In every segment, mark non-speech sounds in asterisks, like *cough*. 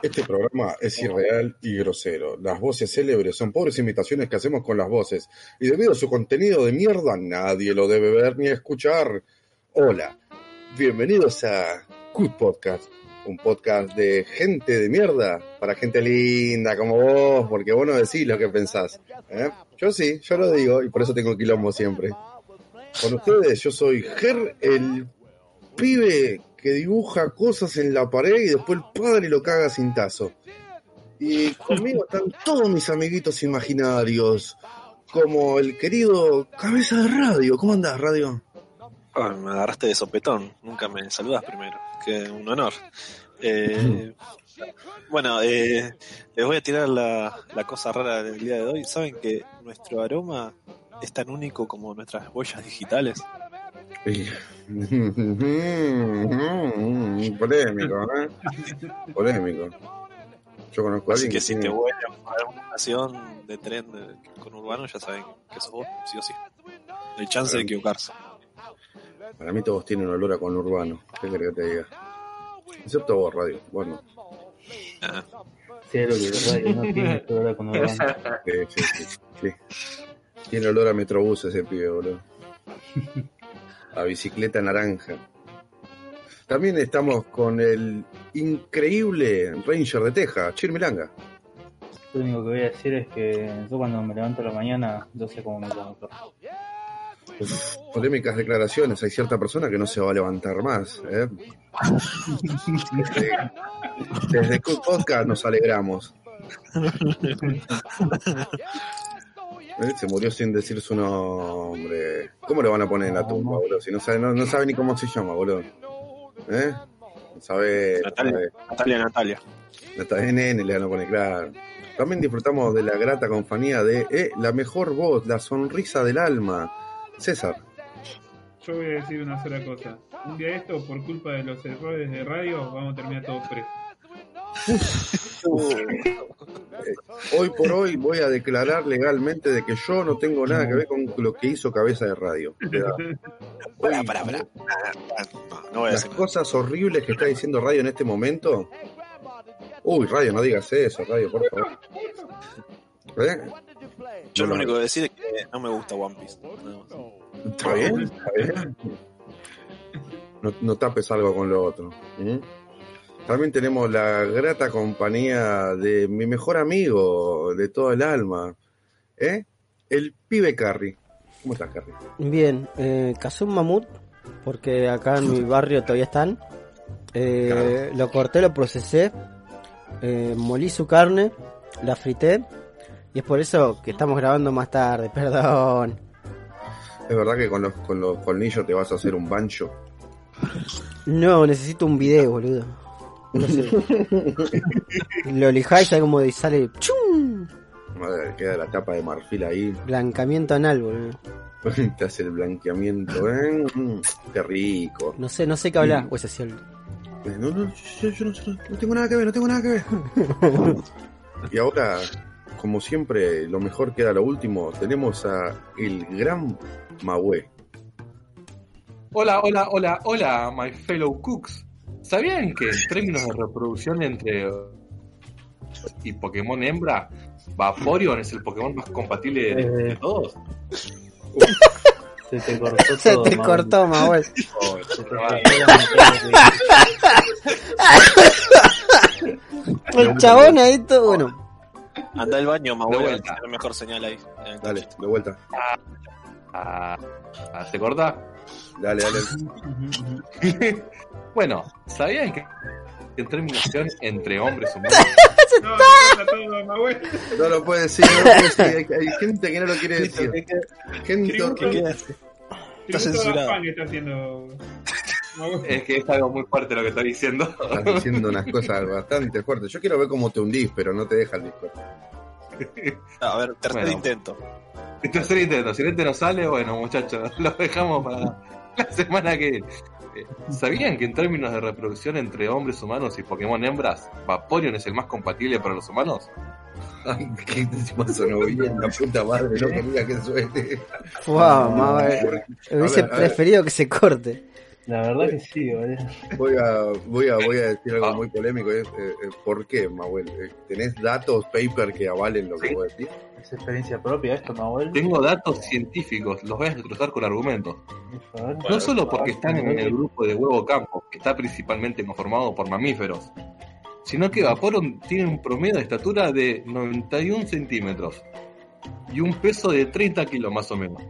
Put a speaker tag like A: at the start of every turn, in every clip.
A: Este programa es irreal y grosero. Las voces célebres son pobres imitaciones que hacemos con las voces, y debido a su contenido de mierda, nadie lo debe ver ni escuchar. Hola, bienvenidos a Good Podcast, un podcast de gente de mierda para gente linda como vos, porque vos no decís lo que pensás. ¿eh? Yo sí, yo lo digo, y por eso tengo quilombo siempre. Con ustedes, yo soy Ger, el pibe que dibuja cosas en la pared y después el padre lo caga sin tazo. Y conmigo están todos mis amiguitos imaginarios, como el querido Cabeza de Radio. ¿Cómo andás, Radio?
B: Ah, me agarraste de sopetón, nunca me saludas primero, que un honor. Eh, bueno, eh, les voy a tirar la, la cosa rara del día de hoy. ¿Saben que nuestro aroma es tan único como nuestras huellas digitales? *laughs*
A: Polémico, ¿eh? Polémico. Yo conozco a
B: Así
A: alguien
B: que si
A: tiene-
B: te vuelven a alguna estación de tren de- con urbano, ya saben que sos vos, sí o sí. No hay chance de equivocarse.
A: Para mí todos tienen olor a conurbano. ¿Qué querés que te diga? Excepto vos, Radio. Bueno,
B: Ah,
C: Cero que radio no tiene *laughs* todo ahora con Urbano.
A: sí, sí, sí, sí. Tiene olor a Metrobús ese pibe, boludo. *laughs* A bicicleta naranja. También estamos con el increíble Ranger de Texas, Chir Milanga.
C: Lo único que voy a decir es que yo cuando me levanto a la mañana, yo sé cómo me levanto.
A: Polémicas declaraciones. Hay cierta persona que no se va a levantar más. ¿eh? Desde, desde Podcast nos alegramos. *laughs* ¿Eh? Se murió sin decir su nombre. ¿Cómo le van a poner en la tumba, boludo? Si no sabe, no, no sabe ni cómo se llama, boludo. ¿Eh? No sabe.
B: Natalia.
A: sabe.
B: Natalia, Natalia.
A: Natalia Nene le van a poner claro. También disfrutamos de la grata compañía de eh, la mejor voz, la sonrisa del alma. César.
D: Yo voy a decir una sola cosa. Un día esto, por culpa de los errores de radio, vamos a terminar todos presos.
A: Eh, hoy por hoy voy a declarar legalmente de que yo no tengo nada que ver con lo que hizo Cabeza de Radio. *laughs*
B: Pará, pará, pará. No, no
A: Las cosas horribles que está diciendo Radio en este momento. Uy, Radio, no digas eso, Radio, por favor. ¿Eh?
B: Yo lo único que decir es que no me gusta One Piece.
A: Está bien, está bien. No, no tapes algo con lo otro. ¿Mm? También tenemos la grata compañía de mi mejor amigo de todo el alma, ¿eh? El pibe Carry. ¿Cómo estás, Carry?
E: Bien, eh, cazé un mamut, porque acá en mi barrio todavía están. Eh, Lo corté, lo procesé, eh, molí su carne, la frité, y es por eso que estamos grabando más tarde, *laughs* perdón.
A: ¿Es verdad que con los, con los colmillos te vas a hacer un bancho?
E: No, necesito un video, boludo. No sé. *laughs* lo lijáis, ¿sabes cómo sale? ¡Chum!
A: Madre, queda la tapa de marfil ahí.
E: Blancamiento anal, boludo. *laughs*
A: Te hace el blanqueamiento, ¿eh? Mm, Qué rico.
E: No sé, no sé qué hablar. O es así el-
A: Eh, No, no, yo, yo no, yo no tengo nada que ver, no tengo nada que ver. *laughs* y ahora, como siempre, lo mejor queda lo último. Tenemos a el gran Mahue.
F: Hola, hola, hola, hola, my fellow cooks. ¿Sabían que en términos de reproducción entre y Pokémon hembra, Vaporeon es el Pokémon más compatible de, de todos?
C: Se te cortó
E: Se
C: todo.
E: te cortó, Mahuel. *laughs*
F: Oh,
C: Se te
F: ah,
C: cortó la
E: El chabón ahí todo, bueno.
B: Anda al baño,
F: vuelta.
B: tiene mejor señal ahí.
A: Dale, de vuelta.
F: ah, ah, ¿Se corta?
A: Dale, dale. *laughs*
F: Bueno, ¿sabían que en de entre hombres humanos *laughs*
D: No, está todo, Mahuel.
A: No lo puede decir, no lo puede decir. Hay, hay gente que no lo quiere decir. Gente que-
B: Está censurado.
D: Está haciendo.
F: Es que es algo muy fuerte lo que estoy diciendo?
A: Estás diciendo unas cosas bastante fuertes. Yo quiero ver cómo te hundís, pero no te deja el disco. *laughs*
B: A ver, tercer
F: Bueno.
B: intento.
F: El tercer intento, si este no sale, bueno muchachos, *laughs* lo dejamos para la semana que viene. Eh, ¿Sabían que en términos de reproducción entre hombres humanos y Pokémon hembras, Vaporeon es el más compatible para los humanos? *laughs*
A: Ay, qué tipo sonó bien, la puta madre, no quería que suene.
E: Hubiese
A: A ver, a ver.
E: preferido que se corte.
C: La verdad que sí, boludo.
A: Voy a, voy a, voy a decir algo
F: Ah.
A: muy polémico. Es, eh, eh, ¿Por qué, Mahuel? Eh, ¿Tenés datos, paper que avalen lo que
F: Sí.
A: vos decís?
C: Es experiencia propia esto, Manuel.
F: Tengo datos científicos, los voy a destrozar con argumentos. No solo porque están en el grupo de huevo campo, que está principalmente conformado por mamíferos, sino que Vaporon tiene un promedio de estatura de 91 centímetros y un peso de 30 kilos más o menos.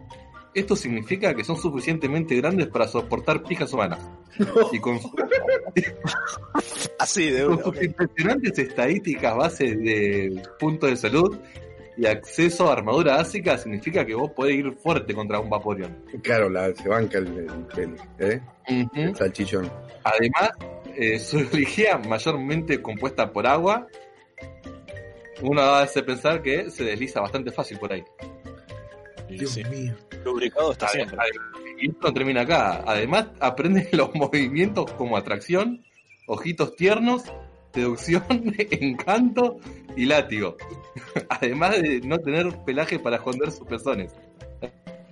F: Esto significa que son suficientemente grandes para soportar pijas humanas. Y con, su- *laughs*
B: Así de
F: con sus impresionantes estadísticas bases de puntos de salud y acceso a armadura básica, significa que vos podés ir fuerte contra un Vaporeon.
A: Claro, la, se banca el, el, el- ¿eh? el salchichón.
F: Además, eh, *laughs* su energía mayormente compuesta por agua, uno hace pensar que se desliza bastante fácil por ahí.
B: Sí,
A: mío.
B: lubricado está siempre.
F: Y esto no termina acá. Además, aprende *laughs* los movimientos como atracción, ojitos tiernos, seducción, *laughs* encanto y látigo. *laughs* Además de no tener pelaje para esconder sus pezones.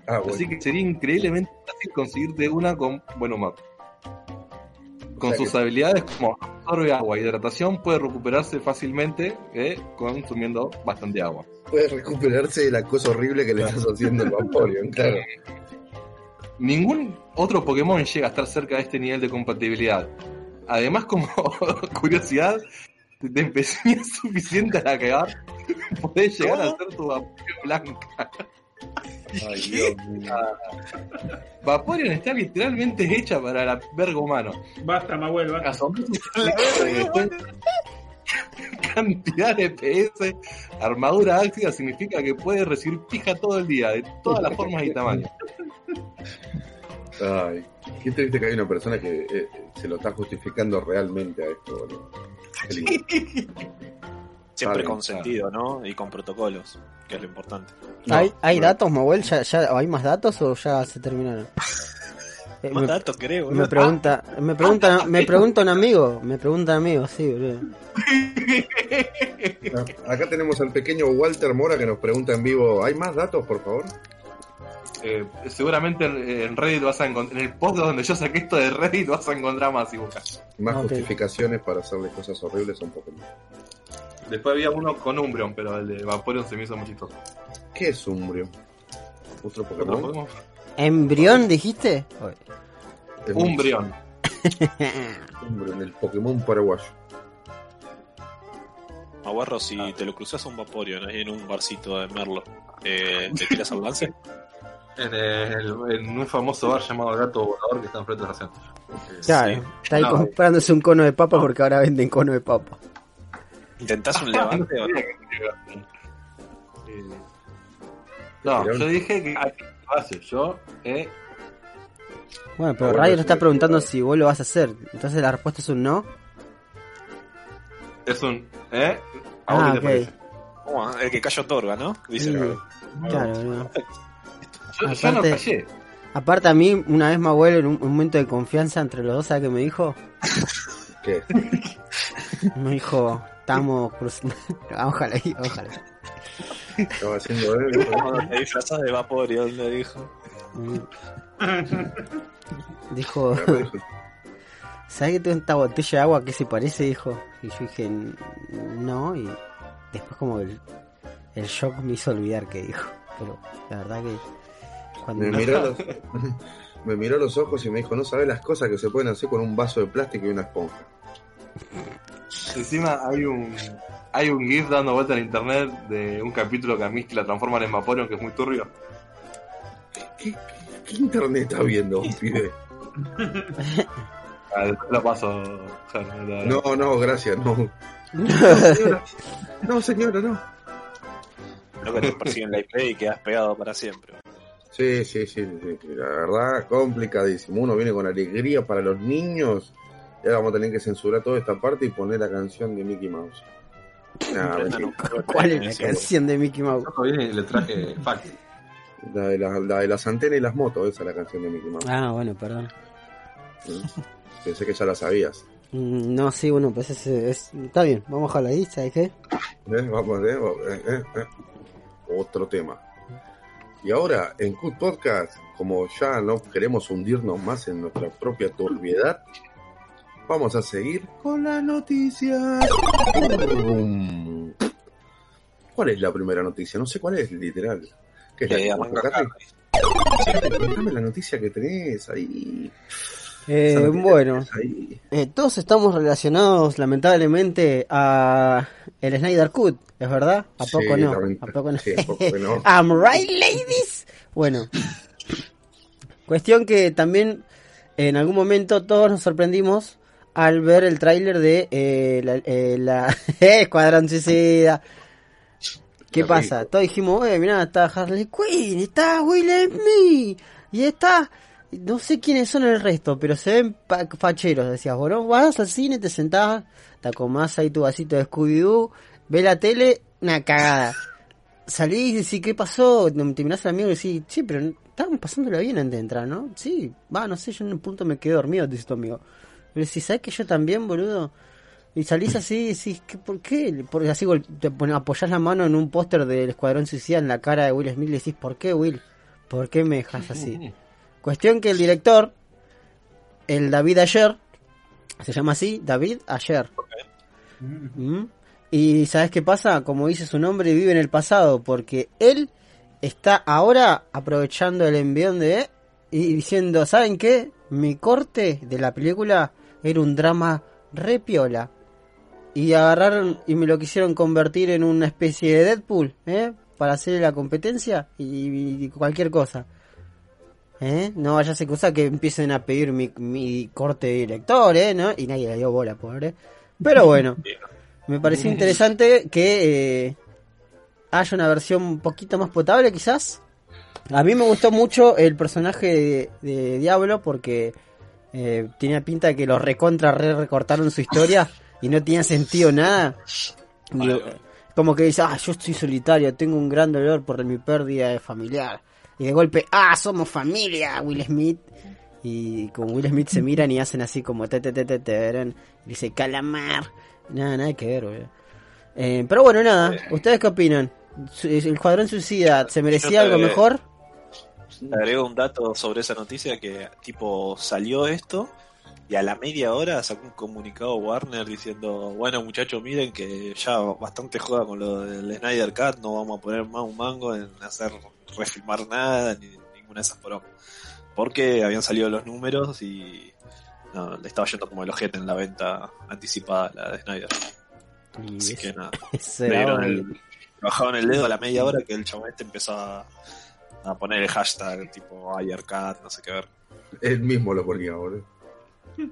A: Ah, bueno.
F: Así que sería increíblemente fácil conseguirte una con buen humor. Con
A: O sea
F: sus
A: que-
F: habilidades como absorbe agua y hidratación, puede recuperarse fácilmente eh, consumiendo bastante agua.
A: Puede recuperarse de la cosa horrible que le estás haciendo al Vaporeon, *laughs* claro.
F: Ningún otro Pokémon llega a estar cerca de este nivel de compatibilidad. Además, como *laughs* curiosidad, si te empezarías suficiente a la cagar, podés llegar a ser tu Vaporeon blanca.
A: Ay, Dios mío.
F: Vaporeon está literalmente hecha para la verga humano.
D: Basta, Mahuel, basta.
F: Asombroso *laughs* cantidad de PS, armadura ácida significa que puede recibir pija todo el día, de todas las formas y tamaños.
A: Ay, qué triste que hay una persona que eh, se lo está justificando realmente a esto, lindo. *laughs*
B: Siempre
A: Vale,
B: con sentido, ¿no? Y con protocolos, que es lo importante.
A: No,
E: ¿Hay, hay
A: no.
E: datos, Manuel? ¿Ya, ya, ¿Hay más datos o ya se terminaron? *laughs* Eh,
B: Más
E: me,
B: datos, creo.
E: me pregunta, me pregunta, me pregunta un amigo, me pregunta un amigo, sí, boludo.
A: Ah, Acá tenemos al pequeño Walter Mora que nos pregunta en vivo, ¿hay más datos, por favor?
F: Eh, seguramente en, en Reddit vas a encontrar, en el post donde yo saqué esto de Reddit vas a encontrar más si buscas.
A: Más justificaciones para hacerle cosas horribles a un Pokémon.
F: Después había uno con Umbreon, pero el de Vaporeon se me hizo muy chistoso.
A: ¿Qué es Umbrio? ¿Otro
F: ¿Otro
A: Pokémon?
F: Pokémon?
E: ¿Embrión dijiste?
F: Umbreon. *laughs*
A: Umbrio, en el Pokémon paraguayo.
B: Aguarro, si te lo cruzas a un Vaporeon ahí en un barcito de Merlo, eh, ¿te tiras al lance? *laughs*
F: En, el- en un famoso bar llamado Gato Volador que está enfrente de la estación.
E: Claro,
B: Sí.
E: está ahí
F: No.
E: comprándose un cono de papa porque ahora venden cono de papa.
B: ¿Intentás un levante o no?
F: No, yo dije que lo hace. Yo, eh,
E: Bueno, pero
A: Ah,
E: Radio
A: sí,
E: nos está preguntando si vos lo vas a hacer. Entonces la respuesta es un no.
F: es un. ¿Eh? ¿A vos
E: Ah,
F: te.
B: El que cayó otorga, ¿no? Dice
E: Sí,
B: la-
E: claro, boludo. *laughs*
F: Yo, yo no
E: Aparte- a mí, una vez más abuelo en un, un momento de confianza entre los dos, ¿sabes qué me dijo? *laughs*
A: ¿Qué?
E: Me dijo, estamos cruzando... *laughs* ojalá, ojalá.
A: Estaba haciendo
B: te *laughs* disfrazás de Vaporeon, le dijo.
E: Mm. Dijo, ¿sabes que tengo esta botella de agua que se parece? Dijo. Y yo dije, "N- no, y después como el, el shock me hizo olvidar que dijo. Pero la verdad que cuando...
A: Me miró, los, *laughs* me miró los ojos y me dijo, no sabes las cosas que se pueden hacer con un vaso de plástico y una esponja.
F: Encima hay un. Hay un GIF dando vuelta en internet de un capítulo que a Misty la transforman en Vaporeon que es muy turbio.
A: ¿Qué, qué- qué internet está viendo, pibe? *laughs*
F: Ah, después lo paso. No, no, no.
A: No, no, gracias, no. *laughs* No, señora, no.
B: Lo que te persiguen la IP y quedas pegado para siempre.
A: Sí, sí, sí, sí, sí, la verdad, complicadísimo. Uno viene con alegría para los niños y ahora vamos a tener que censurar toda esta parte y poner la canción de Mickey Mouse. Nah, mentira. *laughs*
E: ¿Cuál es la
B: Sí,
E: canción de Mickey Mouse?
F: Le traje fax.
A: la, de la, la de las antenas y las motos, esa es la canción de Mickey Mouse.
E: Ah, bueno, perdón.
A: Mm. Pensé que ya la sabías.
E: Mm, No, sí, bueno, pues es, es- está bien, vamos a dejarla ahí, ¿sabes qué?
A: ¿Eh? Vamos, eh, eh, eh, eh. Otro tema. Y ahora, en Cut Podcast, como ya no queremos hundirnos más en nuestra propia turbiedad, vamos a seguir con las noticias. ¿Cuál es la primera noticia? No sé cuál es, literal. ¿Qué es la
B: Eh,
A: la noticia que tenés ahí.
E: Eh, bueno, eh, todos estamos relacionados lamentablemente a el Snyder Cut, ¿es verdad? ¿A
A: Sí,
E: poco no? ¿A poco no?
A: sí, a poco que no. *laughs*
E: I'm right, ladies. Bueno, cuestión que también en algún momento todos nos sorprendimos al ver el tráiler de eh, la, eh, la- *laughs* Escuadrón Suicida. ¿Qué pasa? Todos dijimos, eh, mirá, está Harley Quinn, está Will Smith, y está... No sé quiénes son el resto, pero se ven pa- facheros, decías, bueno, vas al cine, te sentás, te acomás ahí tu vasito de Scooby-Doo, ve la tele, una cagada salís y decís, ¿qué pasó? Te mirás al amigo y decís, sí, pero estábamos pasándola bien antes de entrar, ¿no? Sí, va, no sé, yo en un punto me quedé dormido, te dice tu amigo. Pero decís, ¿sabes que yo también, boludo? Y salís así y decís, ¿qué, ¿por qué? Porque así te pones, apoyás la mano en un póster del Escuadrón Suicida en la cara de Will Smith y le decís, ¿por qué, Will? ¿Por qué me dejas así? Cuestión que el director, el David Ayer, se llama así, David Ayer. ¿Mm? Y ¿sabes qué pasa? Como dice su nombre, vive en el pasado, porque él está ahora aprovechando el envión de y diciendo, ¿saben qué? Mi corte de la película era un drama re piola. Y agarraron y me lo quisieron convertir en una especie de Deadpool, ¿eh? Para hacer la competencia y, y cualquier cosa. ¿Eh? No vaya a ser cosa que empiecen a pedir mi, mi corte de director, ¿eh? ¿No? Y nadie le dio bola, pobre. Pero bueno, *laughs* me pareció interesante que eh, haya una versión un poquito más potable, quizás. A mí me gustó mucho el personaje de, de Diablo porque eh, tenía pinta de que lo recontra re recortaron su historia y no tenía sentido nada.
B: Vale,
E: como que dice, ah, yo estoy solitario, tengo un gran dolor por mi pérdida de familiar. Y de golpe, ah, somos familia, Will Smith. Y con Will Smith se miran y hacen así como te te te te. Y dice, calamar. Nada, nada que ver, boludo. Eh, pero bueno, nada, ¿ustedes qué opinan? Su- ¿El Cuadrón Suicida se merecía
B: te-
E: algo mejor?
B: Te agrego un dato sobre esa noticia que tipo salió esto y a la media hora sacó un comunicado Warner diciendo, bueno muchachos miren que ya bastante joda con lo del Snyder Cut, no vamos a poner más un mango en hacer refilmar nada ni ninguna de esas bromas. Porque habían salido los números y no, le estaba yendo como el ojete en la venta anticipada la de Snyder.
E: Y
B: Así
E: es-
B: que nada, *laughs* le el, bajaron el dedo a la media hora que el chabón este empezó a, a poner el hashtag tipo Ayercat, no sé qué ver.
A: Él mismo lo ponía, boludo. *laughs*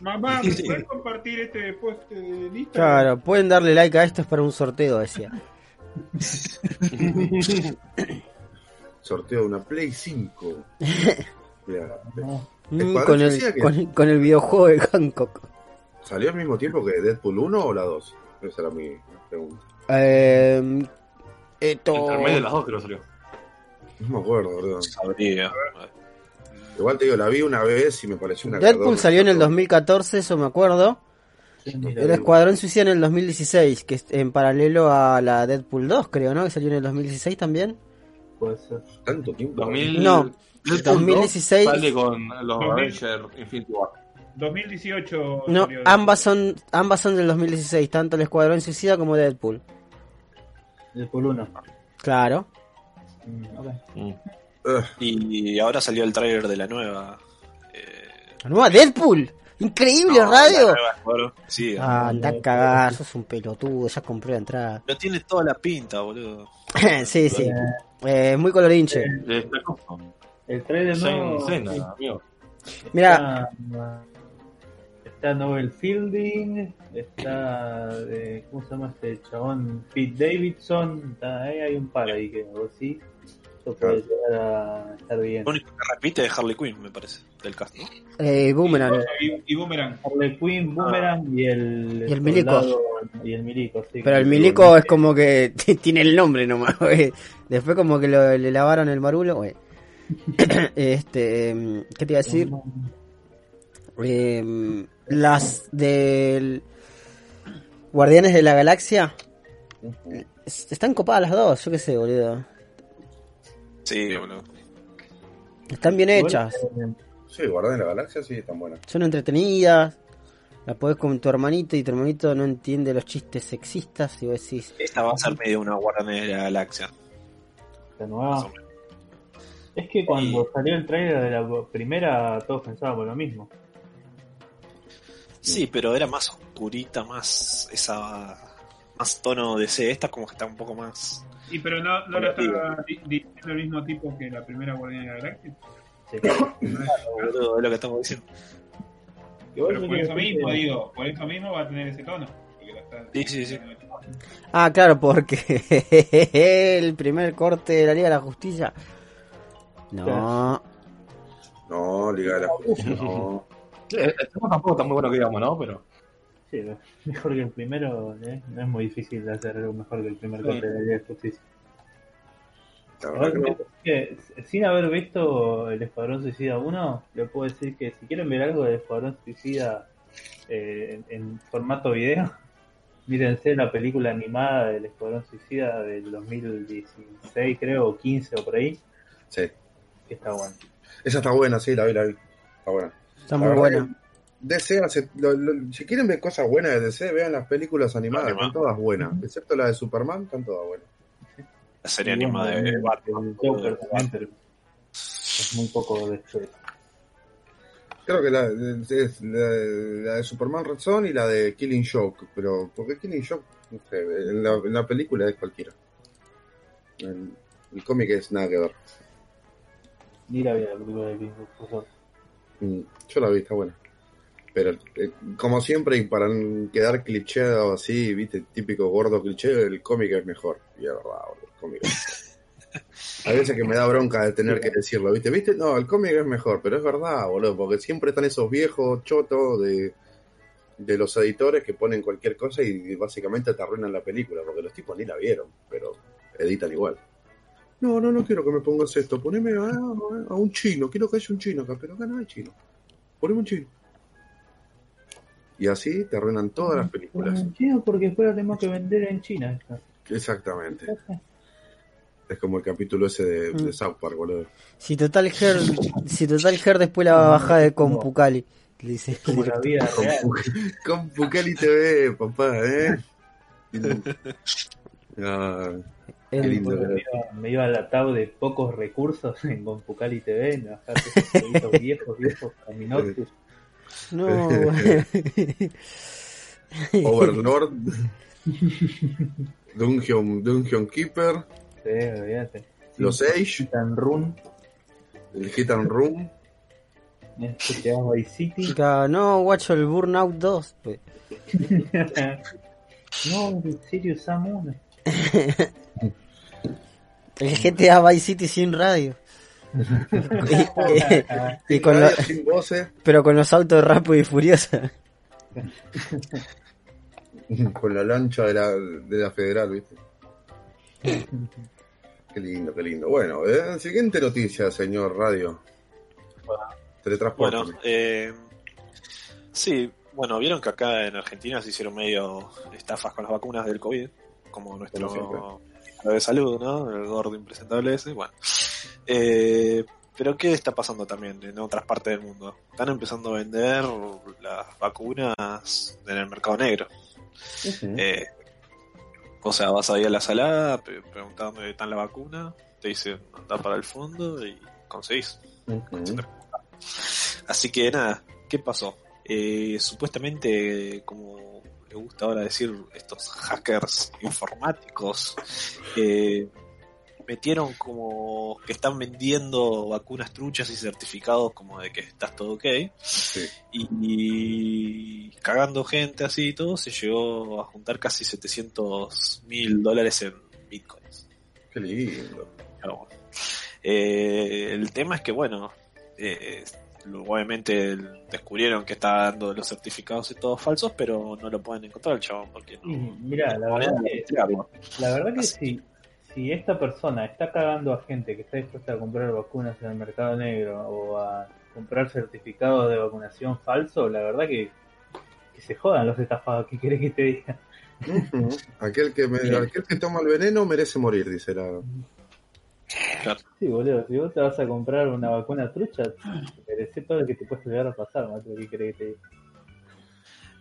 D: Mamá, ¿me
B: Sí.
D: puedes compartir este post de Instagram?
E: Claro, pueden darle like a esto es para un sorteo, decía. *laughs*
A: Sorteo de una Play 5. *laughs* Mirá,
E: Mm, con, el,
A: Suicida que-
E: con, con el videojuego de Hancock.
A: ¿Salió al mismo tiempo que Deadpool 1 o la 2? Esa era mi pregunta.
E: Eh, esto...
F: Entre el de las dos creo salió.
A: No me acuerdo, boludo.
B: Sabría.
A: Igual te digo, la vi una vez y me pareció una
E: Deadpool
A: cagada.
E: salió en el 2014, eso me acuerdo. El Escuadrón Suicida en el 2016, que es en paralelo a la Deadpool 2, creo, ¿no? Que salió en el 2016 también.
C: Puede ser.
A: ¿Tanto tiempo?
F: 2000,
E: No,
F: Deadpool
E: 2016.
F: 2 sale con los
D: 2000.
F: Avengers Infinity War.
D: 2018.
E: No, ambas son ambas son del 2016, tanto el Escuadrón Suicida como Deadpool.
C: El Pool 1.
E: Claro.
C: Mm, ok.
F: Mm.
A: Ugh,
B: Y ahora salió el tráiler de la nueva. eh,
E: La nueva Deadpool. Increíble
B: no,
E: radio.
B: nueva. Sí,
E: Ah, anda a cagar, sos un pelotudo, ya compré la entrada.
B: pero tiene toda la pinta, boludo. *laughs*
E: sí, sí. Eh, muy colorinche.
F: Esta cosa.
C: El trailer no.
F: Amigo.
E: Mira,
C: Está, está Noel Fielding, está. De, ¿Cómo se llama este chabón? Pete Davidson. Está, ahí hay un par ahí que así. Eso puede llegar a estar bien.
B: Lo único que repite es Harley Quinn, me parece, del cast, ¿no?
E: eh, Boomerang.
D: Y, y Boomerang.
C: Harley Quinn, Boomerang y el.
E: Y el Milico.
C: Y el Milico, sí.
E: Pero el milico es como que *laughs* tiene el nombre nomás, güey. Después como que lo- le lavaron el marulo, güey. *coughs* este, em, ¿qué te iba a decir? Em, las del Guardianes de la Galaxia es- están copadas las dos, yo qué sé, boludo.
B: Sí, boludo.
E: Están bien hechas,
C: eh,
A: Sí, Guardián de la Galaxia sí, están buenas.
E: son entretenidas. La podés con tu hermanito y tu hermanito no entiende los chistes sexistas y vos decís,
B: Esta va a ser medio una guardia de la galaxia.
C: la
B: más
C: nueva.
B: o menos.
C: Es que cuando salió el trailer de la primera, todos pensábamos lo mismo.
B: Sí, pero era más oscurita, más esa más tono de C. Esta como que está un poco más.
D: Y pero no, no lo está di- diciendo el mismo tipo que la primera Guardián de la Galaxia.
C: Sí.
B: boludo, es lo que estamos diciendo.
D: Pero por eso mismo digo, por eso mismo va a tener ese tono. porque lo está-
B: Sí, sí, sí.
E: ah, claro, porque *laughs* el primer corte de la Liga de la Justicia. No,
A: No, Liga de la Justicia, no. *laughs*
F: El tema tampoco está muy bueno que digamos, ¿no? Pero
C: Sí, *laughs* mejor que el primero, ¿eh? no es muy difícil de hacer algo mejor que el primer
F: Sí.
C: corte de la Liga de Justicia.
A: No.
C: Que, sin haber visto el Escuadrón Suicida 1, le puedo decir que si quieren ver algo del Escuadrón Suicida eh, en, en formato video, *laughs* mírense la película animada del Escuadrón Suicida del 2016, creo, o 15 o por ahí,
A: Sí.
C: que está bueno.
A: Esa está buena, sí, la vi, la vi. Está buena.
E: está muy buena.
A: DC hace, lo- lo- si quieren ver cosas buenas de DC, vean las películas animadas, están todas buenas, excepto la de Superman, están todas buenas.
B: La serie
C: Y
B: animada de
C: el-
B: Batman.
C: el Joker es muy poco de.
A: Creo que la, es la, la de Superman Red Son y la de Killing Joke, pero porque Killing Joke, no sé, en la, en la película es cualquiera. En el cómic es nada que ver.
C: Ni la vi la película de King of
A: Mm, Yo la vi, está buena. Pero eh, como siempre, y para quedar clicheado así, viste, típico gordo cliché, el cómic es mejor. Y es verdad, el cómic es mejor. *laughs* Hay veces que me da bronca de tener que decirlo, ¿viste? ¿Viste? No, el cómic es mejor, pero es verdad, boludo, porque siempre están esos viejos chotos de, de los editores que ponen cualquier cosa y básicamente te arruinan la película, porque los tipos ni la vieron, pero editan igual. No, no, no quiero que me pongas esto, poneme a, a un chino, quiero que haya un chino acá, pero acá no hay chino. Poneme un chino. Y así te arruinan todas las películas.
C: En China porque después la tenemos que vender en China. esta.
A: Exactamente. Es como el capítulo ese de, de South Park, boludo.
E: Si total Her, si total Her después la va a bajar de Compucali. Le dice,
C: Como la vida real.
A: Con Pucali TV, papá, ¿eh? *laughs* Ah, qué
E: el-
A: lindo.
C: Me iba, me iba a la tab de pocos recursos en Compucali TV, en bajarte *laughs* esos viejos, viejos, para mi Noctus.
E: No. *laughs*
A: Overlord. Dungeon, Dungeon Keeper.
C: Sí, olvídate.
A: Los Age.
C: Titan Run,
A: El Hit and Room.
C: este Vice City.
E: Chica, no, guacho, el Burnout 2. pues. *laughs*
C: no, Sirius Sam 1. *laughs*
E: El GTA Vice City sin radio. *laughs* y, y con lo-
A: Radio sin voces.
E: pero con los autos rápido y furioso. *laughs*
A: Con la lancha de la, de la federal, ¿viste? *laughs* Qué lindo, qué lindo. Bueno, eh, siguiente noticia, señor Radio. Teletransporte.
B: Bueno, eh, sí, bueno, vieron que acá en Argentina se hicieron medio estafas con las vacunas del COVID, como nuestro De salud, ¿no? El gordo impresentable ese, bueno. Eh, pero ¿qué está pasando también en otras partes del mundo? Están empezando a vender las vacunas en el mercado negro. Eh, o sea, vas ahí a la salada, pre- preguntás dónde está la vacuna, te dicen anda para el fondo y conseguís. Así que nada, ¿qué pasó? Eh, supuestamente, como le gusta ahora decir estos hackers informáticos, eh, metieron como que están vendiendo vacunas truchas y certificados como de que estás todo ok.
A: Sí.
B: Y, y cagando gente así y todo, se llegó a juntar casi 700 mil dólares en bitcoins.
A: Qué lindo.
B: Bueno. Eh, el tema es que, bueno, eh, obviamente descubrieron que estaba dando los certificados y todos falsos, pero no lo pueden encontrar el chabón porque no.
C: mira, la verdad que, la verdad que si, si esta persona está cagando a gente que está dispuesta a comprar vacunas en el mercado negro o a comprar certificados de vacunación falso, la verdad que, que se jodan los estafados. ¿Qué querés que te diga?
A: Aquel, que me- aquel que toma el veneno merece morir, dice la.
C: Sí, boludo, si vos te vas a comprar una vacuna trucha, mereces todo lo que te puede llegar a pasar, macho, ¿qué crees que te diga?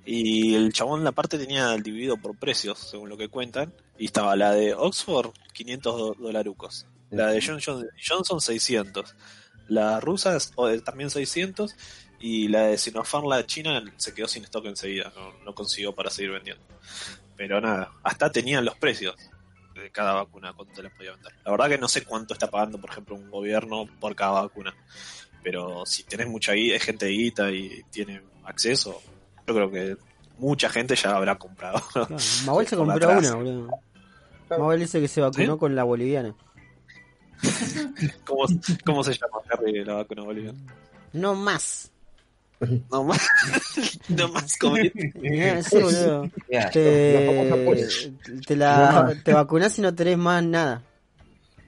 B: Y el chabón la parte tenía dividido por precios, según lo que cuentan. Y estaba la de Oxford, 500 do- dolarucos. La de Johnson Johnson, 600. La rusa es- o, eh, también 600. Y la de Sinopharm, la de China, se quedó sin stock enseguida. No, no consiguió para seguir vendiendo. Pero nada, hasta tenían los precios de cada vacuna, cuánto te las podía vender. La verdad que no sé cuánto está pagando, por ejemplo, un gobierno por cada vacuna. Pero si tenés mucha guita, gente de guita y tiene acceso, yo creo que mucha gente ya habrá comprado.
E: Claro, *laughs* Mabel se compró
B: atrás.
E: una, boludo. Mabel dice que se vacunó
B: ¿Sí?
E: con la boliviana. *laughs*
B: ¿Cómo, cómo se llama Harry, la vacuna boliviana?
E: No más.
B: No *laughs* más, no más
E: Sí, boludo.
F: Mirá,
E: Te,
A: la famosa polla.
E: te, la, te vacunás y no tenés más nada.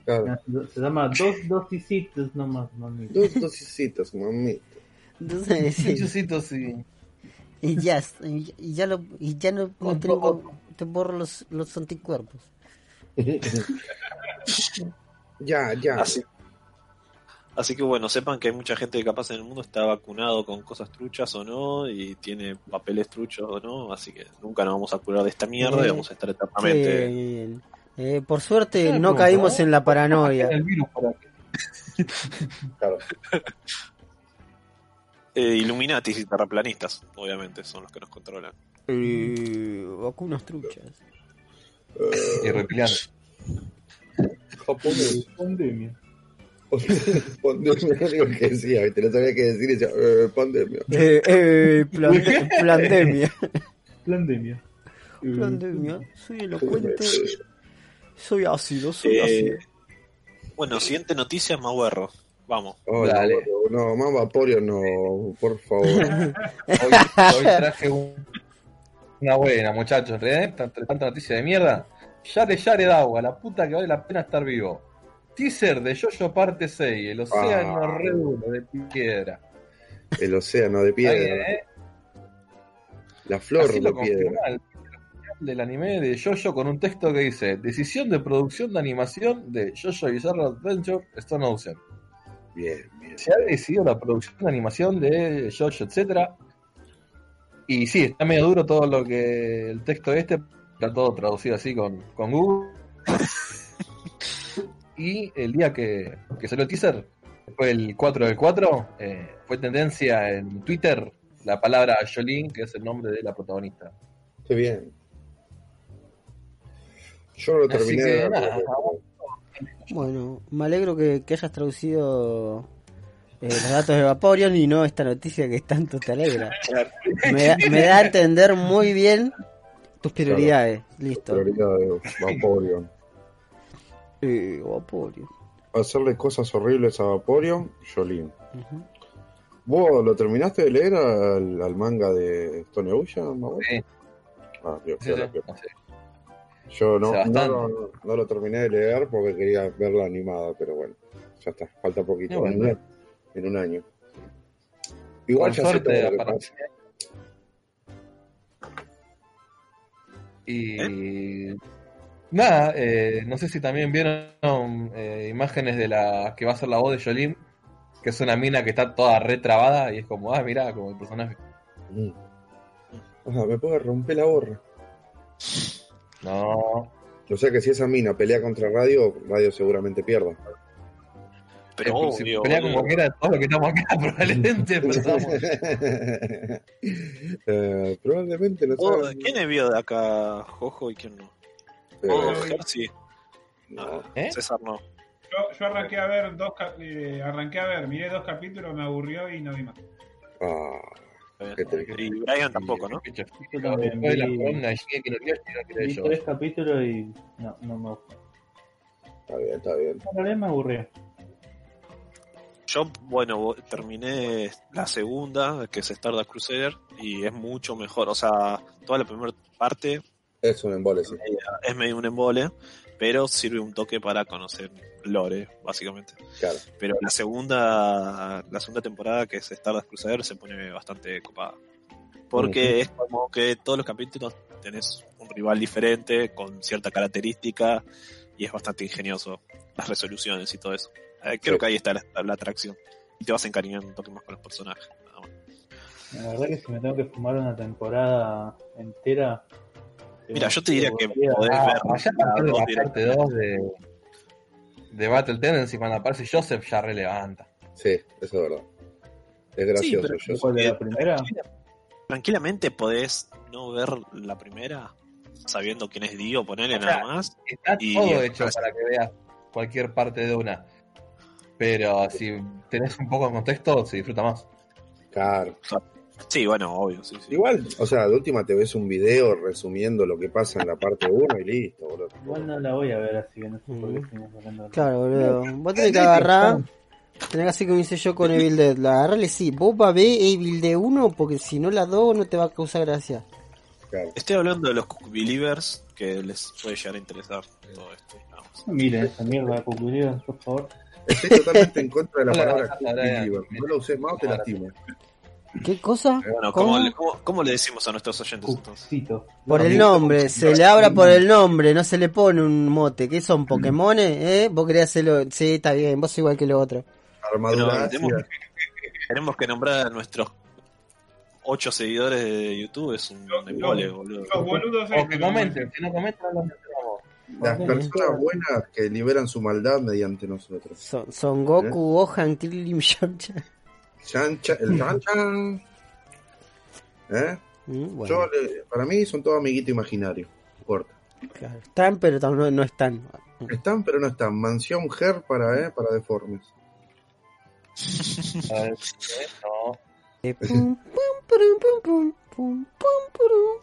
A: Claro.
C: Se llama dos dosisitos nomás, mami.
A: Dos dosisitas, mami.
E: Entonces, sí,
F: Chuchito, sí.
E: y ya, y ya, lo, y ya no, no tengo, te borro los, los anticuerpos. *laughs*
A: ya, ya.
B: Así, así que bueno, sepan que hay mucha gente que capaz en el mundo está vacunado con cosas truchas o no, y tiene papeles truchos o no, así que nunca nos vamos a curar de esta mierda y vamos a estar eternamente.
E: Eh, por suerte no caímos
F: ¿no?
E: en la paranoia.
F: El virus para *laughs* qué.
A: Claro.
B: Eh, Illuminatis y terraplanistas, obviamente, son los que nos controlan.
E: Eh, vacunas truchas.
A: Eh,
F: Y reptilianos.
A: japonés.
C: Pandemia. *laughs*
A: Pandemia, no digo que decía, ¿viste? no sabía qué decir y decía, eh, pandemia.
E: Eh, eh, plande- *laughs* plandemia.
C: Pandemia. *laughs*
E: Plandemia. Soy elocuente. Soy ácido, soy
B: Eh,
E: ácido.
B: bueno, siguiente noticia, Maguerro. Vamos.
A: Oh,
F: Dale.
A: no, no, más vaporio no, por favor.
F: Hoy, hoy traje un- una buena, muchachos. ¿eh? Tanta, tanta noticia de mierda. Yare Yare Dawa, la puta que vale la pena estar vivo. Teaser de Jojo parte 6, el océano
A: Ah.
F: redondo de piedra.
A: El océano de piedra,
F: ¿eh?
A: la flor
F: Así
A: de piedra.
F: el del anime de Jojo con un texto que dice Decisión de producción de animación de Jojo Bizarre Adventure Stone Ocean.
A: Bien, bien.
F: se ha decidido la producción de animación de Jojo, etcétera. Y sí, está medio duro todo lo que el texto este, está todo traducido así con, con Google. *laughs* y el día que, que salió el teaser, fue el 4 del 4, eh, fue tendencia en Twitter la palabra Jolene, que es el nombre de la protagonista.
A: Qué bien. Yo no lo
F: Así
A: terminé
F: que
A: de ver,
F: nada,
E: Bueno, me alegro que, que hayas traducido eh, los datos de Vaporeon y no esta noticia que tanto te alegra. Me da, me da a entender muy bien tus prioridades. Listo.
A: prioridad de Vaporeon.
E: Eh, Vaporeon.
A: Hacerle cosas horribles a Vaporeon, Jolín.
E: Ujú.
A: ¿Vos lo terminaste de leer al, al manga de Stone Ocean, Mauro?
F: Sí.
A: Ah, bien,
F: Sí, sí, sí.
A: Yo no, no, lo- no lo terminé de leer porque quería verla animada, pero bueno, ya está, falta poquito,
F: bueno.
A: en, un, en un año. Igual
F: Con
A: ya sé todo
F: suerte
A: lo que
F: aparece.
A: pasa.
F: Y nada, eh, no sé si también vieron eh, imágenes de la que va a ser la voz de Jolene, que es una mina que está toda retrabada y es como, ah, mira, como el personaje.
A: Mm. Ah, me puede romper la borra.
F: No,
A: O sea que si esa mina pelea contra Radio, Radio seguramente pierda.
B: Pero
F: si
B: obvio,
F: pelea
B: boludo.
F: con cualquiera de todos los que estamos acá, *laughs* probablemente, pero estamos- *laughs*
A: Eh, probablemente no.
B: ¿Quién es vio de acá, Jojo, y quién no? Oh, Jersey.
A: no.
F: ¿Eh?
B: César no.
D: Yo, yo arranqué a ver dos eh, arranqué a ver, miré dos capítulos, me aburrió y no vi más.
A: Triste.
B: Y Brian tampoco, ¿no?
F: Después de la columna Shingeki no
C: Vi tres capítulos y no, no me gustó.
A: está bien, está bien.
C: En realidad me aburrió.
B: Yo, bueno, terminé la segunda, que es Stardust Crusader, y es mucho mejor. O sea, toda la primera parte
A: Es un embole, sí.
B: es medio un embole, pero sirve un toque para conocer lore, básicamente.
A: Claro.
B: Pero la segunda, la segunda temporada, que es Stardust Crusader, se pone bastante copada. Porque es como que todos los capítulos tenés un rival diferente, con cierta característica, y es bastante ingenioso las resoluciones y todo eso. Eh, creo
A: Sí.
B: que ahí está la, la atracción. Y te vas encariñando un toque más con los personajes. nada más.
C: La verdad que si me tengo que fumar una temporada entera.
B: Mira, yo te diría que podés
F: Ah,
B: ver
F: allá la parte 2 de, de Battle Tendency, cuando aparece Joseph, ya relevanta.
A: Sí, eso es verdad. Es gracioso.
B: pero-
A: yo
C: ¿Cuál de la primera?
B: Tranquilamente podés no ver la primera sabiendo quién es Dio, ponerle
F: O sea,
B: nada más.
F: Está
B: Y-
F: todo hecho para que veas cualquier parte de una. Pero si tenés un poco de contexto, se disfruta más.
A: Claro.
B: Sí, bueno, obvio, sí, sí.
A: Igual, o sea, de última te ves un video resumiendo lo que pasa en la parte 1 y listo, boludo.
C: Igual no la voy a ver, así que no sé por qué hablando de
E: Claro, boludo. Vos tenés que agarrar. Tenés que hacer como hice yo con Evil Dead. La agarrarle, sí. Vos va a ver Evil Dead 1 porque si no la 2 no te va a causar gracia.
A: Claro.
B: Estoy hablando de los Cook Believers que les puede llegar a interesar todo esto. más.
C: Miren esa mierda de Cucurías, por favor.
A: Estoy totalmente en contra de la palabra
F: hola,
A: believer. No la usé más o te lastimo.
E: ¿Qué cosa?
B: Bueno,
E: ¿Cómo?
B: ¿cómo, le, cómo- cómo le decimos a nuestros oyentes entonces?
C: Cucito.
E: Por el nombre, se le abra por el nombre, no se le pone un mote. ¿Qué son Pokémones? ¿Eh? Vos querés hacerlo. Sí, está bien, vos igual que lo otro.
A: Armadura
B: tenemos, tenemos que nombrar a nuestros ocho seguidores de YouTube, es un
D: Los-
B: embole,
D: los-
B: boludo.
D: Los boludos
F: O que comenten, si no comentan, no los mencionamos.
A: Las personas buenas que liberan su maldad mediante nosotros.
E: Son, son Goku, Gohan, Krillin, *laughs* Yamcha.
A: Chan, chan, el chan, chan. ¿Eh?
E: Mm, bueno,
A: Yo, para mí son todos amiguitos imaginarios. No importa.
E: claro. Están, pero no, no están.
A: Están, pero no están. Mansión Ger para, ¿eh? para deformes.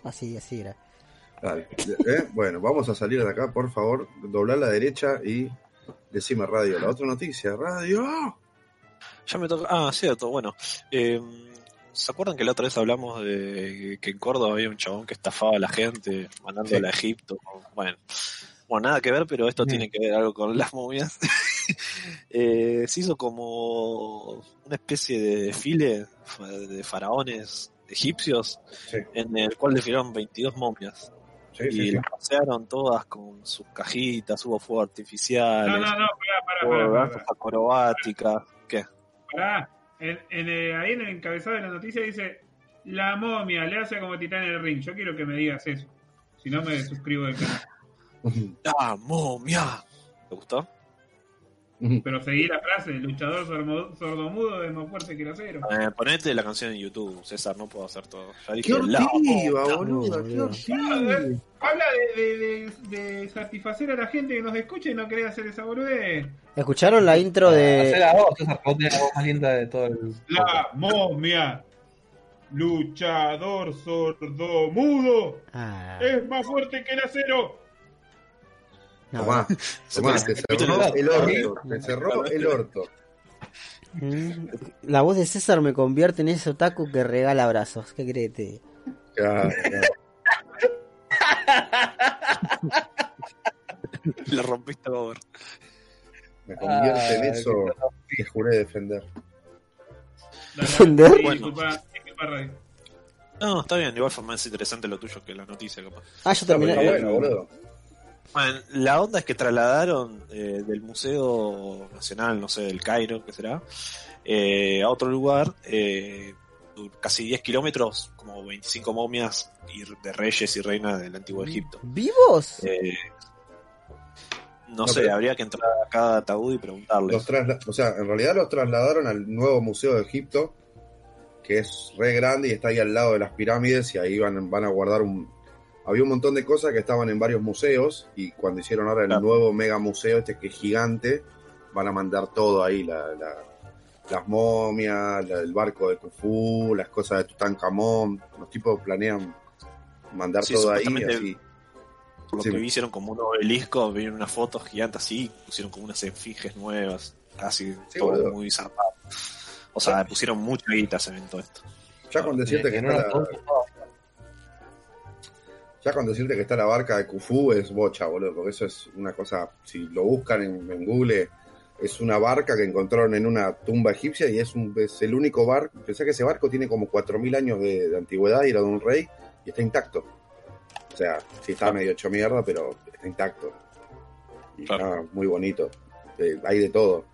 E: Así, así era.
A: Dale. ¿Eh? Bueno, vamos a salir de acá, por favor. Doblar a la derecha y decime radio. La otra noticia, radio.
B: Ya me toca. Ah, cierto, bueno. Eh, ¿Se acuerdan que la otra vez hablamos de que en Córdoba había un chabón que estafaba a la gente mandándola a Egipto? Bueno, bueno, nada que ver, pero esto tiene que ver algo con las momias. *laughs* Eh, se hizo como una especie de desfile de faraones egipcios
A: Sí,
B: en el cual desfilaron 22 momias
A: sí,
B: y
A: sí. sí.
B: las pasearon todas con sus cajitas, hubo fuegos artificiales,
D: No, no, no, pará, pará,
B: hubo
D: pará, pará,
B: danzas acrobáticas.
D: Pará. En, en, eh, ahí en el encabezado de la noticia dice: La momia le hace como titán en el ring. Yo quiero que me digas eso. Si no, me suscribo del *laughs* canal.
B: ¡La momia! ¿Te gustó?
D: Pero seguí la frase: el luchador sordomudo es más fuerte que el acero.
B: Eh, ponete la canción en YouTube, César, no puedo hacer todo. Ya dije,
A: ¡Qué
B: momia.
A: boluda! ¡Qué hortiva!
D: Habla de, de, de, de satisfacer a la gente que nos escucha y no querés hacer esa boludez.
E: ¿Escucharon la intro
F: Hacé
E: de.
F: la voz, César, la voz más linda de todo el.
D: La momia, luchador sordomudo,
E: Ah,
D: es más fuerte que el acero.
E: No.
A: Tomá, tomá, te cerró el orto. Te cerró el orto.
E: La voz de César me convierte en ese otaku que regala abrazos. ¿Qué crees?
A: Claro, claro. *laughs*
B: Le rompiste favor.
A: Me convierte en
F: Ah,
A: eso que juré defender.
E: ¿Defender?
B: Bueno.
D: disculpa, disculpa, Radio.
B: No, está bien, de igual forma es interesante lo tuyo que la noticia, capaz.
E: Ah, yo terminé.
A: Está bueno, boludo.
B: Bueno, la onda es que trasladaron eh, del Museo Nacional, no sé, del Cairo, que será, eh, a otro lugar, eh, casi 10 kilómetros, como 25 momias y de reyes y reinas del antiguo Egipto.
E: ¿Vivos?
B: Eh, no,
A: No,
B: sé,
A: pero-
B: habría que entrar a cada ataúd y
A: trasla- o sea, en realidad los trasladaron al nuevo Museo de Egipto, que es re grande y está ahí al lado de las pirámides y ahí van, van a guardar un... Había un montón de cosas que estaban en varios museos y cuando hicieron ahora el
B: Claro.
A: nuevo mega museo, este que es gigante, van a mandar todo ahí, la, la- las momias, la- el barco de Khufu, las cosas de Tutankamón, los tipos planean mandar
B: Sí,
A: todo ahí así.
B: Por lo
A: Sí.
B: que vi, hicieron como un obelisco, vieron unas fotos gigantes así, pusieron como unas esfinges nuevas, así,
A: Sí,
B: todo
A: boludo.
B: muy zarpado. O sea, pusieron mucha guita a ese evento esto.
A: Ya con decirte que la-
F: foto,
A: Ya con decirte que está la barca de Khufu es bocha, boludo, porque eso es una cosa, si lo buscan en, en Google, es una barca que encontraron en una tumba egipcia y es, un, es el único barco, pensé que ese barco tiene como 4.000 años de, de antigüedad y era de un rey y está intacto. O sea, sí está medio hecho mierda, pero está intacto. Y
B: Claro.
A: nada, muy bonito. Eh, hay de todo.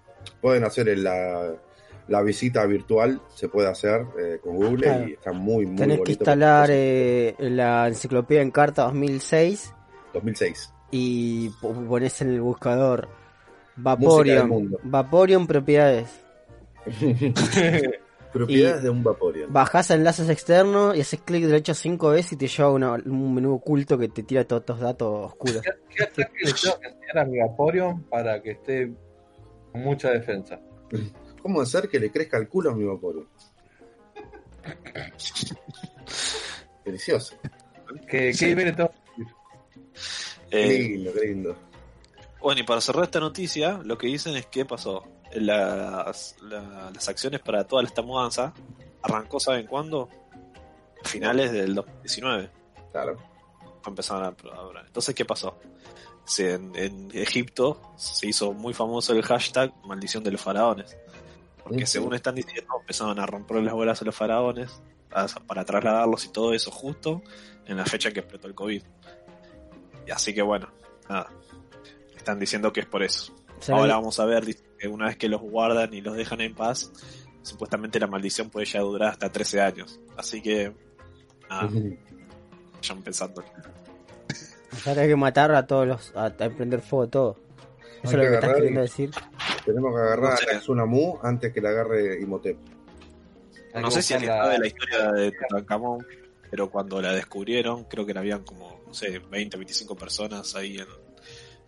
A: Pueden hacer el- la, la visita virtual, se puede hacer eh, con Google
E: Claro.
A: y está muy, muy
E: Tenés
A: bonito.
E: que instalar eh, la enciclopedia en carta 2006
A: 2006.
E: y po- pones en el buscador
A: mundo.
E: Vaporeon propiedades. *laughs*
A: Propiedades
E: Y-
A: de un Vaporeon.
E: Bajás a enlaces externos y haces clic derecho cinco veces y te lleva a una- un menú oculto que te tira todos estos datos oscuros.
F: ¿Qué ataque le tengo que enseñar a mi Vaporeon para que esté con mucha defensa? *laughs*
A: ¿Cómo hacer que le crezca el culo a mi Vaporeon? Delicioso.
F: ¿Qué, qué nivel le tengo que subir?
A: Qué
B: Eh,
A: lindo, qué lindo.
B: Bueno, y para cerrar esta noticia, lo que dicen es que pasó. Las, la- las acciones para toda esta mudanza arrancó, ¿saben cuándo? A finales del 2019.
A: Claro.
B: Empezaron a a- Entonces, ¿qué pasó? Se- en, en Egipto se hizo muy famoso el hashtag maldición de los faraones. Porque
A: Ujú.
B: según están diciendo, empezaron a romper las bolas a los faraones para trasladarlos y todo eso justo en la fecha que explotó el COVID. Y así que bueno, nada. Están diciendo que es por eso. Ahora vamos a ver, que una vez que los guardan y los dejan en paz, supuestamente la maldición puede ya durar hasta 13 años. Así que, nada, vayan pensando.
E: ahora hay que matar a todos los. a, a prender fuego todo. Eso es lo
A: que
E: que estás queriendo
A: y-
E: decir.
A: Tenemos que agarrar
B: No sé.
A: a Tsunamu antes que la agarre Imhotep.
B: No sé si alguien
F: la-
B: sabe la historia de Tutankamón, pero cuando la descubrieron, creo que habían como, no sé, 20, 25 personas ahí en,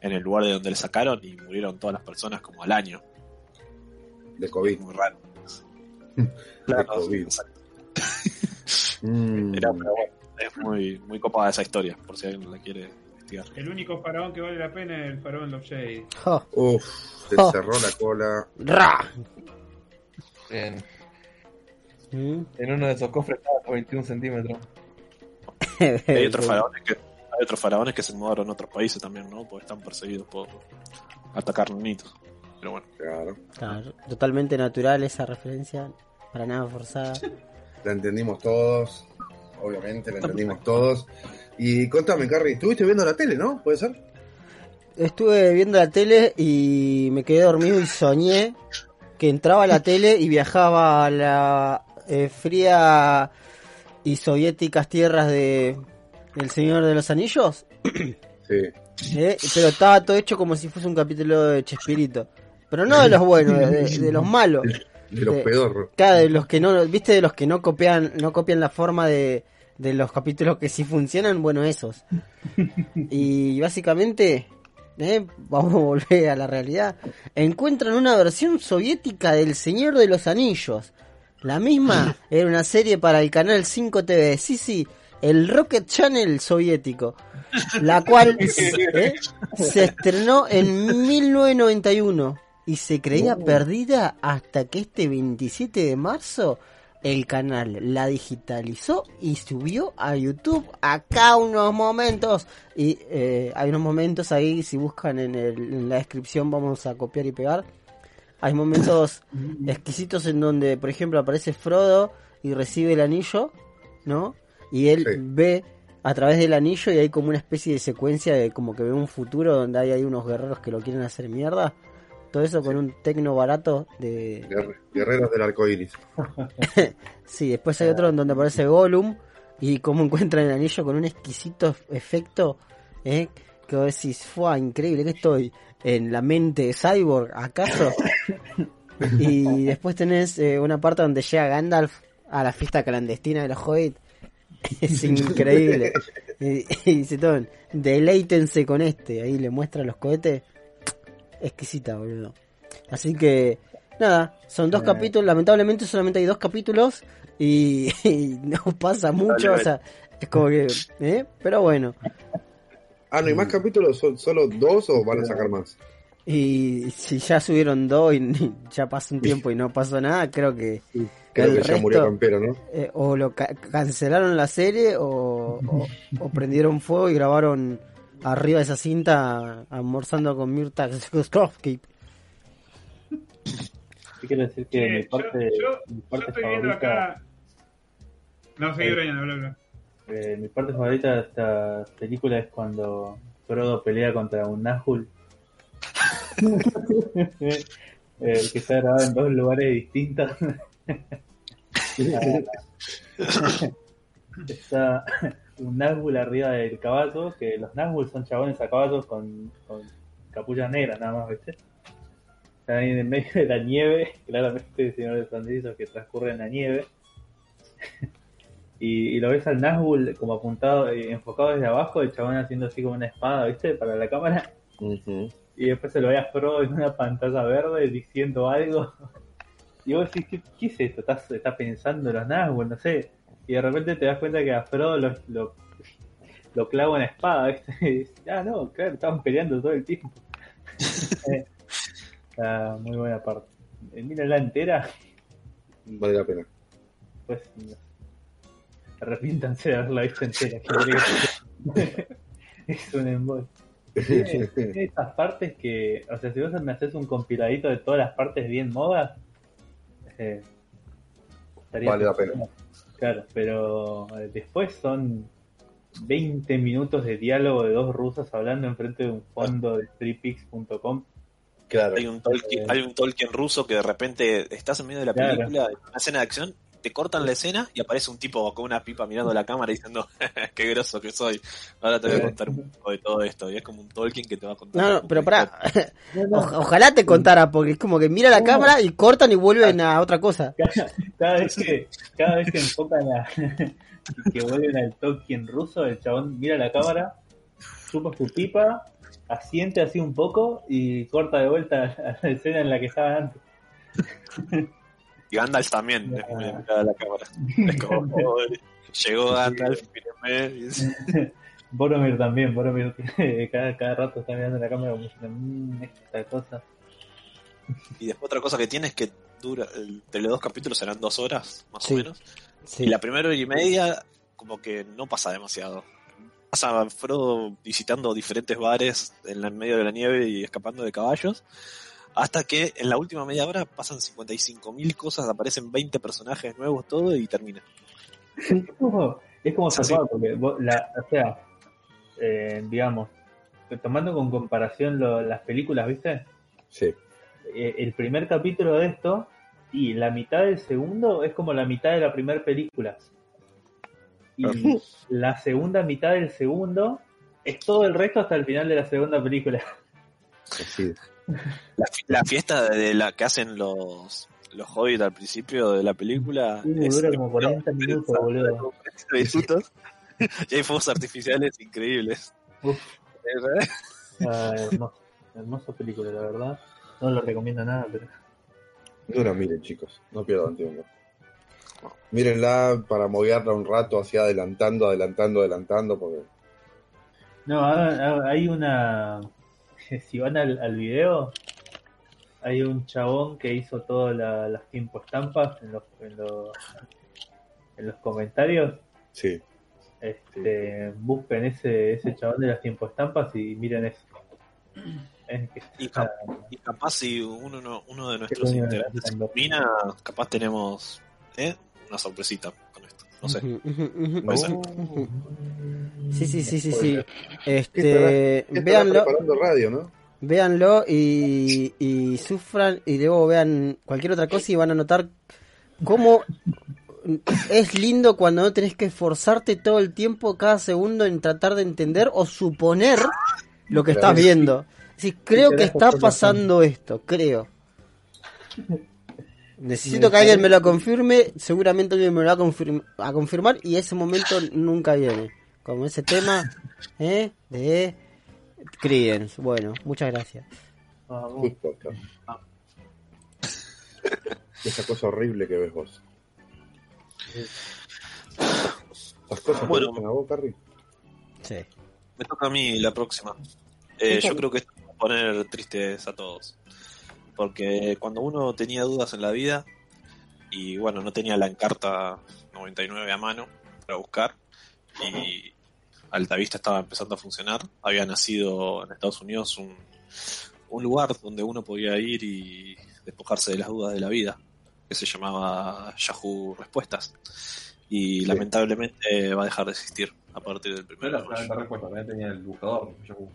B: en el lugar de donde le sacaron y murieron todas las personas como al año.
A: De COVID.
B: Muy raro. *laughs*
A: De COVID.
B: exacto.
A: Mm.
B: Era, pero bueno, es muy, muy copada esa historia, por si alguien la quiere investigar.
D: El único faraón que vale la pena es el faraón Love Shade.
E: Jo,
A: Uf, se
E: Oh.
A: cerró la cola.
E: ra.
F: En,
E: Mm.
F: en uno de esos cofres estaba a 21 centímetros. *laughs*
B: Hay otros faraones que hay otros faraones que se mudaron a otros países también, ¿no? Porque están perseguidos por atacar niñitos. Pero bueno,
A: Claro.
E: Claro, totalmente natural esa referencia, para nada forzada.
A: La entendimos todos. Obviamente, la entendimos todos. Y contame, Carrie, estuviste viendo la tele, ¿no? ¿Puede ser?
E: Estuve viendo la tele y me quedé dormido y soñé que entraba a la tele y viajaba a la eh, fría y soviéticas tierras de El Señor de los Anillos.
A: Sí.
E: ¿eh? Pero estaba todo hecho como si fuese un capítulo de Chespirito. Pero no de los buenos, de, de los malos.
A: De los pedorros.
E: Claro, de los que no, viste, de los que no copian, no copian la forma de, de los capítulos que sí funcionan, bueno, esos. Y básicamente, ¿eh? vamos a volver a la realidad. Encuentran una versión soviética del Señor de los Anillos. La misma era una serie para el canal 5 TV. Sí, sí, el Rocket Channel soviético. La cual ¿eh? se estrenó en 1991 y se creía perdida hasta que este 27 de marzo el canal la digitalizó y subió a YouTube. Acá unos momentos y eh, hay unos momentos ahí si buscan en, el- en la descripción vamos a copiar y pegar. Hay momentos *coughs* exquisitos en donde por ejemplo aparece Frodo y recibe el anillo no y él
A: Sí.
E: ve a través del anillo y hay como una especie de secuencia de como que ve un futuro donde hay ahí unos guerreros que lo quieren hacer mierda todo eso con un tecno barato de
A: Guerre- Guerreros del arco iris. *laughs*
E: Sí, después hay otro en donde aparece Gollum y cómo encuentra el anillo con un exquisito efecto, ¿eh? Que vos decís, fue increíble, que estoy en la mente de Cyborg, ¿acaso? *laughs* y después tenés eh, una parte donde llega Gandalf a la fiesta clandestina de los Hobbits. *laughs* es increíble. y, y dice todo, deleítense con este. Ahí le muestra los cohetes. Exquisita, boludo. Así que, nada, son dos capítulos. Lamentablemente solamente hay dos capítulos. Y, *laughs* y no pasa mucho. O sea, es como que, ¿eh? Pero bueno.
A: Ah, ¿no hay más capítulos? ¿Son solo dos o van a sacar más?
E: Y si ya subieron dos y ya pasó un *laughs* tiempo y no pasó nada, creo que,
A: Creo
E: el
A: que ya murió Campero, ¿no?
E: eh, o lo ca- cancelaron la serie o, o, o prendieron fuego y grabaron arriba de esa cinta almorzando con Mirta.
C: Yo quiero decir que mi parte,
D: yo-
C: mi
D: yo
C: parte
D: estoy viendo
C: favorita,
D: acá. No, seguí
C: Eh.
D: Brian,
C: eh, mi parte favorita de esta película es cuando Frodo pelea contra un Nahul *laughs* Eh, que está grabado en dos lugares distintos. *laughs* *laughs* está un Nazgûl arriba del caballo, que los Nazgûl son chabones a caballos con, con capucha negra nada más, ¿viste? Están ahí en medio de la nieve, *laughs* claramente el Señor de los Anillos que transcurre en la nieve. y, y lo ves al Nazgûl como apuntado, eh, enfocado desde abajo, el chabón haciendo así como una espada, ¿viste? Para la cámara. Y después se lo ve a Frodo en una pantalla verde diciendo algo. *laughs* Y vos decís, ¿qué, qué es esto? ¿Estás, estás pensando en los Nazgûl? No sé. Y de repente te das cuenta que a Frodo lo, lo, lo clava una espada. ¿viste? *laughs* Y dices, ah, no, claro, estaban peleando todo el tiempo. *laughs* Eh, Está muy buena parte. Eh, Mírala entera,
A: Vale la pena.
C: pues no arrepiéntanse de haberla visto entera. *laughs* es un embol. Tiene, tiene estas partes que, o sea, si vos me haces un compiladito de todas las partes bien modas, eh, estaría
A: Vale la pena.
C: Claro, pero eh, después son 20 minutos de diálogo de dos rusos hablando enfrente de un fondo de freepix.com.
A: Claro.
B: Hay un, Tolkien, hay un Tolkien ruso que de repente estás en medio de la
C: Claro.
B: película, en una escena de acción, te cortan la escena y aparece un tipo con una pipa mirando la cámara diciendo, *laughs* qué groso que soy. Ahora te voy a contar un poco de todo esto. Y es como un Tolkien que te va a contar.
E: No, no, pero pará. *laughs* ojalá te contara, porque es como que mira la cámara y cortan y vuelven a otra cosa. *laughs*
C: Cada, cada vez que cada vez que enfocan a y que vuelven al Tolkien ruso, el chabón mira la cámara, chupa su pipa, asiente así un poco y corta de vuelta a la escena en la que estaba antes.
B: Y Gandalf también,
C: Ya.
B: es muy de mirar a la cámara. Es como, *laughs* "Joder, llegó Gandalf, mírenme", *laughs*
C: Boromir también, Boromir *laughs* cada, cada rato está mirando la cámara como diciendo, mmm, esta cosa.
B: Y después otra cosa que tiene es que dura, el, de los dos capítulos serán dos horas, más
E: Sí.
B: o menos.
E: Sí.
B: Y la primera hora y media, como que no pasa demasiado. Pasa Frodo visitando diferentes bares en medio de la nieve y escapando de caballos. Hasta que en la última media hora pasan 55.000 cosas, aparecen 20 personajes nuevos, todo y termina.
C: Es como, es como
B: Es así.
C: zarpado, porque vos, la, o sea, eh, digamos, tomando con comparación lo- las películas, ¿viste?
A: Sí.
C: Eh, el primer capítulo de esto y la mitad del segundo es como la mitad de la primera película. Y *laughs* la segunda mitad del segundo es todo el resto hasta el final de la segunda película.
A: Así.
B: La, fi- la fiesta de la que hacen los, los hobbits al principio de la película
C: Uh,
B: es
C: dura como 40 minutos, boludo. *laughs*
B: 40 minutos. *laughs* y hay fuegos artificiales increíbles.
C: Uf. *laughs* Ah, hermoso, hermosa película, la verdad. No lo recomiendo nada, pero
A: No la miren, chicos. No pierdan tiempo. Mírenla para moverla un rato hacia adelantando, adelantando, adelantando, porque
C: No, ahora- hay una. Si van al, al video, hay un chabón que hizo todas la- las tiempo estampas en los, en los, en los comentarios.
A: sí.
C: Este, busquen ese, ese chabón de las tiempo estampas y miren eso. Es que
B: Y,
C: está-
B: cap- y capaz si uno, no- uno de nuestros integrantes combina, capaz tenemos ¿eh? una sorpresita con esto. No sé. Puede ser.
E: Ujú. Sí, sí, sí, sí, sí. Este,
A: ¿Qué estará
E: véanlo,
A: preparando radio, ¿no?
E: véanlo y, y sufran y luego vean cualquier otra cosa y van a notar cómo es lindo cuando no tenés que esforzarte todo el tiempo, cada segundo en tratar de entender o suponer lo que estás viendo. Sí, creo que está pasando esto, creo. Necesito que alguien me lo confirme, seguramente alguien me lo va a, confirm- a confirmar y ese momento nunca viene. Como ese tema *laughs* ¿eh? de Creedence. Bueno, muchas gracias.
C: Ah. *laughs*
A: Esa cosa horrible que ves vos. Las cosas que
B: Bueno.
A: gustan a vos, Carrie.
E: Sí.
B: Me toca a mí la próxima. Eh, yo creo que esto va a poner tristes a todos. Porque cuando uno tenía dudas en la vida, y bueno, no tenía la encarta 99 a mano para buscar, y Altavista estaba empezando a funcionar, había nacido en Estados Unidos un, un lugar donde uno podía ir y despojarse de las dudas de la vida, que se llamaba Yahoo Respuestas. Y lamentablemente va a dejar de existir a partir del
F: No
B: primero
F: era respuesta, también tenía el buscador. Yahoo.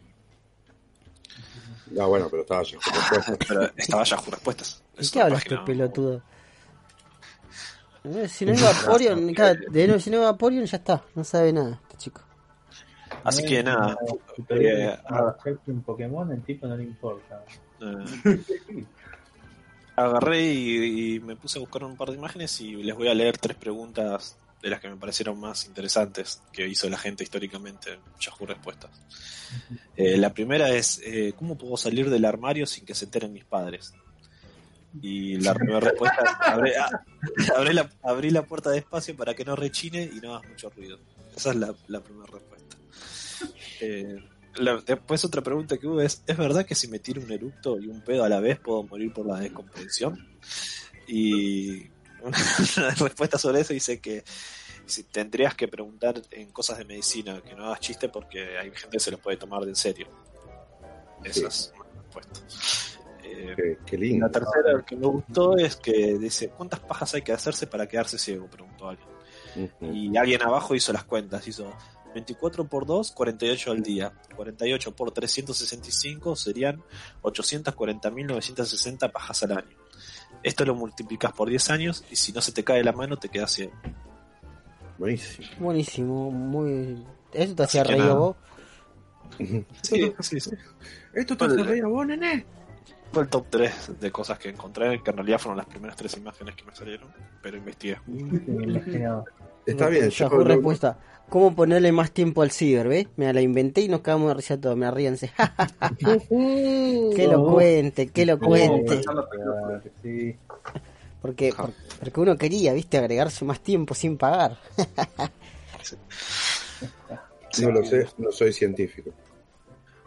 A: Ah, bueno, pero estaba ya respuesta. *laughs*
B: Pero estaba Yahoo Respuestas.
E: ¿De
B: Es
E: qué hablas,
B: página-
E: pelotudo? Eh, Si no *laughs* iba Porion, claro, de nuevo, si no iba Porion ya está, no sabe nada este chico.
B: Así que nada. Eh,
C: no acepta un Pokémon, el tipo no le importa.
B: eh, *laughs* agarré y, y me puse a buscar un par de imágenes y les voy a leer tres preguntas de las que me parecieron más interesantes que hizo la gente históricamente en Yahoo Respuestas. Eh, la primera es, eh, ¿cómo puedo salir del armario sin que se enteren mis padres? Y la primera *laughs* respuesta es, abrí, ah, abrí la, abrí la puerta despacio para que no rechine y no hagas mucho ruido. Esa es la, la primera respuesta. Eh, la- después otra pregunta que hubo es, ¿es verdad que si me tiro un eructo y un pedo a la vez puedo morir por la descompresión? Y una, *laughs* respuesta sobre eso dice que si tendrías que preguntar en cosas de medicina, que no hagas chiste porque hay gente que se los puede tomar de en serio. Esa es una respuesta. Eh,
A: Qué, qué lindo.
B: la tercera que me gustó es que dice, ¿cuántas pajas hay que hacerse para quedarse ciego? Preguntó alguien. Y alguien abajo hizo las cuentas, hizo 24 por 2, 48 al día. 48 por 365 serían 840.960 pajas al año. Esto lo multiplicas por 10 años y si no se te cae la mano te quedas ciego.
A: Buenísimo.
E: Buenísimo, muy... ¿Eso te hacía reír vos?
B: Sí, sí, sí.
A: ¿Esto
B: te hace reír
A: a vos, nene?
B: Fue el top 3 de cosas que encontré, que en realidad fueron las primeras tres imágenes que me salieron, pero investigué.
A: Está bien, yo
E: Yahoo
A: lo-
E: respuesta. ¿Cómo ponerle más tiempo al ciber, ves? Me la inventé y nos quedamos de risa todos, me ríense. *laughs* que lo cuente, que lo cuente. Porque, por- porque uno quería, viste, agregarse más tiempo sin pagar. *laughs*
A: No lo sé, no soy científico.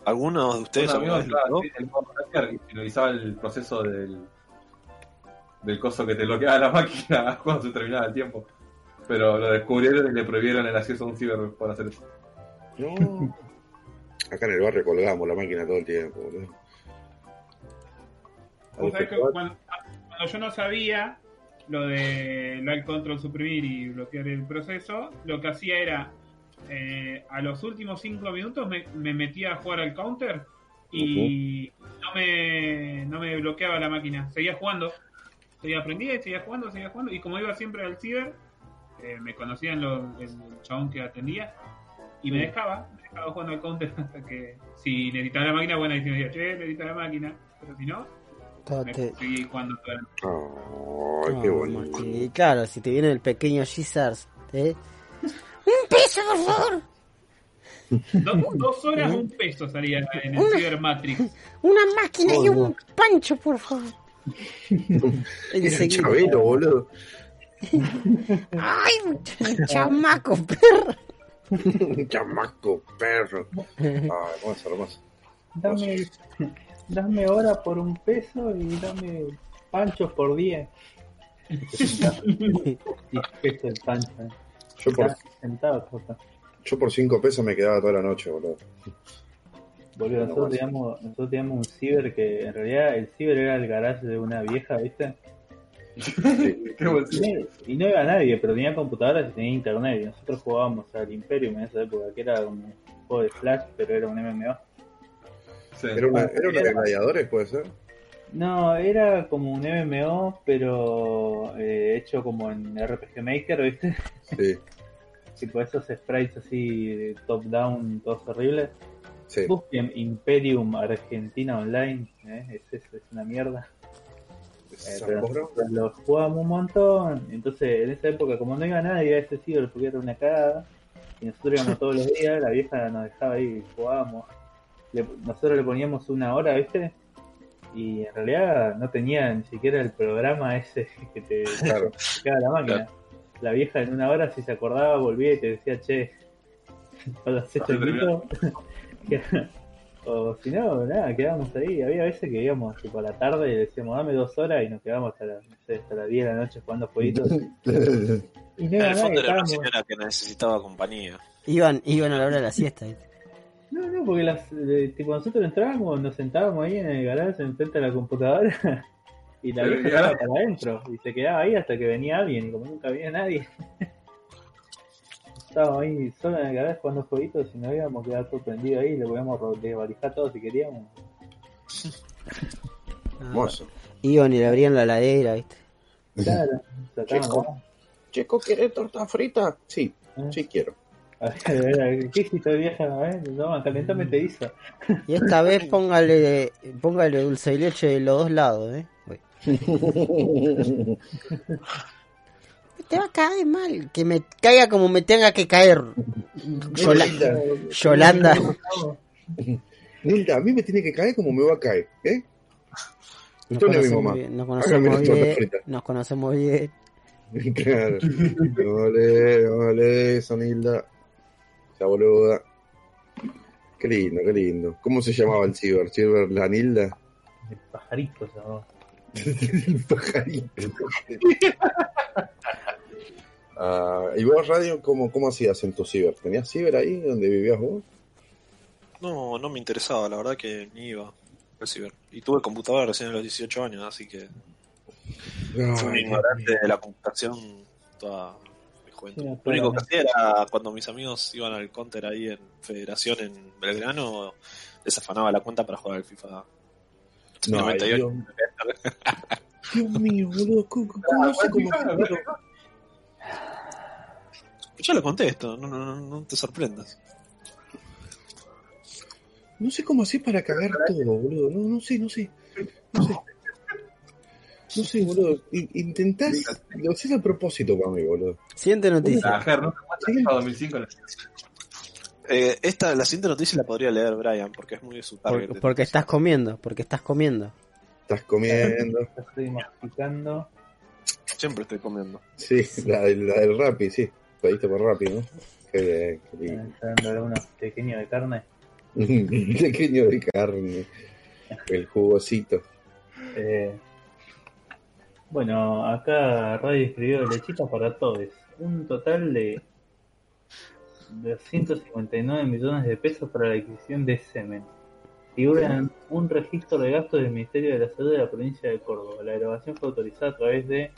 B: ¿Algunos de ustedes
F: Un amigo en el modo hacker y finalizaba el proceso del, del coso que te bloqueaba la *laughs* máquina cuando se terminaba el tiempo. Pero lo descubrieron y le prohibieron el acceso a un ciber por hacer eso.
A: No. *laughs* Acá en el barrio colgamos la máquina todo el tiempo, boludo.
D: Vos sabés que cuando, cuando yo no sabía lo de live control suprimir y bloquear el proceso, lo que hacía era eh, a los últimos cinco minutos me, me metía a jugar al counter y no me no me bloqueaba la máquina, seguía jugando, seguía aprendía y seguía jugando, seguía jugando y como iba siempre al ciber, eh, me conocían los, el, chabón que atendía y me dejaba, me dejaba jugando al counter *laughs* hasta que si necesitaba la máquina, bueno, ahí sí me decía, che, necesito la máquina, pero si no,
E: te-
D: seguí jugando toda la
A: qué bonito.
E: Martín, claro, si te viene el pequeño Gisars, ¿eh? ¡Un peso, por favor!
D: Do- dos horas un peso salía en el Cyber Matrix.
E: ¡Una máquina y
C: Oh,
E: un pancho, por favor! Enseguida.
A: Chabelo, boludo.
E: ¡Ay, chamaco, perro! *laughs*
A: Chamaco, perro. Ay, hermoso, hermoso.
C: Dame, dame hora por un peso y dame panchos por 10. *laughs* y peso el pancho. eh.
A: Yo por, yo por cinco pesos me quedaba toda la noche, boludo.
C: Boludo, nosotros teníamos, nosotros teníamos un ciber que en realidad el ciber era el garage de una vieja, ¿viste? *laughs*
F: Qué
C: Y no, y no iba nadie, pero tenía computadoras y tenía internet. Y nosotros jugábamos al Imperium en esa época, que era un juego de Flash, pero era un MMO.
F: Sí.
A: Era una, era una de gladiadores, puede ser.
C: No, era como un MMO, pero eh, hecho como en RPG Maker, ¿viste?
A: Sí, *laughs*
C: tipo esos sprites así top-down, todos horribles.
A: sí.
C: Busquen Imperium Argentina Online, ¿eh? es, es, es una mierda. Eh, pero nosotros lo jugábamos un montón. Entonces, en esa época, como no iba nadie a ese ciber porque era una cagada, y nosotros íbamos todos los días, la vieja nos dejaba ahí y jugábamos. Le- nosotros le poníamos una hora, ¿viste? Y en realidad no tenía ni siquiera el programa ese *laughs* que te
A: Claro.
C: la máquina. La vieja en una hora, si se acordaba, volvía y te decía, che, *laughs* ¿cuándo has hecho el grito? o si no, nada, quedábamos ahí. Había veces que íbamos tipo a la tarde y decíamos, dame dos horas y nos quedábamos hasta, la- no sé, hasta las 10 de la noche jugando jueguitos. *laughs* Y no
B: En el fondo era una
C: estábamos-
B: señora que necesitaba compañía.
E: Iban, iban a la hora de la siesta.
C: No, no, porque las, eh, tipo, nosotros entrábamos, nos sentábamos ahí en el garage enfrente de la computadora y la vieja estaba para adentro y se quedaba ahí hasta que venía alguien y como nunca venía nadie. *laughs* Estábamos ahí solo en el garage jugando jueguitos y nos íbamos a quedar sorprendidos ahí, le podíamos desvalijar todo si queríamos.
A: Hermoso.
E: Iban y le abrían la ladera, ¿viste?
C: Claro,
A: Chico. Checo, ¿querés torta frita? Sí,
C: Ah.
A: sí quiero. *laughs*
C: A ver, a ver, ¿Qué hiciste vieja? Ver, no, calentame te hizo.
E: Y esta vez póngale, póngale dulce y leche de los dos lados, ¿eh? Uy. *laughs* Te va a caer mal. Que me caiga como me tenga que caer. Yola-
A: Nilda,
E: Yolanda. *laughs*
A: Nilda, a mí me tiene que caer como me va a caer, ¿eh?
E: Nos
A: Usted no es mi
E: conocemos
A: mamá.
E: bien, nos conocemos
A: la
E: bien. Nos conocemos bien. *laughs*
A: Claro. No le, no le eso, Nilda. Esa boluda. Qué lindo, qué lindo. ¿Cómo se llamaba el ciber? ¿Ciber la Nilda?
C: El pajarito, ¿no?
A: el pajarito. *laughs* Ah, ¿Y vos, Radio, cómo, cómo hacías en tu ciber? ¿Tenías ciber ahí donde vivías vos?
B: No, no me interesaba, la verdad que ni iba al ciber. Y tuve computadora recién a los 18 años, así que fui un ignorante de la computación toda mi juventud. Lo único que hacía era cuando mis amigos iban al counter ahí en Federación en Belgrano, les afanaba la cuenta para jugar al FIFA
A: No, ay,
B: 98.
A: Dios, Dios mío, boludo. ¿Cómo, cómo no sé cómo hacerlo?
B: Ya lo conté esto, no, no, no, no te sorprendas.
A: No sé cómo hacer para cagar todo, boludo. No, no sé, no sé. No sé. No sé, boludo. Intentás. Lo haces a propósito para mí, boludo.
E: Siguiente noticia.
F: ¿no te muestras FIFA 2005 en el-
B: Eh, esta, la siguiente noticia la podría leer Brian, porque es muy de su target.
E: Porque, porque estás comiendo, porque estás comiendo.
A: Estás comiendo.
C: Estoy masticando.
B: Siempre estoy comiendo.
A: Sí, la, del- la del Rappi, sí. Pediste por Rappi, ¿no? Qué bien, qué
C: Me
A: lindo.
C: está dando algunos pequeños de carne. *laughs*
A: Pequeño de carne. El jugosito.
C: Eh, bueno, acá Radio escribió lechita para todos. Un total de 259 millones de pesos para la adquisición de semen. Figura un registro de gastos del Ministerio de la Salud de la provincia de Córdoba. La grabación fue autorizada a través de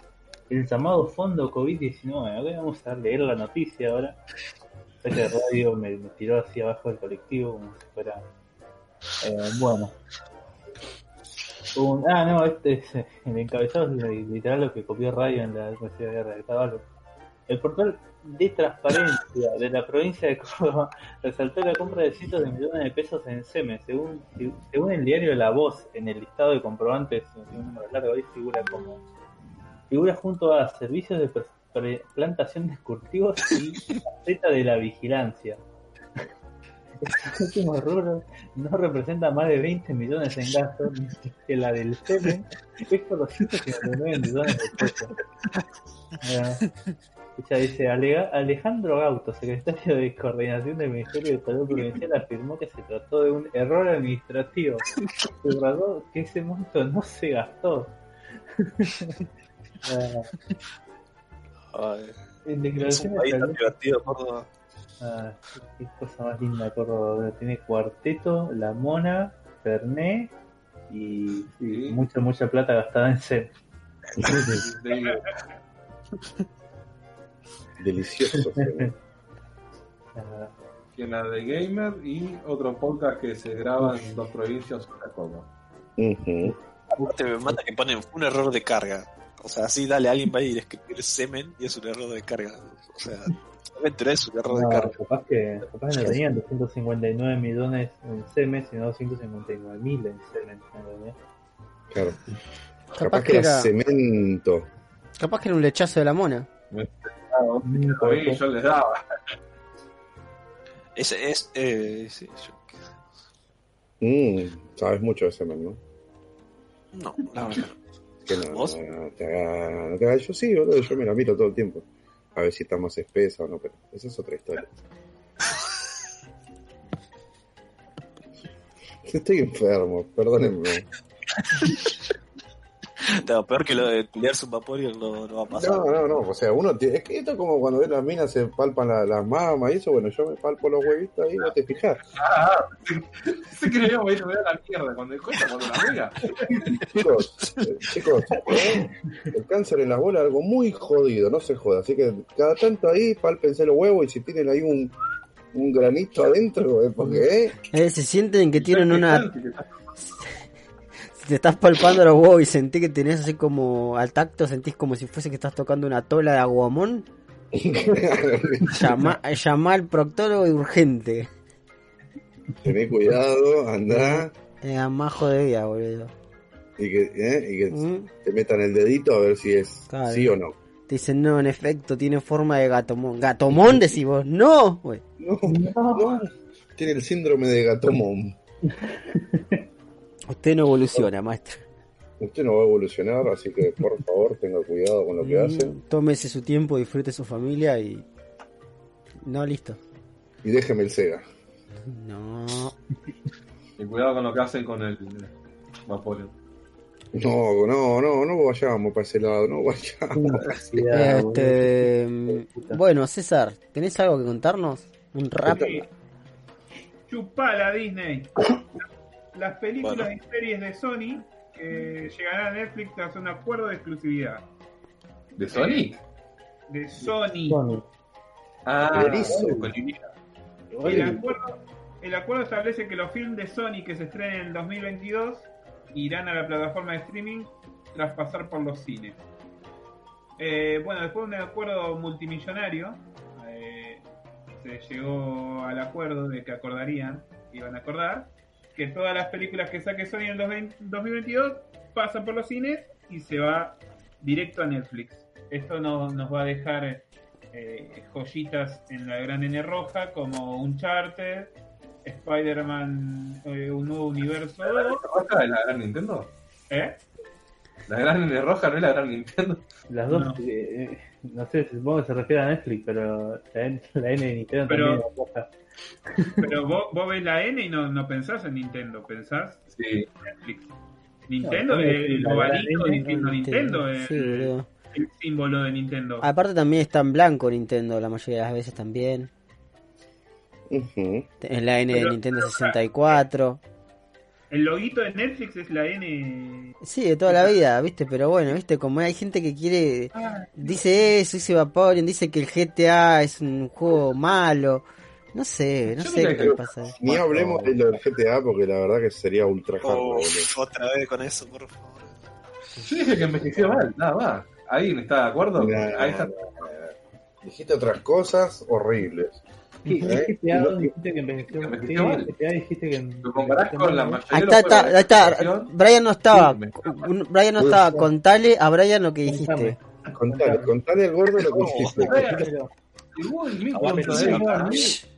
C: el llamado Fondo COVID-19. Acá vamos a leer la noticia ahora. Radio me, tiró hacia abajo del colectivo como si. Eh, bueno, un- ah, no, este es el encabezado es li- literal lo que copió Radio en la Universidad de redactado algo. El portal de transparencia de la provincia de Córdoba *laughs* resaltó la compra de cientos de millones de pesos en SEME. Según, según el diario La Voz, en el listado de comprobantes, un número largo ahí figura como figura junto a servicios de pre- plantación de cultivos y faceta de la vigilancia. *laughs* Estos últimos rubros no representa más de 20 millones en gastos, que la del semen es por 259 millones de pesos. Eh, *laughs* dice, "Alega- Alejandro Gauto, secretario de Coordinación del Ministerio de Salud Provincial, afirmó que se trató de un error administrativo. *laughs* Subrayó que ese monto no se gastó. Eh, *laughs*
B: Ay,
C: en
B: es un país tan divertido, Córdoba.
C: Ah, qué cosa más linda Córdoba. Tiene cuarteto, la mona, Ferné y, y
F: Sí.
C: mucha, mucha plata gastada en sed. *laughs*
F: de-
A: Delicioso. *laughs*
C: Ah,
F: Tienda de Gamer y otro podcast que se graba en dos provincias.
A: Ujú.
B: Aparte me mata que ponen un error de carga. O sea, así dale a alguien va a ir a escribir semen y es un error de carga. O sea, realmente es un error de
C: no,
B: carga.
C: capaz que capaz que no tenían 259 millones en SEME, sino 259 mil en SEME. ¿entendés?
A: Claro.
E: Capaz
A: Capaz
E: que
A: que era
E: era,
A: cemento.
E: capaz que era un lechazo de la mona.
F: Ahí yo les daba.
B: Ese es. Eh, sí, yo-
A: Mm, sabes mucho de cemento, ¿no?
B: no, la verdad.
A: Que no,
B: ¿Vos?
A: no te haga- no te haga- Yo sí, boludo, yo me la miro todo el tiempo. A ver si está más espesa o no, pero esa es otra historia. *laughs* Estoy enfermo, perdónenme. *laughs* *laughs*
B: No, peor que lo de culiarse un vaporio no, no va a pasar.
A: No, no, no, o sea, uno tiene, es que esto es como cuando ves las minas se palpan la- las mamas y eso, bueno, yo me palpo los huevitos ahí, no te fijas.
F: Ah, *laughs* se creía que iba a la mierda cuando el cuenta cuando la vea. *laughs*
A: Chicos, eh, chicos, eh, el cáncer en las bolas es algo muy jodido, no se joda, así que cada tanto ahí pálpense los huevos y si tienen ahí un, un granito adentro, eh, porque, eh,
E: Eh, se sienten que tienen una te estás palpando los huevos y sentís que tenés así como al tacto, sentís como si fuese que estás tocando una tola de aguamón. *laughs* Llama, llama al proctólogo y urgente.
A: Tené cuidado, andá
E: Era más jodida, boludo.
A: y que, ¿eh? y que
E: Mm.
A: te metan el dedito a ver si es
E: Claro.
A: sí o no.
E: Te dicen, no, en efecto, tiene forma de gatomón. ¿Gatomón decís vos? No.
A: No, no. Tiene el síndrome de gatomón. *laughs*
E: Usted no evoluciona, maestro.
A: Usted no va a evolucionar, así que por favor tenga cuidado con lo que hace
E: Mm, Tómese su tiempo, disfrute su familia y... No, listo.
A: y déjeme el Sega.
E: No.
F: Y cuidado con lo que hacen con el Vaporeon.
A: No, no, no, no vayamos para ese lado, no vayamos. *laughs*
C: Cuidado,
E: Este, bueno, César, ¿tenés algo que contarnos? ¿Un rap?
D: Chupala Disney. Las películas
B: Bueno.
D: y series de Sony que llegarán a Netflix tras un acuerdo de exclusividad.
F: ¿De Sonic?
D: De Sony.
C: Sony.
F: Ah, Iria.
D: El acuerdo, el acuerdo establece que los films de Sony que se estrenen en el 2022 irán a la plataforma de streaming tras pasar por los cines. Eh, bueno, después de un acuerdo multimillonario, eh, se llegó al acuerdo de que acordarían, iban a acordar, que todas las películas que saque Sony en el 20 2022 pasan por los cines y se va directo a Netflix. Esto no- nos va a dejar eh, joyitas en la gran N roja como Uncharted, Spider-Man, eh, un nuevo universo 2.
F: ¿Roja es la gran Nintendo?
D: ¿Eh?
F: ¿La gran N roja no es la gran Nintendo?
C: Las dos,
D: No.
C: eh, eh, no sé, supongo que se refiere a Netflix, pero la N, la N de Nintendo
D: Pero-
C: también es roja.
D: Pero vos, vos ves la N y no, no pensás en Nintendo, pensás
F: Sí.
D: en Netflix. Nintendo,
C: No,
D: el, el ovalito diciendo Nintendo,
E: entiendo.
D: es
E: Sí,
D: el símbolo de Nintendo.
E: Aparte también está en blanco Nintendo la mayoría de las veces también.
A: Ujú.
E: Es la N de Nintendo 64.
D: El loguito de Netflix es la N.
E: Sí, de toda la vida, ¿viste? Pero bueno, ¿viste? Como hay gente que quiere...
D: Ah,
E: Dice eso, dice Vaporeon, dice que el GTA es un juego malo. No sé, no
F: Yo
E: sé qué
F: creo-
E: pasa.
A: Ni hablemos de lo del GTA porque la verdad que sería ultra hardcore,
B: Oh,
A: boludo.
B: otra vez con eso, por favor.
F: Yo dije que envejeció mal, nada más. ¿Alguien está de acuerdo?
A: Nah,
F: Ahí está.
A: Dijiste otras cosas horribles.
C: ¿Qué,
A: ¿Eh?
C: qué GTA
A: No-
C: dijiste que envejeció?
F: que
C: ¿Qué
F: envejeció mal.
C: GTA dijiste que
F: Lo comparás con la mayoría
E: Ahí está, ahí. Brian no estaba.
F: Me-
E: Brian no estaba. Contale a Brian lo que dijiste.
A: Contale, contale al gordo lo que
F: Igual, mi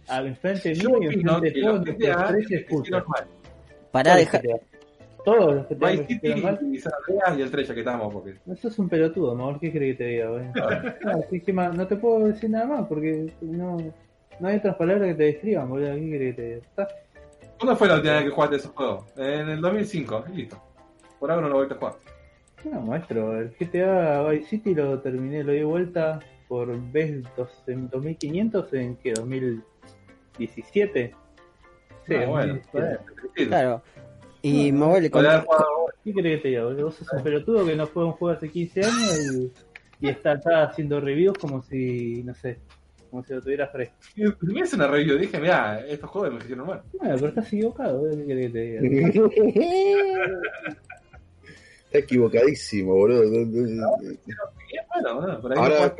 C: Al enfrente mío y enfrente de todos
F: los
C: nuestros
F: GTA
C: tres escuchas.
F: envejecieron mal.
E: Pará, deja.
C: Todos los que te
F: Vice City y San Andreas y el 3 ya que estamos, porque
C: Eso es un pelotudo, amor. ¿Qué crees que te diga, güey? No, sí, ¿qué más? no te puedo decir nada más porque no, no hay otras palabras que te describan, boludo. ¿Qué crees que te diga? Está-
F: ¿Cuándo fue la última vez que jugaste ese juego? En el 2005, y listo. Por ahora no lo voy a jugar.
C: No, maestro, el GTA Vice City lo terminé, lo di vuelta por vez dos, en 2500 en que 2017. Sí,
F: Ah, bueno,
C: 2017.
F: Sí,
E: Claro. Y
F: podría haber
E: con.
C: ¿Qué crees que te diga? boludo? Vos sos un pelotudo que no juega un juego hace 15 años y, y está, está haciendo reviews como si, no sé, como si lo tuviera fresco.
F: Y me hice una review, dije, mira, estos juegos me hicieron mal.
C: Bueno, pero estás equivocado, boludo. ¿qué crees que te diga? *laughs*
A: Está equivocadísimo, boludo.
F: Y bueno, bueno, por ahí
A: Ahora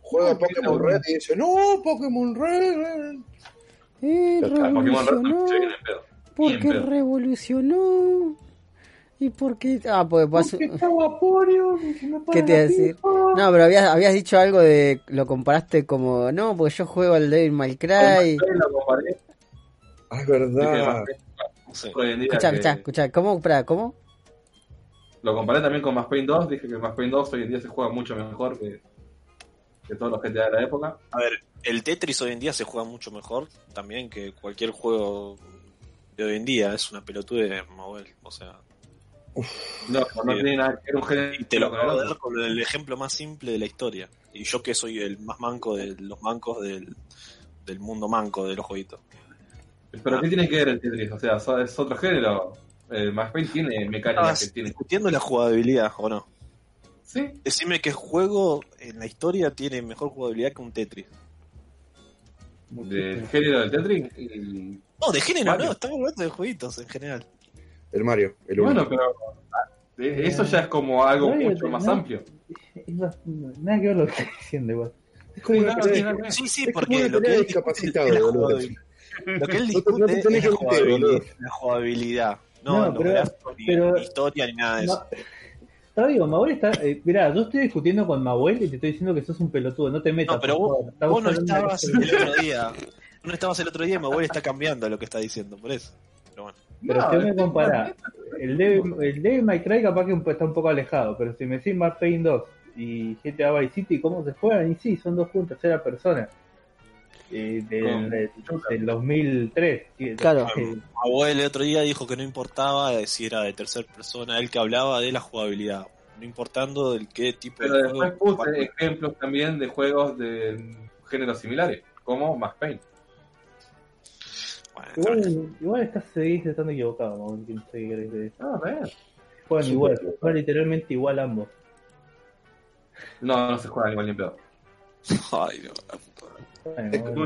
A: juega Pokémon Red y dice, no, Pokémon Red.
E: Eh,
F: Ah,
E: revolucionó.
F: pedo.
E: Porque revolucionó. ¿Y por qué? Ah, pues pasó.
C: Porque me
E: ¿Qué te iba a decir? No, pero habías, habías dicho algo de. Lo comparaste como. No, porque yo juego al Devil May Cry.
F: Ahí lo comparé,
A: Ah, es verdad.
E: Escucha,
F: que-
E: escucha, escucha. ¿Cómo? Espera, ¿cómo?
F: Lo comparé también con Mass Paint 2, dije que Mass Paint 2 hoy en día se juega mucho mejor que, que todos los GTA de la época.
B: A ver, el Tetris hoy en día se juega mucho mejor también que cualquier juego de hoy en día. Es una pelotude de Mobile. O sea,
F: No, no
B: Sí.
F: tiene nada que ver un género
B: y te lo
F: con el
B: acabo de dar con el ejemplo más simple de la historia. Y yo que soy el más manco de los mancos del, del mundo manco de los jueguitos.
F: Pero ¿qué tiene que ver el Tetris? O sea, es otro género. El Mass Paint tiene mecánicas que
B: ¿Estabas
F: tiene.
B: discutiendo la jugabilidad o no?
F: Sí,
B: Decime qué juego en la historia tiene mejor jugabilidad que un Tetris.
F: del género del Tetris. Y...
B: No, de género
F: Mario.
B: no, estamos hablando de jueguitos en general.
A: El Mario, el
F: Bueno, pero eh, eso ya es como algo
C: No,
F: mucho
C: no,
F: más
C: no.
F: amplio.
C: Nada que ver lo que estoy diciendo igual. Es como
A: Sí,
C: una
A: no, que.
B: Sí, sí, porque lo que
A: discapacitado,
B: es la. Lo que él
A: No te-
B: discute
A: no
B: es la jugabilidad, la jugabilidad. No,
C: No, pero-
B: ni,
C: pero-
B: ni historia, ni nada de eso.
C: Está bien, Mahuel está. Eh, mirá, yo estoy discutiendo con Mahuel y te estoy diciendo que sos un pelotudo. No te metas.
B: No, pero vos, no estabas el otro día. No estabas el otro día y mi abuela está cambiando lo que está diciendo, por eso. Pero bueno.
C: Pero
F: No,
C: si me comparás, el de, el de My Cry capaz que un- está un poco alejado, pero si me decís Max Payne 2 y GTA Vice City, ¿cómo se juegan? Y sí, son dos juegos en tercera persona. Eh, del,
F: Con-
C: del- del 2003. sí,
E: Claro.
C: eh,
B: Mi abuela el otro día dijo que no importaba si era de tercera persona, él que hablaba de la jugabilidad, no importando del qué tipo
F: Pero
B: de
F: después
B: juego.
F: puse ejemplos también de juegos de géneros similares, como Max Payne.
B: Bueno,
C: igual, igual estás seguís estando equivocado, no sé qué querés decir.
F: Ah.
C: Juegan igual, juegan literalmente igual ambos.
F: No, no se juega igual ni pedo. *laughs*
B: Ay, no,
D: yo,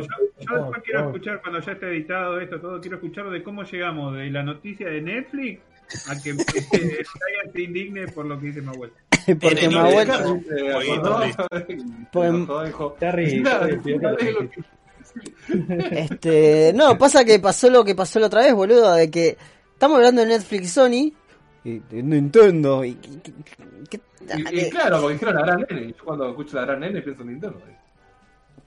D: después quiero escuchar, cuando ya esté editado esto todo, quiero escuchar de cómo llegamos de la noticia de Netflix a que *laughs* este, se indigne por lo que dice mi abuela. *laughs*
E: Porque
B: En
E: mi
B: el
E: abuela.
B: Nintendo. Jueguito,
F: acordó,
B: listo.
E: Pues-
F: se enojó, dijo,
C: Terry,
F: "Nada,
C: Terry, pidió que
F: nada
C: lo
F: de lo
C: dijiste.
F: que-
E: Este, no, pasa que pasó lo que pasó la otra vez, boludo, de que estamos hablando de Netflix Sony y de Nintendo y, y- y- que-
F: Y, y
E: dale,
F: claro, porque dijeron la gran nene. Yo cuando escucho la gran nene pienso en Nintendo.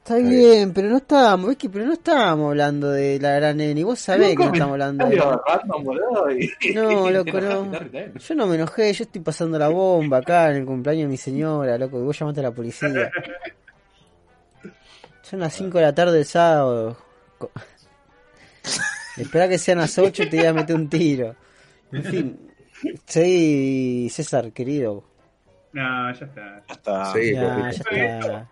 E: Está bien, pero no estábamos, es que pero no estábamos hablando de la gran nene, y vos sabés que no estamos hablando de
F: Salió Batman, boludo, y- *laughs*
E: No, loco, no. Yo no me enojé, yo estoy pasando la bomba acá en el cumpleaños de mi señora, loco, y vos llamaste a la policía. Son las 5 de la tarde del sábado. *laughs* Espera que sean las 8 y te voy a meter un tiro. En fin, sí, César, querido.
D: No, ya está.
B: Ya está.
A: Sí,
E: Ya, ya está.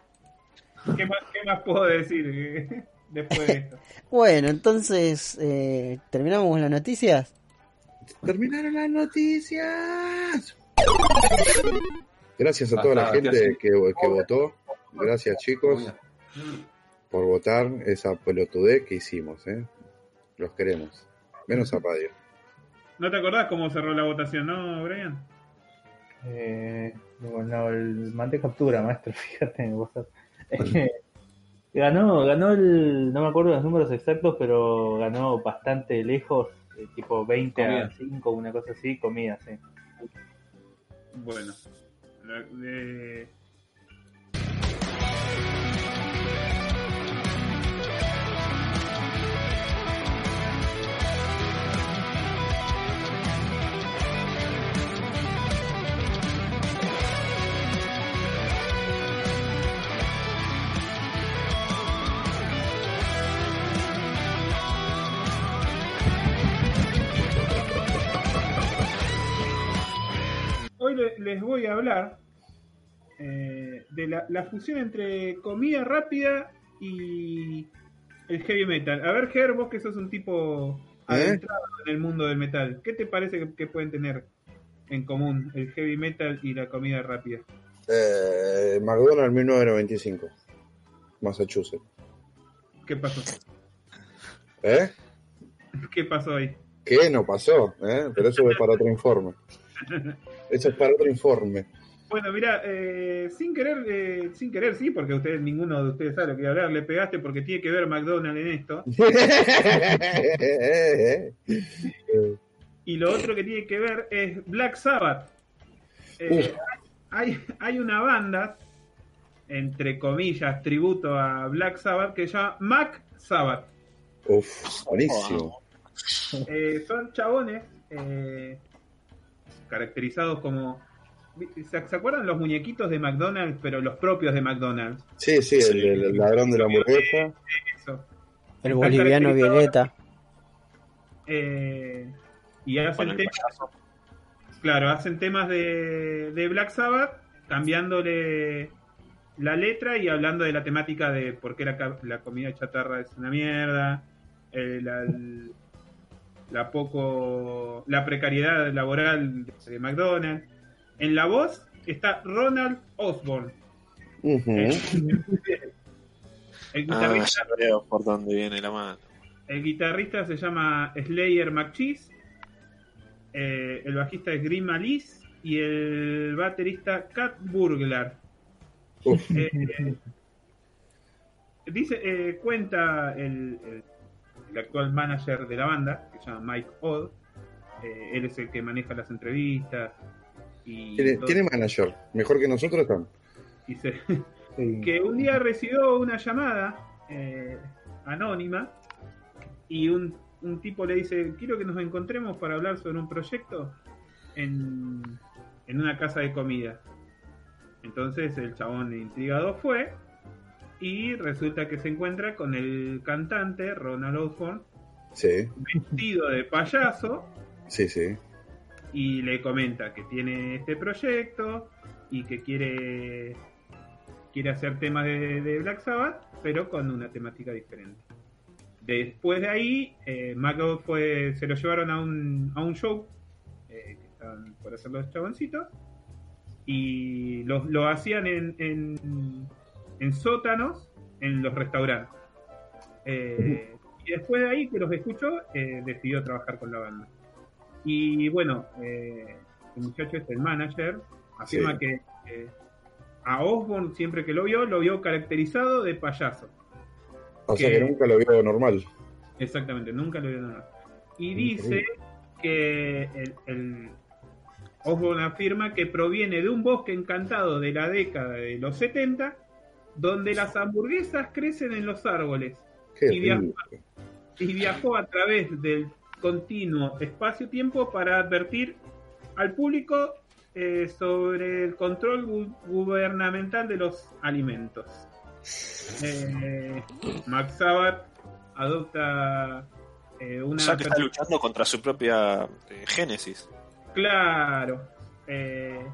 D: ¿Qué más, qué más puedo decir eh, después de esto?
E: Bueno, entonces, eh, ¿terminamos con las noticias?
A: Terminaron las noticias. Gracias a toda la
F: Ah,
A: gente que, que votó. Gracias, chicos, por votar esa pelotudez que hicimos. ¿eh? Los queremos. Menos a Radio.
D: ¿No te acordás cómo cerró la votación, no, Brian?
C: Eh, bueno, el, mandé captura, maestro, fíjate en WhatsApp. *laughs* Ganó, ganó el, no me acuerdo los números exactos, pero ganó bastante lejos, eh, tipo 20 a
F: Comida.
C: 5, una cosa así, comida, sí.
D: Bueno. La- de- Hoy le- les voy a hablar eh, de la, la fusión entre comida rápida y el heavy metal. A ver, Ger, vos que sos un tipo
A: ¿Eh?
D: adentrado en el mundo del metal, ¿qué te parece que, que pueden tener en común el heavy metal y la comida rápida?
A: Eh, McDonald's 1995. Massachusetts.
D: ¿Qué pasó?
A: ¿Eh?
D: ¿Qué pasó ahí?
A: ¿Qué? No pasó, ¿eh? Pero eso es para otro informe. *laughs* Eso es para otro informe.
D: Bueno, mira, eh, sin querer, eh, sin querer, sí, porque ustedes, ninguno de ustedes sabe lo que hablar, le pegaste porque tiene que ver McDonald's en esto. *laughs* Y lo otro que tiene que ver es Black Sabbath. Eh, hay, hay una banda, entre comillas, tributo a Black Sabbath, que se llama Mac Sabbath.
A: Uf, buenísimo.
D: Son chabones caracterizados como... ¿Se, acuerdan los muñequitos de McDonald's, pero los propios de McDonald's?
A: Sí, sí, el, el- el ladrón de la hamburguesa.
D: Eso.
E: El boliviano Violeta.
D: Eh, y hacen
B: el
D: temas, claro, hacen temas de, de Black Sabbath, cambiándole la letra y hablando de la temática de por qué la, la comida chatarra es una mierda, la, la poco la precariedad laboral de, McDonald's. En la voz está Ronald Osborne. El
B: Ah,
D: guitarrista,
B: ya veo por dónde viene la mano.
D: el guitarrista se llama Slayer McCheese. eh, el bajista es Grim Alice y el baterista Cat Burglar. Eh, dice, eh, cuenta el, el- el actual manager de la banda, que se llama Mike Odd. Eh, él es el que maneja las entrevistas. Y
A: tiene, manager. Mejor que nosotros están.
D: Dice
C: Sí. *laughs*
D: que un día recibió una llamada eh, anónima y un, un tipo le dice, quiero que nos encontremos para hablar sobre un proyecto en, en una casa de comida. Entonces el chabón intrigado fue y resulta que se encuentra con el cantante Ronald Osborne
A: Sí,
D: vestido de payaso
A: sí, sí.
D: y le comenta que tiene este proyecto y que quiere quiere hacer temas de, de Black Sabbath, pero con una temática diferente. Después de ahí, eh, fue, se lo llevaron a un, a un show eh, que estaban por hacer los chaboncitos y lo, lo hacían en, en, en sótanos en los restaurantes. Eh, y después de ahí que los escuchó, eh, decidió trabajar con la banda. Y bueno, eh, el muchacho es el manager, afirma
A: Sí.
D: que a Osborne siempre que lo vio, lo vio caracterizado de payaso.
A: O sea
D: Que-
A: nunca lo vio normal.
D: Exactamente, nunca lo vio nada. Y dice que el, el Osborne afirma que proviene de un bosque encantado de la década de los 70, donde las hamburguesas crecen en los árboles. Y viajó a través del continuo espacio-tiempo para advertir al público eh, sobre el control gu- gubernamental de los alimentos. Eh, Max Sabbath adopta eh, una...
B: O sea que está luchando contra su propia eh, génesis.
D: Claro. eh,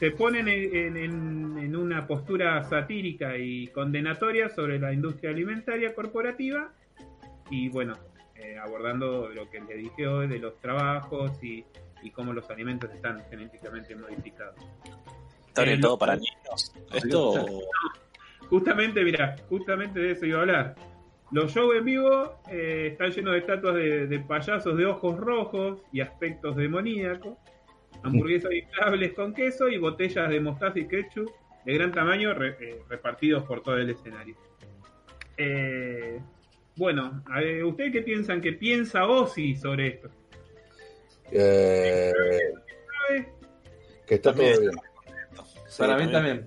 D: eh, eh, se ponen en, en- en- en una postura satírica y condenatoria sobre la industria alimentaria corporativa y bueno, eh, abordando lo que les dije hoy de los trabajos y, y cómo los alimentos están genéticamente modificados.
B: Está
D: Eh,
B: orientado
D: lo-
B: para niños. Esto
D: Justamente, mira, justamente de eso iba a hablar. Los shows en vivo eh, están llenos de estatuas de, de payasos de ojos rojos y aspectos demoníacos, hamburguesas inflables con queso y botellas de mostaza y ketchup de gran tamaño re- eh, repartidos por todo el escenario. Eh, bueno, a ver, ¿ustedes qué piensan? ¿Qué piensa Ozzy sobre esto?
A: Eh, que está todo bien.
B: sí,
F: Para mí
B: también.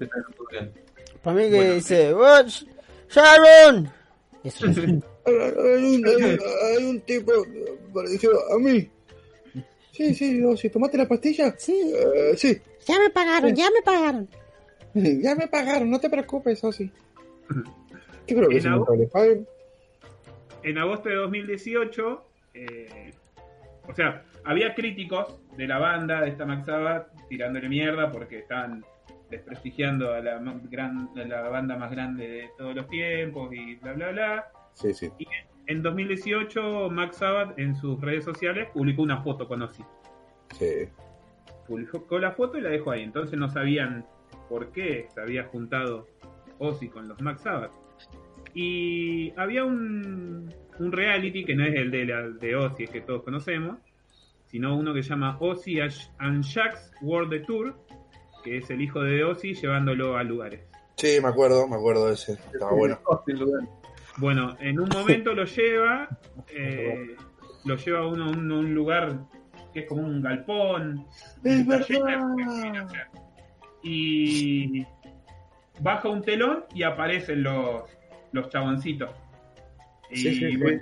E: Para mí que
D: Bueno.
E: dice, "Watch, Sharon. *laughs* Eso es.
A: Hay, hay un, hay- hay un tipo parecido a mí. Sí, sí, no, si tomaste la pastilla.
G: Sí,
A: Eh, sí,
G: ya me pagaron, ya me pagaron. *laughs*
A: ya me pagaron, no te preocupes, Osi. *laughs* Yo creo que
D: En
A: paguen.
D: en agosto de 2018, eh, o sea, había críticos de la banda, de esta Max Sabbath, tirándole mierda porque estaban desprestigiando a la, gran, a la banda más grande de todos los tiempos y bla, bla, bla.
A: Sí, sí.
D: En 2018, Max Sabbath en sus redes sociales publicó una foto con Ozzy.
A: sí.
D: Publicó la foto y la dejó ahí. Entonces no sabían por qué se había juntado Ozzy con los Max Sabbath. Y había un, un reality que no es el de, la, de Ozzy, que todos conocemos, sino uno que se llama Ozzy and Jack's World Tour, que es el hijo de Ozzy llevándolo a lugares.
A: Sí, me acuerdo, me acuerdo de ese. Estaba bueno.
D: Bueno, en un momento lo lleva, eh, lo lleva a uno a un, un lugar que es como un galpón.
A: Es verdad.
D: Y baja un telón y aparecen los, los chaboncitos. Y,
A: Sí, sí, sí.
D: bueno,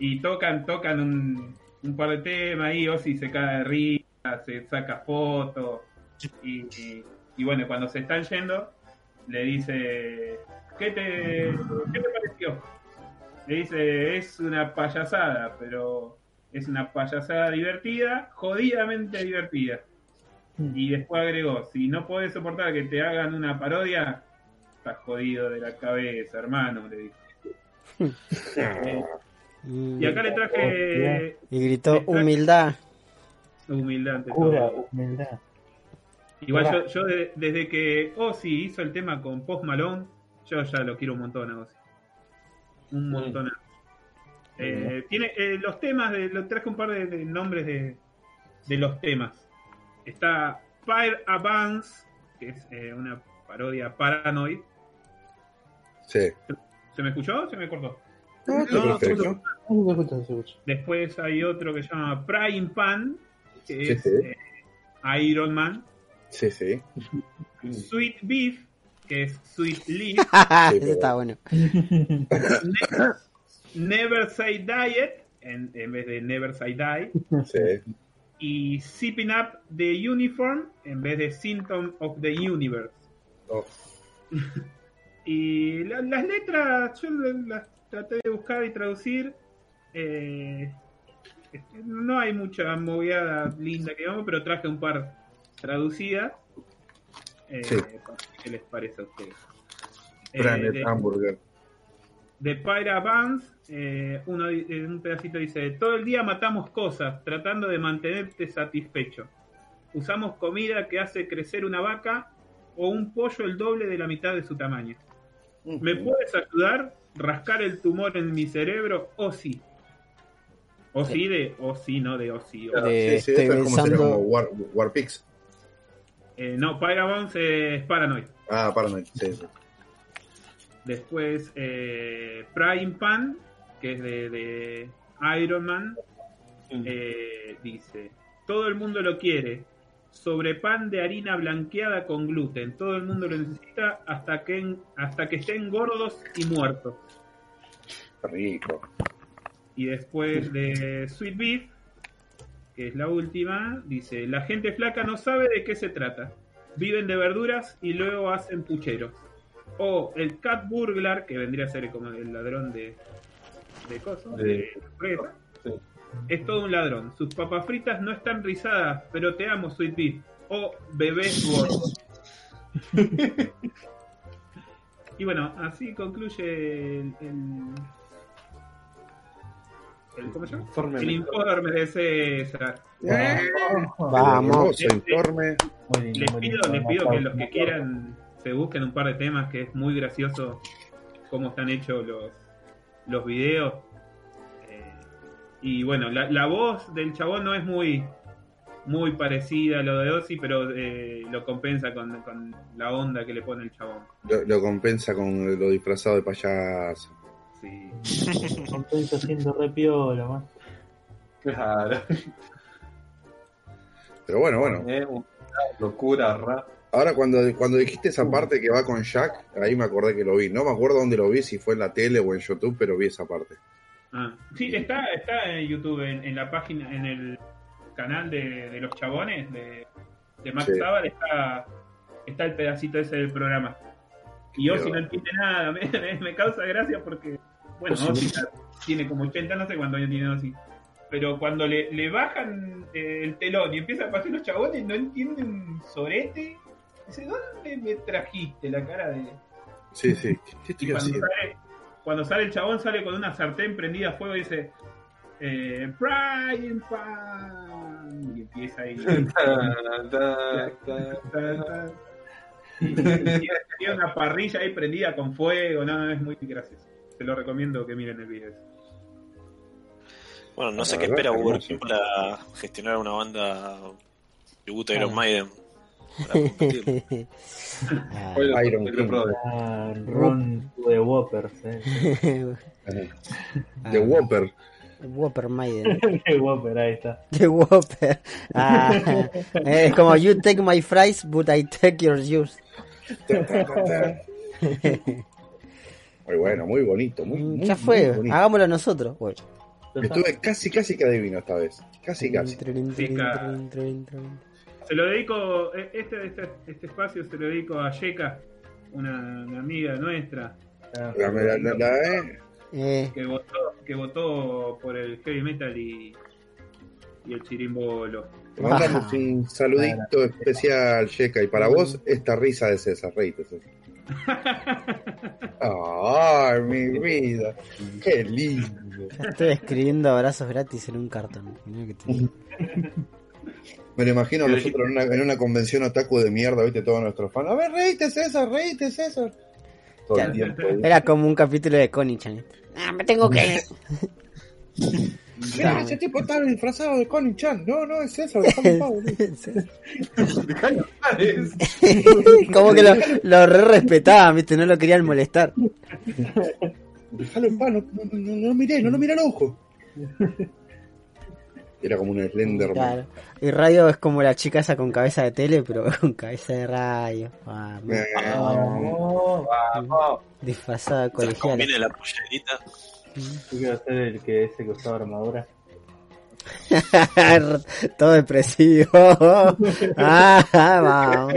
D: y tocan, tocan un, un par de temas ahí, Ozzy se cae de risa, se saca fotos. Y, y- y bueno, cuando se están yendo, le dice, ¿qué te, ¿qué te pareció? Le dice, es una payasada, pero es una payasada divertida, jodidamente divertida. Y después agregó, si no podés soportar que te hagan una parodia, estás jodido de la cabeza, hermano, le dijo. Eh, *laughs*
E: Y,
D: acá le traje
E: y gritó humildad.
D: humildad ante
C: Cura,
D: todo.
C: humildad.
D: Igual yo, yo de- desde que Ozzy hizo el tema con Post Malone, yo ya lo quiero un montón a Ozzy. Un montón. Eh, tiene eh, los temas, de, lo traje un par de, de nombres de, de los temas. Está Fire Advance, que es eh, una parodia Paranoid.
A: Sí.
D: ¿Se me escuchó o se me cortó?
A: No, está
F: No,
A: perfecto.
C: Se escucha.
D: Después hay otro que se llama Prime Pan, que
A: Sí,
D: es
A: sí.
D: eh, Iron Man.
A: Sí, sí.
D: Sweet Beef, que es Sweet Leaf. *laughs*
E: Ese está bueno.
D: Ne- Never Say Diet, en, en vez de Never Say Die.
A: sí.
D: Y Zipping Up the Uniform, en vez de Symptom of the Universe.
A: Oh, *laughs*
D: Y la- las letras, yo la- las traté de buscar y traducir. eh, este, no hay mucha movida linda que vamos, pero traje un par traducidas. Eh,
A: Sí.
D: ¿Qué les parece a ustedes? Eh,
A: Planet
D: de-
A: Hamburger.
D: de Pyra Vance, eh, uno, eh, un pedacito dice, todo el día matamos cosas tratando de mantenerte satisfecho. Usamos comida que hace crecer una vaca o un pollo el doble de la mitad de su tamaño. ¿Me puedes ayudar? Rascar el tumor en mi cerebro o sí. O sí de o sí, no de o sí. o-
E: De-
A: sí, sí,
E: estoy
A: eso es como sería
E: pensando-
A: como War, Warpix.
D: Eh, no, Pyra Vance es Paranoid.
A: Ah, Paranoid. Sí, sí.
D: Después eh, Prime Pan, que es de, de Iron Man, eh, dice, todo el mundo lo quiere, sobre pan de harina blanqueada con gluten, todo el mundo lo necesita hasta que, hasta que estén gordos y muertos.
A: Rico.
D: Y después de Sweet Beef, que es la última, dice, la gente flaca no sabe de qué se trata. Viven de verduras y luego hacen pucheros. O el cat burglar, que vendría a ser como el ladrón de, de cosas,
F: De-
D: de hamburguesas.
F: Sí.
D: Es todo un ladrón. Sus papas fritas no están rizadas, pero te amo, Sweet Beef. O bebés gordos. *laughs* y bueno, así concluye el- ¿cómo se llama?
F: Informe
D: El informe de César.
E: Vamos.
A: Hermoso informe.
C: Muy lindo,
D: Les
C: muy
D: pido, les pido que los que quieran se busquen un par de temas que es muy gracioso cómo están hechos los, los videos. Eh, y bueno, la, la voz del chabón no es muy muy parecida a lo de Ozzy, pero eh, lo compensa con, con la onda que le pone el chabón.
A: Lo, lo compensa con lo disfrazado de payaso.
D: Sí. *laughs*
C: Compensa haciendo re piola, más.
F: Claro.
A: Pero bueno, bueno.
F: Eh, una locura, ra.
A: Ahora cuando, cuando dijiste esa parte que va con Jack, ahí me acordé que lo vi. No me acuerdo dónde lo vi, si fue en la tele o en YouTube, pero vi esa parte.
D: Ah, sí, está, está en YouTube, en, en la página, en el canal de, de los chabones de, de Max
A: Sí.
D: Sábal está, está el pedacito ese del programa. Y Ozzy no entiende nada, *laughs* me, me- me causa gracia porque, bueno,
A: Ozzy
D: ya tiene como 80, no sé cuántos años tiene Ozzy. Pero cuando le, le bajan eh, el telón y empiezan a pasar los chabones, no entienden un sorete. Dice, ¿dónde me trajiste la cara de...?
A: Sí, sí. ¿Qué estoy
D: cuando
A: haciendo?
D: sale, cuando sale el chabón, sale con una sartén prendida a fuego y dice: eh, Brian Pan. Y empieza ahí. *laughs* *laughs* Y tiene una parrilla ahí prendida con fuego. No, no, es muy gracioso. Te lo recomiendo que miren el video.
B: Bueno, no
A: La
B: sé qué espera
A: hermoso.
B: Uber para gestionar una banda tributo a Iron
E: Ah.
B: Maiden.
E: Ah, *laughs*
A: Iron.
C: Ah, Ron de Whoppers, *laughs* eh.
A: De Whopper.
E: Whopper Maiden. *laughs*
C: de Whopper, ahí está.
E: De Whopper. Ah, es como you take my fries, but I take your juice.
A: Muy bueno, muy bonito. Muy, muy,
E: ya fue,
A: muy bonito.
E: hagámoslo nosotros. Bueno.
A: Estuve casi, casi que adivino esta vez. Casi, casi.
E: Trin, trin,
D: Pica.
E: trin, trin, trin.
D: Se lo dedico, eh, este, este, este espacio se lo dedico a Yeka, una, una amiga nuestra,
C: Ah,
A: La, la, la- la- eh.
E: Eh,
D: que votó, que votó por el heavy metal y, y el chirimbolo.
A: Te mandamos un saludito especial, Yeka. Y para vos, esta risa de César. Reíte, César. Ay, mi vida. Qué lindo.
E: estoy escribiendo abrazos gratis en un cartón.
A: Me lo imagino a nosotros en una, en una convención otaku de mierda, viste, todos nuestros fans. A ver, reíte, César, reíte, César. Todo el tiempo.
E: Era como un capítulo de Connie Chan. Ah, me tengo que. *laughs*
A: Mira, ese tipo está disfrazado de Connie Chan. No, no, es eso, dejalo en paz, boludo.
E: Como que lo, lo re respetaban, viste, no lo querían molestar.
A: Dejalo en paz, no, no, no, no lo miré, no lo miré al ojo. Era como un Slenderman.
E: Claro. Y radio es como la chica esa con cabeza de tele, pero *laughs* con cabeza de radio.
A: Eh,
C: Vamos, vamos.
E: disfrazada de
B: Se
E: colegiala.
B: combine la pollerita.
C: Yo quiero ser el que ese que usaba armadura. *laughs*
E: Todo depresivo. *laughs* ah, vamos.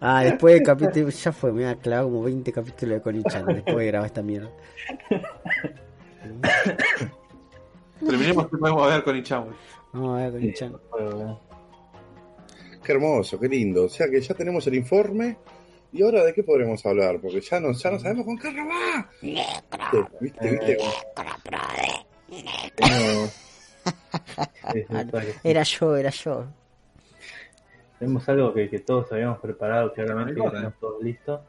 E: Ah, después del capítulo, ya fue, me ha clavado como 20 capítulos de Conichan después de grabar esta mierda.
F: Terminemos que podemos ver con Ichamo.
E: Vamos a ver Conichan.
A: Qué hermoso, qué lindo. O sea que ya tenemos el informe. ¿Y ahora de qué podremos hablar? Porque ya no, ya no sabemos con qué va. ¿Viste? ¿Viste? *laughs*
C: Verdad que sí.
E: Era yo, era yo.
C: Tenemos algo que, que todos habíamos preparado claramente, que tenemos todo listo.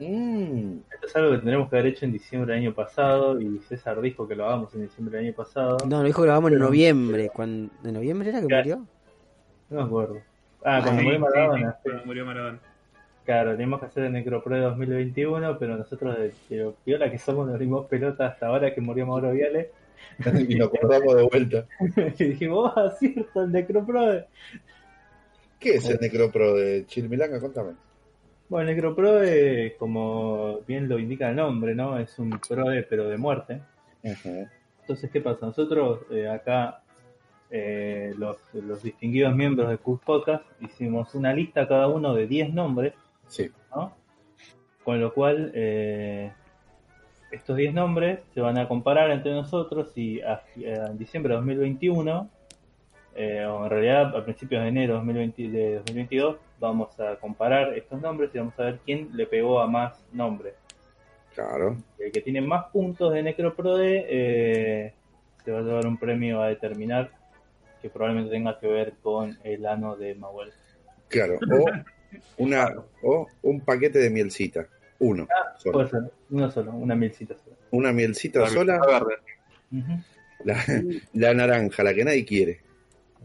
A: Mm,
C: Esto es algo que tendríamos que haber hecho en diciembre del año pasado y César dijo que lo hagamos en diciembre del año pasado.
E: No, lo dijo que lo grabamos en noviembre. Cuando... ¿De noviembre era que murió?
C: No me acuerdo. Ah, cuando
D: Sí,
C: murió
D: sí,
C: Maradona.
D: sí, cuando murió Maradona.
C: Claro, teníamos que hacer el Necropro de 2021, pero nosotros de, de piola que somos nos dimos pelota hasta ahora que murió Mauro Viale. *laughs*
A: y nos acordamos de vuelta. *laughs*
C: y dijimos, ah, cierto, el Necropro. de-".
A: ¿Qué es el Necropro de Chilmilanga? Contame.
C: Bueno, el Necropro, eh, como bien lo indica el nombre, ¿no? Es un PROE, pero de muerte. Entonces, ¿qué pasa? Nosotros eh, acá, eh, los, los distinguidos miembros de Cook Podcast, hicimos una lista cada uno de 10 nombres,
A: Sí.
C: ¿no? Con lo cual, eh, estos 10 nombres se van a comparar entre nosotros y a, a- en diciembre de 2021, eh, o en realidad a principios de enero de 2020 de 2022, vamos a comparar estos nombres y vamos a ver quién le pegó a más nombres.
A: Claro.
C: El que tiene más puntos de Necroprode eh, se va a llevar un premio a determinar que probablemente tenga que ver con el ano de Mahuel.
A: Claro. O, una, o un paquete de mielcita. Uno. solo.
C: Puede ser, uno solo, una milcita sola.
A: Una mielcita
F: La
A: sola.
F: verde.
A: La, la naranja, la que nadie quiere.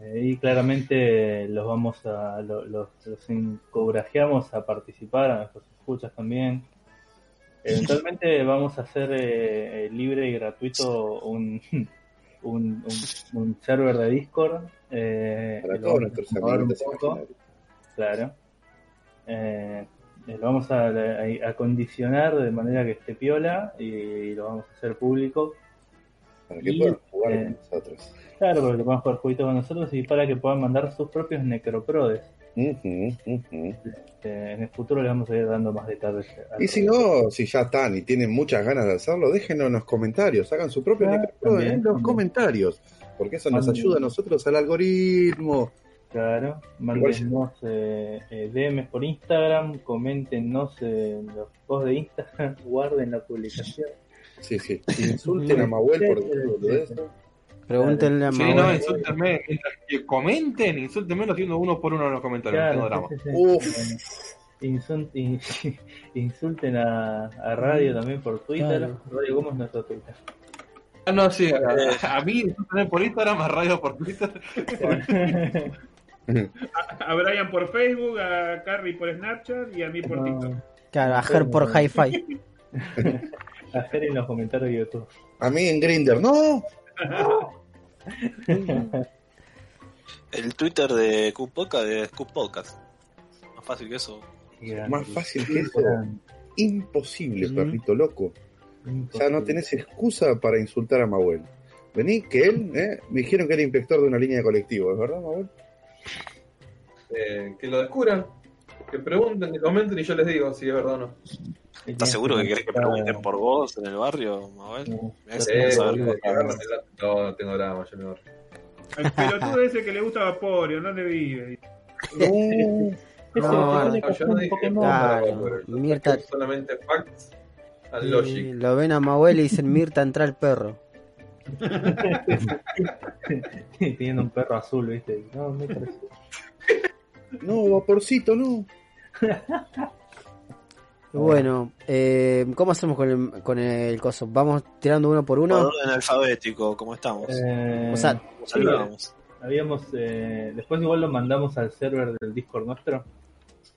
C: Eh, y claramente los vamos a, lo- los, los encorajeamos a participar, a nuestros escuchas también. Eventualmente vamos a hacer eh, libre y gratuito un, *laughs* un, un- un server de Discord. eh,
A: Para todos nuestros amigos.
C: Claro. Eh, lo vamos a, a- a condicionar de manera que esté piola y, lo vamos a hacer público.
A: Para que
C: Y,
A: puedan jugar
C: eh,
A: con nosotros.
C: Claro, porque puedan jugar jueguitos con nosotros y para que puedan mandar sus propios necroprodes. Eh, en el futuro les vamos a ir dando más detalles.
A: Y si no, si ya están y tienen muchas ganas de hacerlo, déjenos en los comentarios, hagan su propio
C: Ah,
A: Necropro
C: también,
A: en los
C: también.
A: comentarios, porque eso nos ayuda a nosotros al algoritmo.
C: Claro, mándennos eh, eh, DMs por Instagram, coméntenos en los posts de Instagram, *laughs* guarden la publicación.
A: Sí, sí. Insulten a Mahuel por
C: Sí, sí,
A: todo
C: sí,
A: eso.
E: Pregúntenle a
F: Sí,
E: Mahuel.
F: no, insúltenme. Mientras que comenten, insúltenme haciendo uno por uno en los comentarios. no tengo drama.
C: sí, sí, sí.
A: Uf.
C: Insun- in- *laughs* insulten a, a Radio también por Twitter.
E: Claro.
C: Radio, ¿cómo es nuestro Twitter?
F: Ah, no, sí, a, *laughs* a mí por Instagram, a Radio por Twitter.
D: A Brian por Facebook, a Carrie por Snapchat y a mí por TikTok.
E: Claro, a Ger por Hi-Fi. *laughs*
C: Hacer en los comentarios de YouTube.
A: A mí en Grinder, no.
B: El Twitter de Coop Podcast de Scoop Podcast. Más fácil que eso.
A: Más fácil que eso. Imposible,
E: Ujú.
A: perrito loco. Ya no tenés excusa para insultar a Mahuel. Vení, que él, ¿eh? me dijeron que era inspector de una línea de colectivo, ¿es verdad, Mahuel?
F: Eh, que lo descubran, que pregunten, que comenten y yo les digo si es verdad o no.
B: ¿Estás seguro que querés que pregunten por vos en el barrio, Mabel?
F: Eh. No, no tengo drama, yo me ahorro.
D: El pelotudo ese que le gusta Vaporio, ¿dónde vive?
A: No.
C: Ese
E: No,
C: le
F: yo no dije
E: Mirta-
F: solamente facts and logic.
E: lo ven a Mahuel y dicen, Mirta, entra el perro. *laughs*
C: Teniendo un perro azul, ¿viste? No, me parece.
A: No, vaporcito, no. *laughs*
E: Bueno, eh, ¿cómo hacemos con el, con el coso? ¿Vamos tirando uno por
B: Por
E: uno?
B: orden alfabético, ¿cómo estamos?
C: Eh, habíamos, eh, después igual lo mandamos al server del Discord nuestro.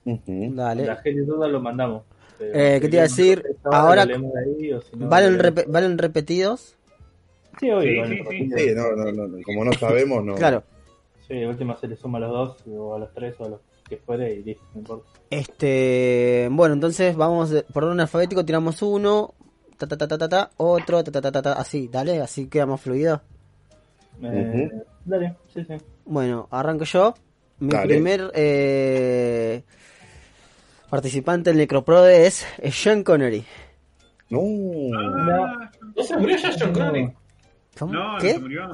E: Dale.
C: La gente duda lo mandamos.
E: Eh, ¿qué te iba a decir? Ahora-
C: lo leemos ahí, o si no,
E: ¿Valen, repe- ¿Valen repetidos?
C: Sí, obvio,
D: Sí, sí, sí.
C: repetidos.
A: Sí, no, no, no, no, como no sabemos, no.
E: Claro.
C: Sí, de última se le suma a los dos, o a los tres, o a los que fuere, y listo, no importa.
E: Este, bueno, entonces vamos por orden alfabético, tiramos uno, ta ta ta ta ta, ta, otro, ta ta ta ta, ta, así, dale, así queda más fluido.
C: Eh, Dale, sí, sí.
E: Bueno, arranco yo. Mi
A: Dale.
E: primer eh, participante en Necroprode es, es Sean Connery.
A: No.
D: Ah,
F: ¿No se murió ya John Connery?
E: ¿Cómo?
D: no, no
E: ¿Qué?
D: se murió. No.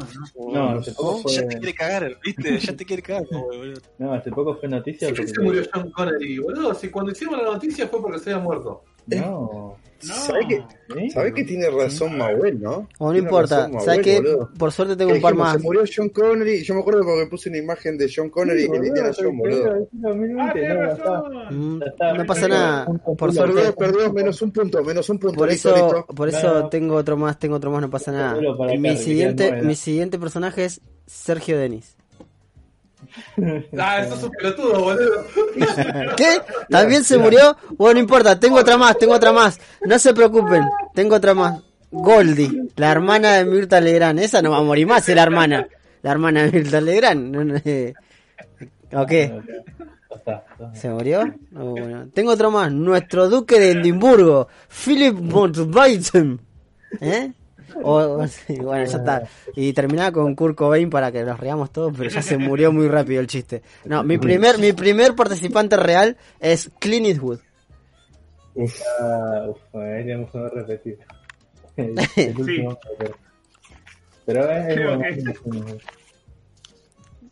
C: No,
A: no
C: hace poco
B: Ya
C: fue,
B: te quiere cagar, ¿viste? Ya te quiere cagar. *laughs* boludo.
C: no, hace poco fue noticia.
F: ¿Por qué
C: porque-
F: se murió John Connery, boludo? Si cuando hicimos la noticia fue porque se había muerto.
C: No.
D: No.
A: ¿Sabés que,
C: ¿eh?
A: ¿sabés que tiene razón Mahuel, no?
E: O no
A: Tiene
E: importa, ¿sabes qué?
A: boludo.
E: Por suerte tengo
A: Que
E: un par más.
A: Se murió John Connery. Yo me acuerdo porque puse una imagen de John Connery
C: Sí,
A: que ni era
C: boludo,
A: John, boludo.
C: pero en 2020,
D: Ah,
C: no,
D: razón.
E: Mm,
C: está.
E: No pasa nada, por suerte.
A: Perdón, perdón, menos un punto, menos un punto.
E: Por eso,
A: listo.
E: por eso
C: No.
E: tengo otro más, tengo otro más, no pasa nada. Mi
C: acá, que
E: siguiente, mi siguiente personaje es Sergio Denis. *laughs*
F: Ah, eso es un pelotudo, boludo. *laughs*
E: ¿Qué? ¿También se murió? Bueno, no importa, tengo otra más, tengo otra más. No se preocupen, tengo otra más. Goldie, la hermana de Mirta Legrand. Esa no va a morir más, es la hermana. La hermana de Mirta Legrand. No, no, eh. ¿O qué?
C: Está.
E: ¿Se murió? No, bueno. Tengo otro más. Nuestro duque de Edimburgo, Philip Mountbatten. ¿Eh? O- o- sí, bueno, ya está. Y terminaba con Kurt Cobain para que nos riamos todos, pero ya se murió muy rápido el chiste. No, mi primer, mi primer participante real es Clint Eastwood.
A: Uf,
C: tenemos que repetir. El, el último, pero- Pero es,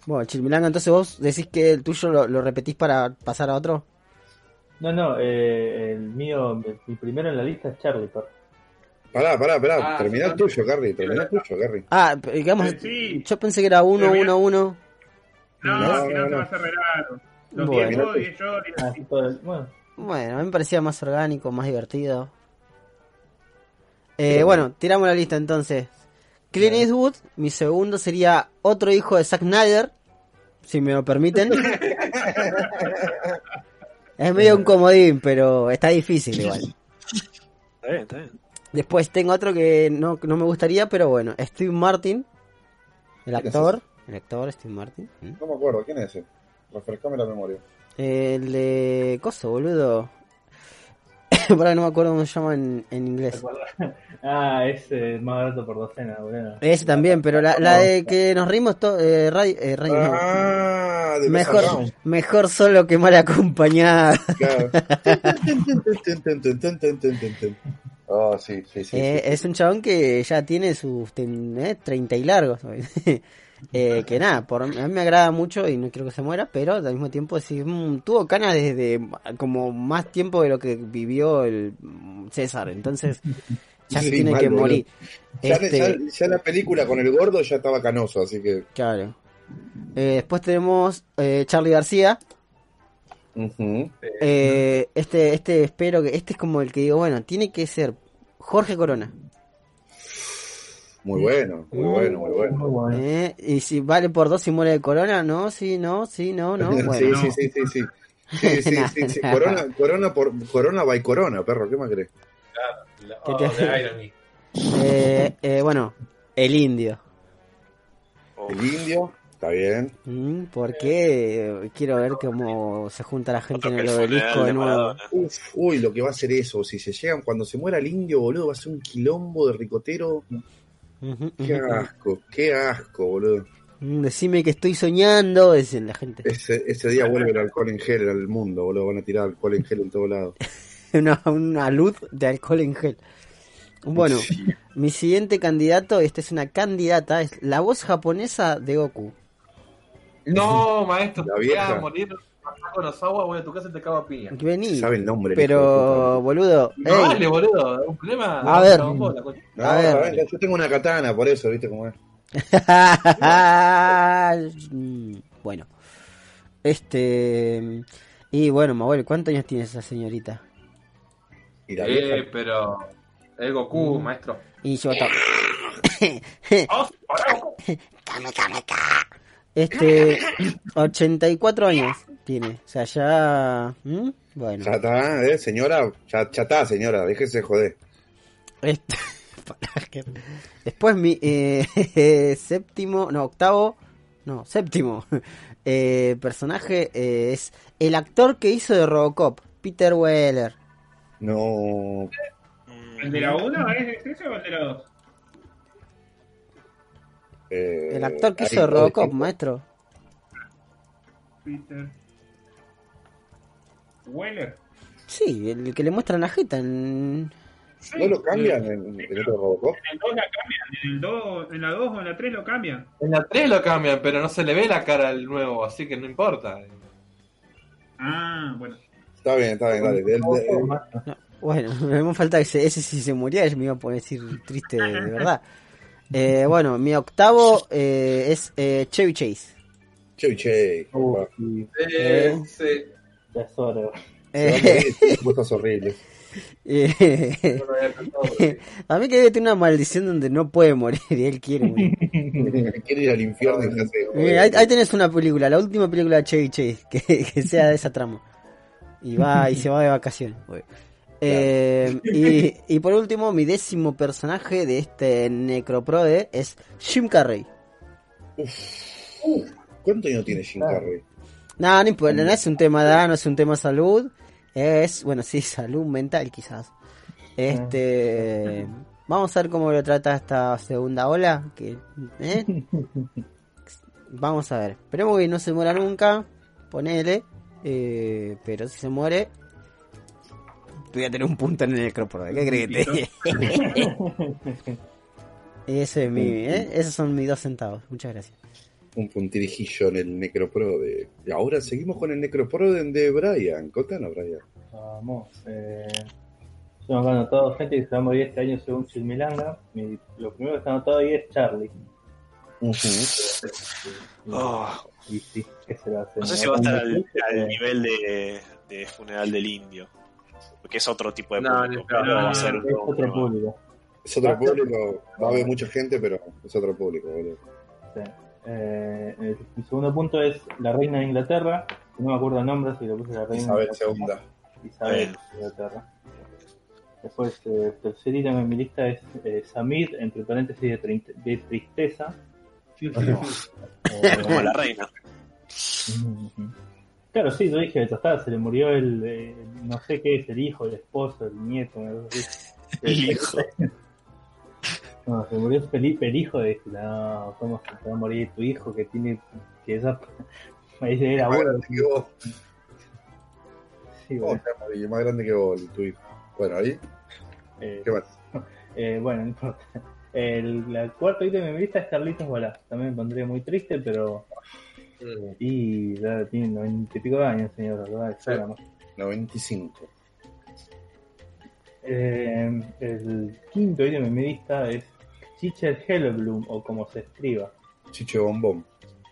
C: bueno.
E: Chilmilanga, entonces vos decís que el tuyo lo, lo repetís para pasar a otro.
C: No, no, eh, el mío, mi, mi primero en la lista es Charlie, por
A: pará, pará, pará.
F: Ah,
A: terminá el tuyo, Carrie. Terminá el tuyo, Carrie.
E: Ah, digamos,
D: sí.
E: yo pensé que era uno,
D: Termina-
E: uno, uno.
D: No,
A: No,
D: si
A: no,
D: no, se
A: no.
D: va a raro. Los
E: Bueno.
D: 10 yo, 10 yo, 10
C: Ah, bueno,
E: Bueno, a mí me parecía más orgánico, más divertido. Eh, bueno, tiramos la lista entonces. Clint Eastwood, mi segundo sería otro hijo de Zack Snyder, si me lo permiten. *laughs* es medio un comodín, pero está difícil igual.
B: Está bien, está bien.
E: Después tengo otro que no, no me gustaría, pero bueno, Steve Martin, el
A: ¿Quién es
E: actor, el actor Steve Martin. ¿Mm?
A: No me acuerdo, ¿quién es ese? Refrescame la memoria.
E: El de Coso, boludo. Para no me acuerdo cómo se llama en, en inglés.
C: Ah, es eh, más barato por docena, boludo.
E: Ese también, pero la, la de que nos rimos todo, eh, Ray- eh, Ray- no.
A: Ah, de
E: mejor, mejor solo que mal acompañada.
A: Claro. Oh, sí, sí, sí.
E: Eh,
A: sí.
E: es un chabón que ya tiene sus eh, 30 y largos. *laughs* Eh, que nada, por, a mí me agrada mucho y no quiero que se muera, pero al mismo tiempo sí, mm, tuvo canas desde como más tiempo de lo que vivió el mm, César, entonces *laughs* ya se tiene
A: mal,
E: que morir.
A: Ya,
E: Este,
A: ya- ya la película con el gordo ya estaba canoso, así que.
E: Claro. Eh, después tenemos eh, Charlie García.
A: Ujú.
E: Eh, este, este espero que, este es como el que digo, bueno, tiene que ser Jorge Corona.
A: Muy bueno, muy bueno, muy bueno.
C: Muy bueno.
E: Eh, y si vale por dos y muere de Corona, no, sí, no, sí, no, no. *laughs* Bueno,
A: sí, sí, sí, sí, sí. Sí, *laughs* sí, sí, sí. Corona, corona por Corona by Corona, perro, ¿qué más crees?
F: Oh,
E: ¿Qué te-
F: de Irony.
E: Eh, eh, bueno, el indio.
A: El indio, está bien.
E: Mm, porque quiero ver cómo se junta la gente
B: Otro
E: en el
B: el
E: obelisco de nuevo.
A: Uf, uy, lo que va a ser eso. Si se llegan, cuando se muera el indio, boludo, va a ser un quilombo de ricotero. Qué asco, qué asco, boludo.
E: Mm, Decime que estoy soñando, dicen la gente. *laughs*
A: Ese, ese día vuelve el alcohol en gel al mundo, boludo. Van a tirar alcohol en gel en todos lados. *laughs*
E: una, una luz de alcohol en gel. Bueno, mi siguiente candidato, esta es una candidata, es la voz japonesa de Goku.
F: No, *laughs* maestro,
A: La
F: te
A: vieja.
F: vas a morir. Con Osawa, voy a tu casa y te cago a piña.
E: Vení.
A: Sabe el nombre. el
E: Pero, boludo,
F: No
E: ey,
F: vale, boludo. ¿Un problema?
E: A ver.
F: No,
E: A ver.
A: yo tengo una katana, por eso, ¿viste cómo es?
E: Mm, *laughs* bueno, este. Y bueno, Manuel, ¿cuántos años tiene esa señorita?
A: Y la
F: Eh,
A: vieja,
F: pero. Es Goku, maestro.
E: Y yo ta- *laughs*
D: ¡Oh, pará!
E: Este, 84 años tiene. O sea, ya. ¿Mm? Bueno.
A: ya está, ¿eh? Señora, ya, ya está, señora, déjese de joder.
E: Este, *laughs* Después mi eh, *laughs* séptimo, no, octavo, no, séptimo *laughs* eh, personaje eh, es el actor que hizo de Robocop, Peter Weller.
A: No,
D: ¿El de la 1 es ese o el de la 2?
A: Eh,
E: El actor que hizo Robocop, maestro.
D: Peter. Weller.
E: Sí, el que le muestran la jeta en...
A: ¿No lo cambian en, en otro Robocop?
D: En el 2 la cambian, en, el 2, en la 2 o en la 3 lo cambian.
F: En la 3 lo cambian, pero no se le ve la cara al nuevo, así que no importa.
D: Ah, bueno.
A: Está bien, está bien, dale. Del-
E: Bueno, *laughs* me falta que se- ese si se moría, yo me iba a poner decir triste de, de verdad. *laughs* Eh, bueno, mi octavo eh, es eh, Chevy Chase.
A: Che, che.
C: Uh, sí,
F: Eh, sí,
C: ya es hora.
E: Eh,
A: horribles.
E: eh,
F: no lo había pensado, pero sí.
E: a mí que debe tener una maldición donde no puede morir y él quiere morir. *laughs*
A: Quiere ir al infierno y.
E: Mira, ahí, ahí tenés una película, la última película de Chevy Chase, que, *laughs* que sea de esa trama. Y va y se va de vacaciones. Eh, *laughs* y, y por último, mi décimo personaje de este Necroprode es Jim Carrey.
A: ¿Cuánto años tiene Jim Carrey?
E: No, no importa, no es un tema de edad, no es un tema de salud. Es, bueno, sí, *laughs* salud mental quizás. Este, *laughs* vamos a ver cómo lo trata esta segunda ola. Que, ¿eh? Vamos a ver. Esperemos que no se muera nunca. Ponele. Eh, pero si se muere, voy a tener un punto en el necropro. ¿Qué crees que te diga? *laughs* Ese es mi, ¿eh? Esos son mis dos centavos. Muchas gracias.
A: Un puntirijillo en el Necroprode. Y ahora seguimos con el Necroprode de Brian. Contanos, Brian.
C: Vamos. Eh, yo me anotado gente que se va a morir este año según Chilmilanga. Mi- lo primero que está anotado ahí es Charlie.
B: Oh,
C: Y sí, ¿qué se va a hacer?
B: no sé si va a estar al, al nivel de, de funeral del indio. Porque es otro tipo de
F: No,
B: público.
F: no,
B: va a ser
C: Es otro público.
A: Es otro público. Va a haber mucha gente, pero es otro público, boludo.
C: Sí. Eh, el, segundo punto es la reina de Inglaterra. No me acuerdo el nombre, si lo puse la reina
A: Isabel
C: de Inglaterra.
A: II.
C: Isabel de Inglaterra. Después, eh, tercer ítem en mi lista es eh, Samir, entre paréntesis, de, tristeza. *laughs* Eh,
B: Como la reina.
C: Ujú. Claro, sí, yo dije, ya está, se le murió el, eh, no sé qué es, el hijo, el esposo, el nieto. *laughs*
B: El hijo. *laughs*
C: No, se murió Felipe, el hijo, de no, ¿cómo se te va a morir tu hijo que tiene, que esa, *laughs* ahí se era
A: Más
C: abuelo,
A: grande que vos.
C: sí,
A: ¿Cómo
C: bueno,
A: Más grande que vos, tu hijo. Bueno, ahí.
C: eh,
A: ¿Qué más?
C: eh, bueno, no importa. El, la cuarto ítem de mi lista es Carlitos Balá. También me pondría muy triste, pero.
F: Mm.
C: Y ya tiene noventa y pico de años, señor,
F: Sí.
C: hora, ¿no?
A: 95.
C: Eh, el quinto ítem en mi lista es Chiche Hellblum, o como se escriba.
A: Chiche Bombón.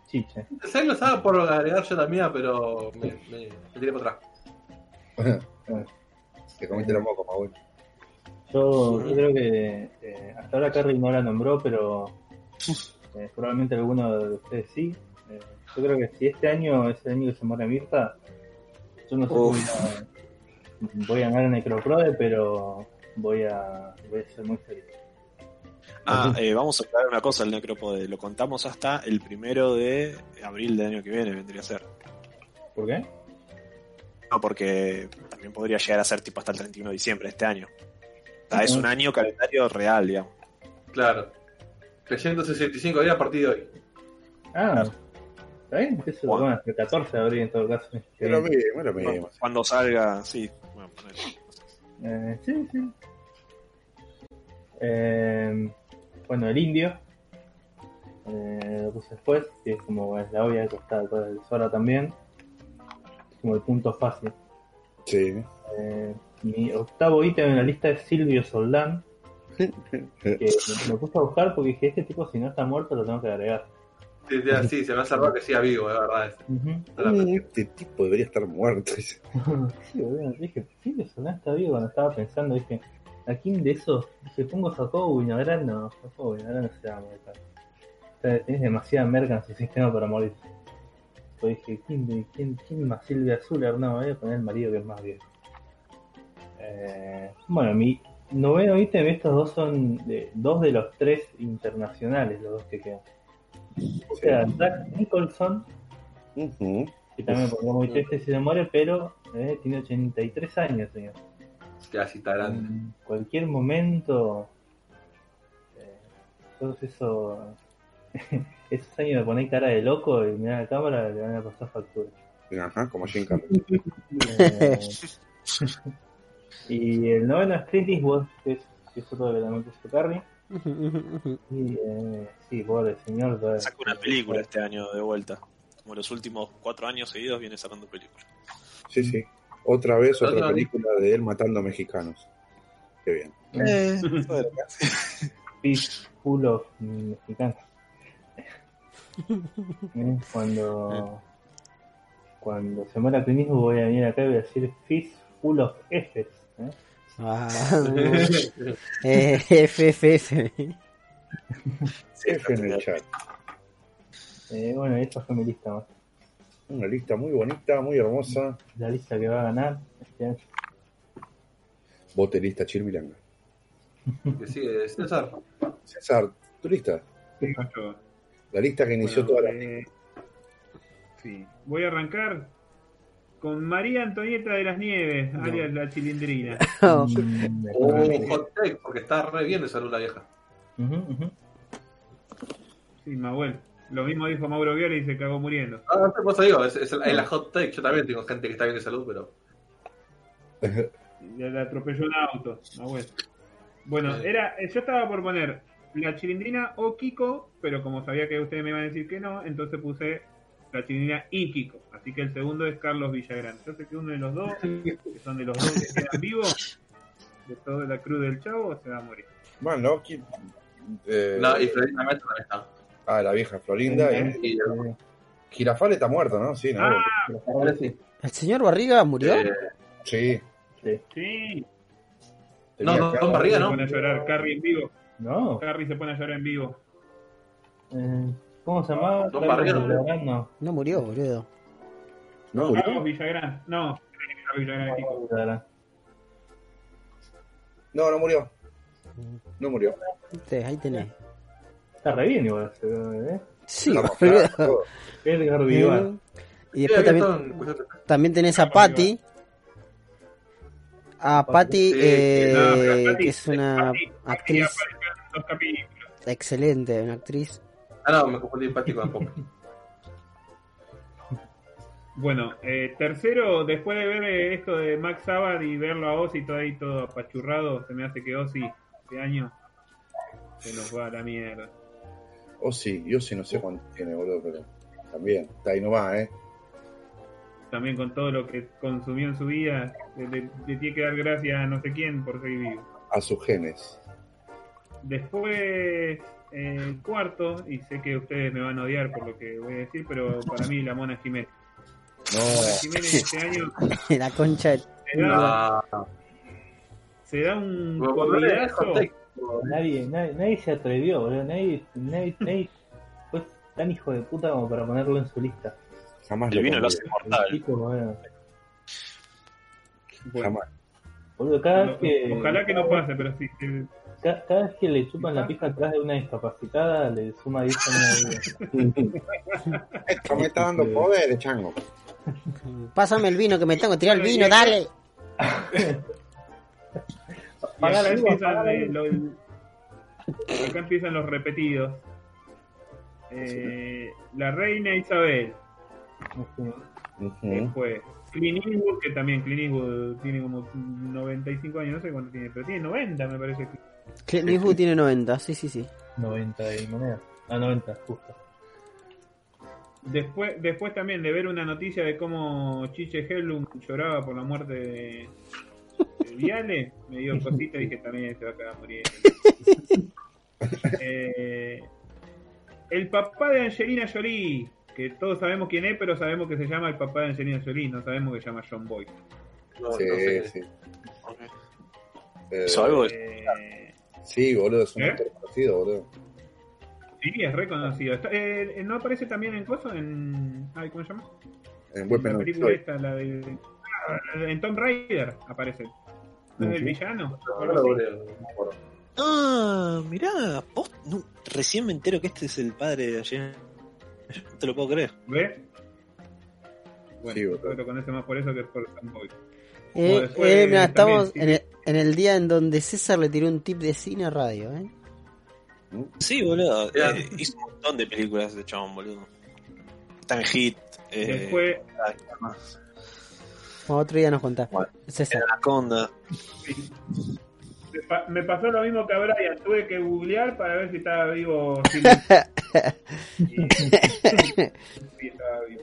C: Chiche.
F: Que lo estaba por agregar yo la mía, pero me, me, me tiré para atrás. *laughs*
A: Te comiste la moco.
C: Yo, yo creo que eh, hasta ahora Carrie no la nombró, pero eh, probablemente alguno de ustedes sí. Eh, yo creo que si este año es el año que se muere Mirta, yo no sé si voy a, voy a ganar en Necroprode, pero voy a, voy a ser muy feliz.
B: Ah, eh, vamos a aclarar una cosa, el necropode. Lo contamos hasta el primero de abril del año que viene, vendría a ser.
C: ¿Por qué?
B: No, porque también podría llegar a ser tipo hasta el 31 de diciembre de este año. O sea, es un año calendario real, digamos.
F: Claro. 365 días a partir de hoy.
C: Ah, ¿está bien? Eso,
B: Bueno.
C: bueno, el 14 de abril en todo caso.
A: Es lo mismo, es lo mismo.
B: Cuando salga, sí. Bueno.
C: Eh, sí, sí. Eh, bueno, el indio. Eh, lo puse después, que es como es la obvia que está después del Sora también. Es como el punto fácil.
A: Sí.
C: Eh, mi octavo ítem en la lista es Silvio Soldán. *laughs* Que me, me puse a buscar porque dije, este tipo si no está muerto lo tengo que agregar.
F: Sí, sí, sí, se me ha salvado que siga vivo, es verdad.
C: Ujú.
A: Este tipo debería estar muerto. *laughs*
C: Sí, boludo, dije, sí, sonaba está vivo cuando estaba pensando, dije, ¿a quién de esos? Dije, pongo Jacobo Vinagrán, no, Jacobo Vinagrán no se va a morir. Tenés tenés demasiada merca en su sistema para morir. Pues dije, ¿quién, de- quién, quién más Silvia Zuller? No, voy a poner el marido que es más viejo. Eh, bueno, mi noveno ítem, estos dos son de, dos de los tres internacionales, los dos que quedan. O sea, Jack Nicholson, que también porque muy triste si se muere, pero eh, tiene 83 años, señor.
F: Está grande.
C: En cualquier momento, eh, todos esos, *laughs* esos años de poner cara de loco y mirar la cámara le van a pasar factura.
A: Ajá, como Jim Carrey. *laughs*
C: Eh, *laughs* y el noveno es Clint Eastwood, que es, que es otro de la mente de Carrie. Y eh, sí, pobre señor. todavía-
B: Saca una película este año de vuelta. Como los últimos cuatro años seguidos viene sacando películas.
A: Sí, sí. Otra vez otra
F: Otra vez.
A: película de él matando a mexicanos. Qué bien.
B: Eh, *laughs*
C: Fish full of mexicanos. *laughs* Eh, Cuando cuando se muera Clint voy a venir acá y voy a decir Fish full of Fs. *laughs* ¿eh?
E: Ah, eh, FFF.
A: F en el chat.
C: Eh, bueno, esta fue mi lista más.
A: Una lista muy bonita, muy hermosa.
C: La lista que va a ganar este año.
A: Vote lista Chirmilanga.
F: Que sigue César.
A: César, tu lista.
D: Yo.
A: La lista que inició
D: Bueno,
A: toda la.
D: eh, sí. Voy a arrancar con María Antonieta de las Nieves, alias la chilindrina. *laughs*
C: Mm,
F: Oh, hot take, porque está re bien de salud la vieja.
D: Sí, Mahuel. Lo mismo dijo Mauro Viola y se cagó muriendo.
F: Ah, no sé, por eso digo, es, es la- es la hot take. Yo también tengo gente que está bien de salud, pero.
D: Le, atropelló un auto, Mahuel. Bueno,
F: Sí.
D: era, eh, yo estaba por poner la chilindrina o Kiko, pero como sabía que ustedes me iban a decir que no, entonces puse la y Kiko. Así que el segundo es Carlos Villagrán. Yo sé que uno de los dos, *laughs* que son de los dos que quedan vivos, de toda la cruz del chavo, se va a morir.
A: Bueno, qui- eh,
F: No, y Florinda Mesa también está.
A: ah, la vieja Florinda.
C: Eh,
A: eh.
F: Y,
C: eh,
A: Girafal está muerto, ¿no? Sí, ¿no?
D: Ah.
F: sí.
E: ¿El señor Barriga murió?
F: Eh,
A: Sí.
C: sí.
D: Sí,
F: No, no, Don Barriga,
D: se
F: ¿no?
D: pone a llorar. Carrie en vivo.
C: No.
D: Carrie se pone a llorar en vivo.
C: Eh, ¿Cómo se llamaba?
F: Don
C: No.
E: No murió, boludo.
A: No, murió.
D: Villagrán. No, Villagrán.
A: No, no murió. No murió.
E: Sí, ahí tenés.
C: Está re bien igual. ¿eh?
E: Sí, boludo. *laughs*
C: Edgar Vivar.
E: Y después también,
F: están, pues,
E: también tenés a Patty. A Patty,
F: Sí,
E: eh,
D: No, pero Patty-
E: que es una actriz excelente, una actriz.
F: Ah, no, me confundí Pati con Pop. *laughs*
D: Bueno, eh, tercero, después de ver eh, esto de Max Sabbath y verlo a Ozzy todo ahí todo apachurrado, se me hace que Ozzy este año se nos va a la mierda.
A: Sí, yo sí no sé cuánto tiene, boludo, pero también. Está ahí nomás, ¿eh?
D: También con todo lo que consumió en su vida, le, le- le tiene que dar gracias a no sé quién por seguir vivo.
A: A sus genes.
D: Después, eh, cuarto, y sé que ustedes me van a odiar por lo que voy a decir, pero para mí la Mona Jiménez.
A: No,
D: La Mona Jiménez este año *laughs*
E: La concha de...
D: se da,
F: Ah,
D: se da un.
C: Nadie, nadie, nadie se atrevió, boludo. Nadie, nadie, nadie fue tan hijo de puta como para ponerlo en su lista.
A: jamás
B: El
A: lo
B: vino lo hace mortal.
C: Chico, bueno,
D: Bueno,
A: Jamás.
C: boludo, cada vez
D: o-
C: que.
D: ojalá que no pase, pero sí. que-
C: ca- Cada, vez que le chupan la pija atrás de una discapacitada, le suma 10 años de vida. *laughs*
A: Esto me está dando poder, chango.
E: Pásame el vino, que me tengo que tirar el vino, dale. *laughs*
D: Acá, empiezan, eh, los- acá empiezan los repetidos. Eh, la reina Isabel. Después, Clint Eastwood, que también Clint Eastwood tiene como 95 años, no sé cuánto tiene, pero tiene 90 me parece. Que-
E: Clint Eastwood tiene 90, sí, sí, sí.
C: 90 y moneda. Ah, 90, justo.
D: Después, después también de ver una noticia de cómo Chiche Hellum lloraba por la muerte de, de Viale, me dio cosita y dije también se va a quedar muriendo. Eh, el papá de Angelina Jolie, que todos sabemos quién es, pero sabemos que se llama el papá de Angelina Jolie, no sabemos que se llama John Boy.
F: No,
A: Sí,
F: no sé.
A: sí.
B: Ok.
A: Eh,
B: ¿Hizo algo?
D: Eh,
A: Sí, boludo, es un
D: ¿Eh?
A: actor conocido, boludo.
D: sí, es reconocido. Está- eh, ¿No aparece también en Coso? En, ay, ¿Cómo se llama?
A: En Weapon
D: película esta, la de... ah, En Tomb Raider aparece. ¿No es el villano?
B: Ah, mirá, vos, no, recién me entero que este es el padre de ayer. No te lo puedo creer.
D: ¿Ves? Bueno,
A: Sí,
D: lo conoce más por eso que por John Boy.
E: Eh, eh, mira, estamos en el, en el día en donde César le tiró un tip de cine a radio, ¿eh?
B: Sí, boludo. Eh, hizo un montón de películas de chabón, boludo. En Hit. Eh,
D: Después,
B: ay, ¿qué más?
E: Bueno, otro día nos contás.
B: Bueno.
E: César.
B: Anaconda.
D: me pa- me pasó lo mismo que a Brian. Tuve que googlear para ver si estaba vivo. Y... *laughs* sí, estaba vivo.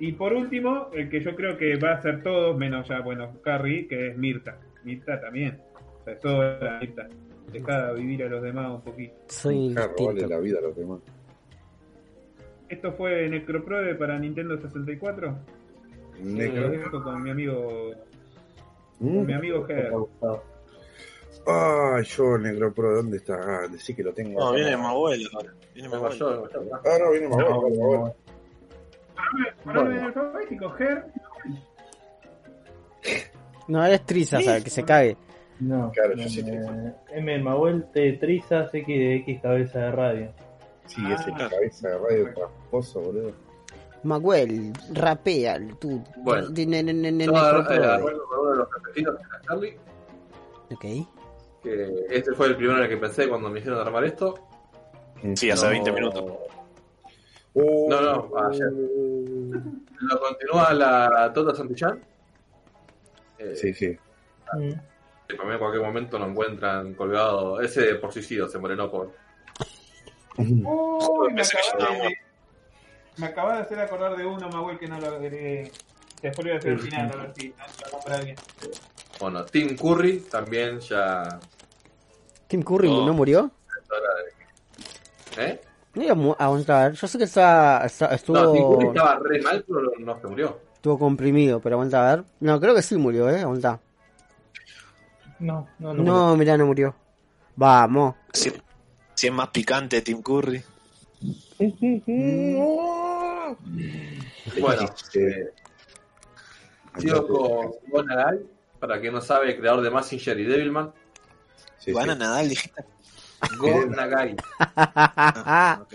D: Y por último, el que yo creo que va a ser todos, menos ya, bueno, Carrie, que es Mirta. Mirta también. O sea, es toda Mirta. Dejada vivir a los demás un poquito.
E: Soy distinto.
A: la vida a los demás.
D: Esto fue Necroprode para Nintendo 64. Lo
A: Necro.
D: dejo con mi amigo,
A: ¿Mm?
D: con mi amigo Ger.
A: Ay, yo, Negro Pro, ¿dónde está? Ah, decí que lo tengo.
B: No,
A: acá.
B: viene más abuelo ahora. Viene más
F: Vengo
B: abuelo.
A: Ah, no, viene.
D: Por orden alfabético, Ger.
E: No, eres Triza, o sea, que se cague.
C: No,
A: Claro, yo sí
C: eh, M. Mahuel T. Trizas X de X cabeza de radio.
A: Sí, ese
D: Ah.
A: cabeza de radio tramposo, boludo.
E: Maguel, rapea, tú.
F: Bueno. eh, uno de los preferidos, que es Charlie,
E: Ok.
F: que este fue el primero en el que pensé cuando me hicieron armar esto.
B: Sí, hace
F: No-
B: 20 minutos.
A: Uh,
F: No, no, ayer. Lo continúa la Tota Santillán. Eh,
A: Sí, sí.
C: Mm.
F: que Para mí en cualquier momento lo encuentran colgado. Ese por suicidio se morenó por. *laughs*
D: Uy, me acabas de, me acabas de hacer acordar de uno, Mahuel, que no lo agregué. Después lo voy a hacer al final, a ver si lo compra alguien.
F: Bueno, Tim Curry también ya.
E: Tim Curry
B: No.
E: no murió.
F: ¿Eh?
E: No iba a aguantar. Yo sé que está, está-
F: No, Tim Curry
E: estuvo,
F: estaba re mal, pero no se murió.
E: Estuvo comprimido, pero aguanta a ver. No, creo que sí murió, eh. Aguanta.
C: No, no, no.
E: No, mirá, no murió. Vamos.
B: Si, si es más picante Tim Curry.
F: Bueno,
A: Sí.
F: eh, sigo con Gon Nagai, para quien no sabe, creador de Massinger y Devilman.
A: Sí,
B: Van a
A: sí.
B: Nadal, dijiste. *laughs*
F: Gon Nagai, *laughs*
B: Ah, ok.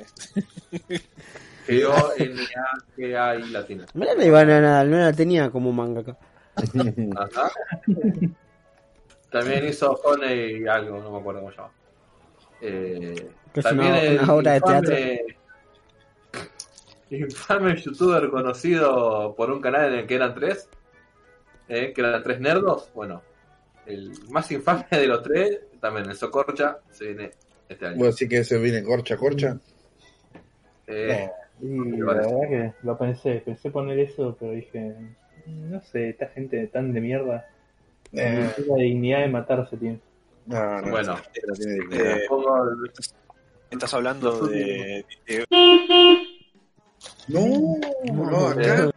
F: G-O-N-A-G-A-I latina.
E: Mirá, no iba a nada, no la tenía como manga acá. *laughs*
F: Ajá. También hizo Honey y algo, no me acuerdo cómo se llama. Eh,
E: Que es
F: también
E: una-
F: el
E: una obra de
F: infame, infame youtuber conocido por un canal en el que eran tres, eh, que eran tres nerdos. Bueno, el más infame de los tres, también el Socorcha, se viene este año.
A: Bueno, sí que ese viene corcha, corcha.
F: Eh,
C: Y la verdad que lo pensé, pensé poner eso, pero dije, no sé, esta gente tan de mierda.
A: Eh.
C: La dignidad de matarse tiene.
A: No, no.
F: Bueno.
A: no.
B: Eh,
F: el-
B: Estás hablando de, de-
A: No, no, acá.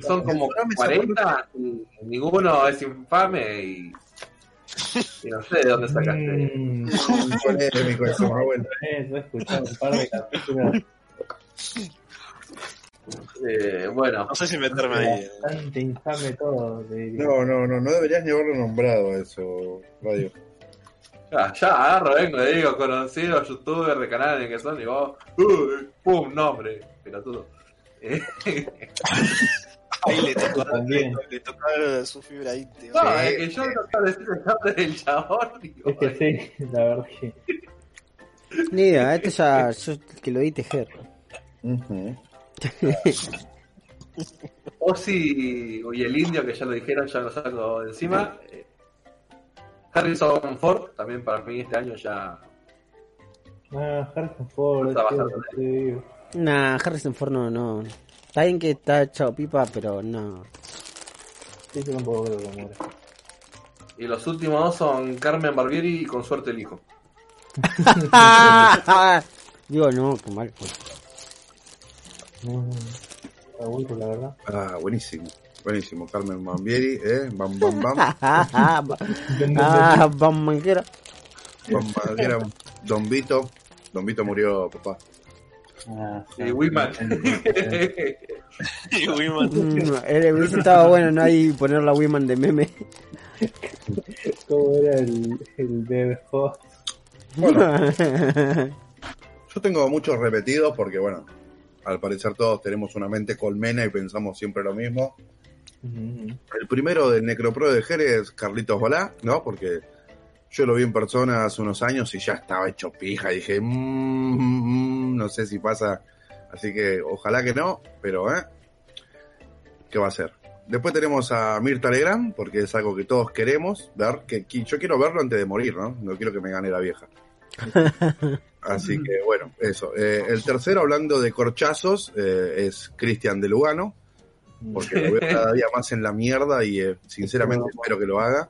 F: son como
A: Censurame esa
F: 40 y ninguno es infame y, y no sé de dónde sacaste.
C: Mm,
A: Polémico eso, más bueno.
C: eh, yo he escuchado un par de capítulos
F: Eh, bueno,
B: No sé si meterme ahí.
C: bastante infame todo. de-
A: No, no, no, no deberías ni haberlo nombrado eso, Radio.
F: ya, ya agarro, vengo, le digo, conocido youtuber de canales que son y vos, uh, pum, nombre, pelotudo. Eh, *laughs*
B: Ahí le *laughs* tocó,
C: También.
B: le, tocó su fibra íntima.
F: no, es que yo no quiero decir el nombre del chabón. digo,
C: Es que sí, la verdad que.
E: Ni idea, este ya, yo que lo di tejer.
A: Ujú. *laughs*
F: Ozzy y el indio, que ya lo dijeron, ya lo saco de encima. Eh, Harrison Ford, también para mí este año ya.
C: Ah, Harrison Ford,
F: Está
C: tío, digo.
E: Nah, Harrison Ford no, no. Está bien que está echado pipa, pero no.
C: Sí, creo.
F: Y los últimos dos son Carmen Barbieri y con suerte el hijo. *laughs* *laughs*
E: Digo, no, qué mal. pues.
C: Bueno, la verdad.
A: Ah, buenísimo. Buenísimo. Carmen Mambieri, ¿eh? Bam, bam, bam. *laughs*
E: ah, manguera.
A: Bam, bam, era Don Vito. Don Vito murió, papá.
C: Ah,
F: Sí, Wiman.
B: Y *laughs* Wiman.
E: Mm, el estado bueno, no hay poner la Wiman de meme.
C: ¿Cómo era el, el Dev Host? *laughs*
A: Yo tengo muchos repetidos porque, bueno, al parecer todos tenemos una mente colmena y pensamos siempre lo mismo. El primero del Necropro de Jerez es Carlitos Balá, ¿no? Porque yo lo vi en persona hace unos años y ya estaba hecho pija. Y dije, "Mm, mm, no sé si pasa. Así que ojalá que no, pero, ¿eh? ¿Qué va a ser? Después tenemos a Mirta Legrand, porque es algo que todos queremos ver. Que, que yo quiero verlo antes de morir, ¿no? No quiero que me gane la vieja. *laughs* Así que, bueno, eso. Eh, el tercero, hablando de corchazos, eh, es Cristian de Lugano porque lo veo *laughs* cada día más en la mierda y eh, sinceramente espero que lo haga.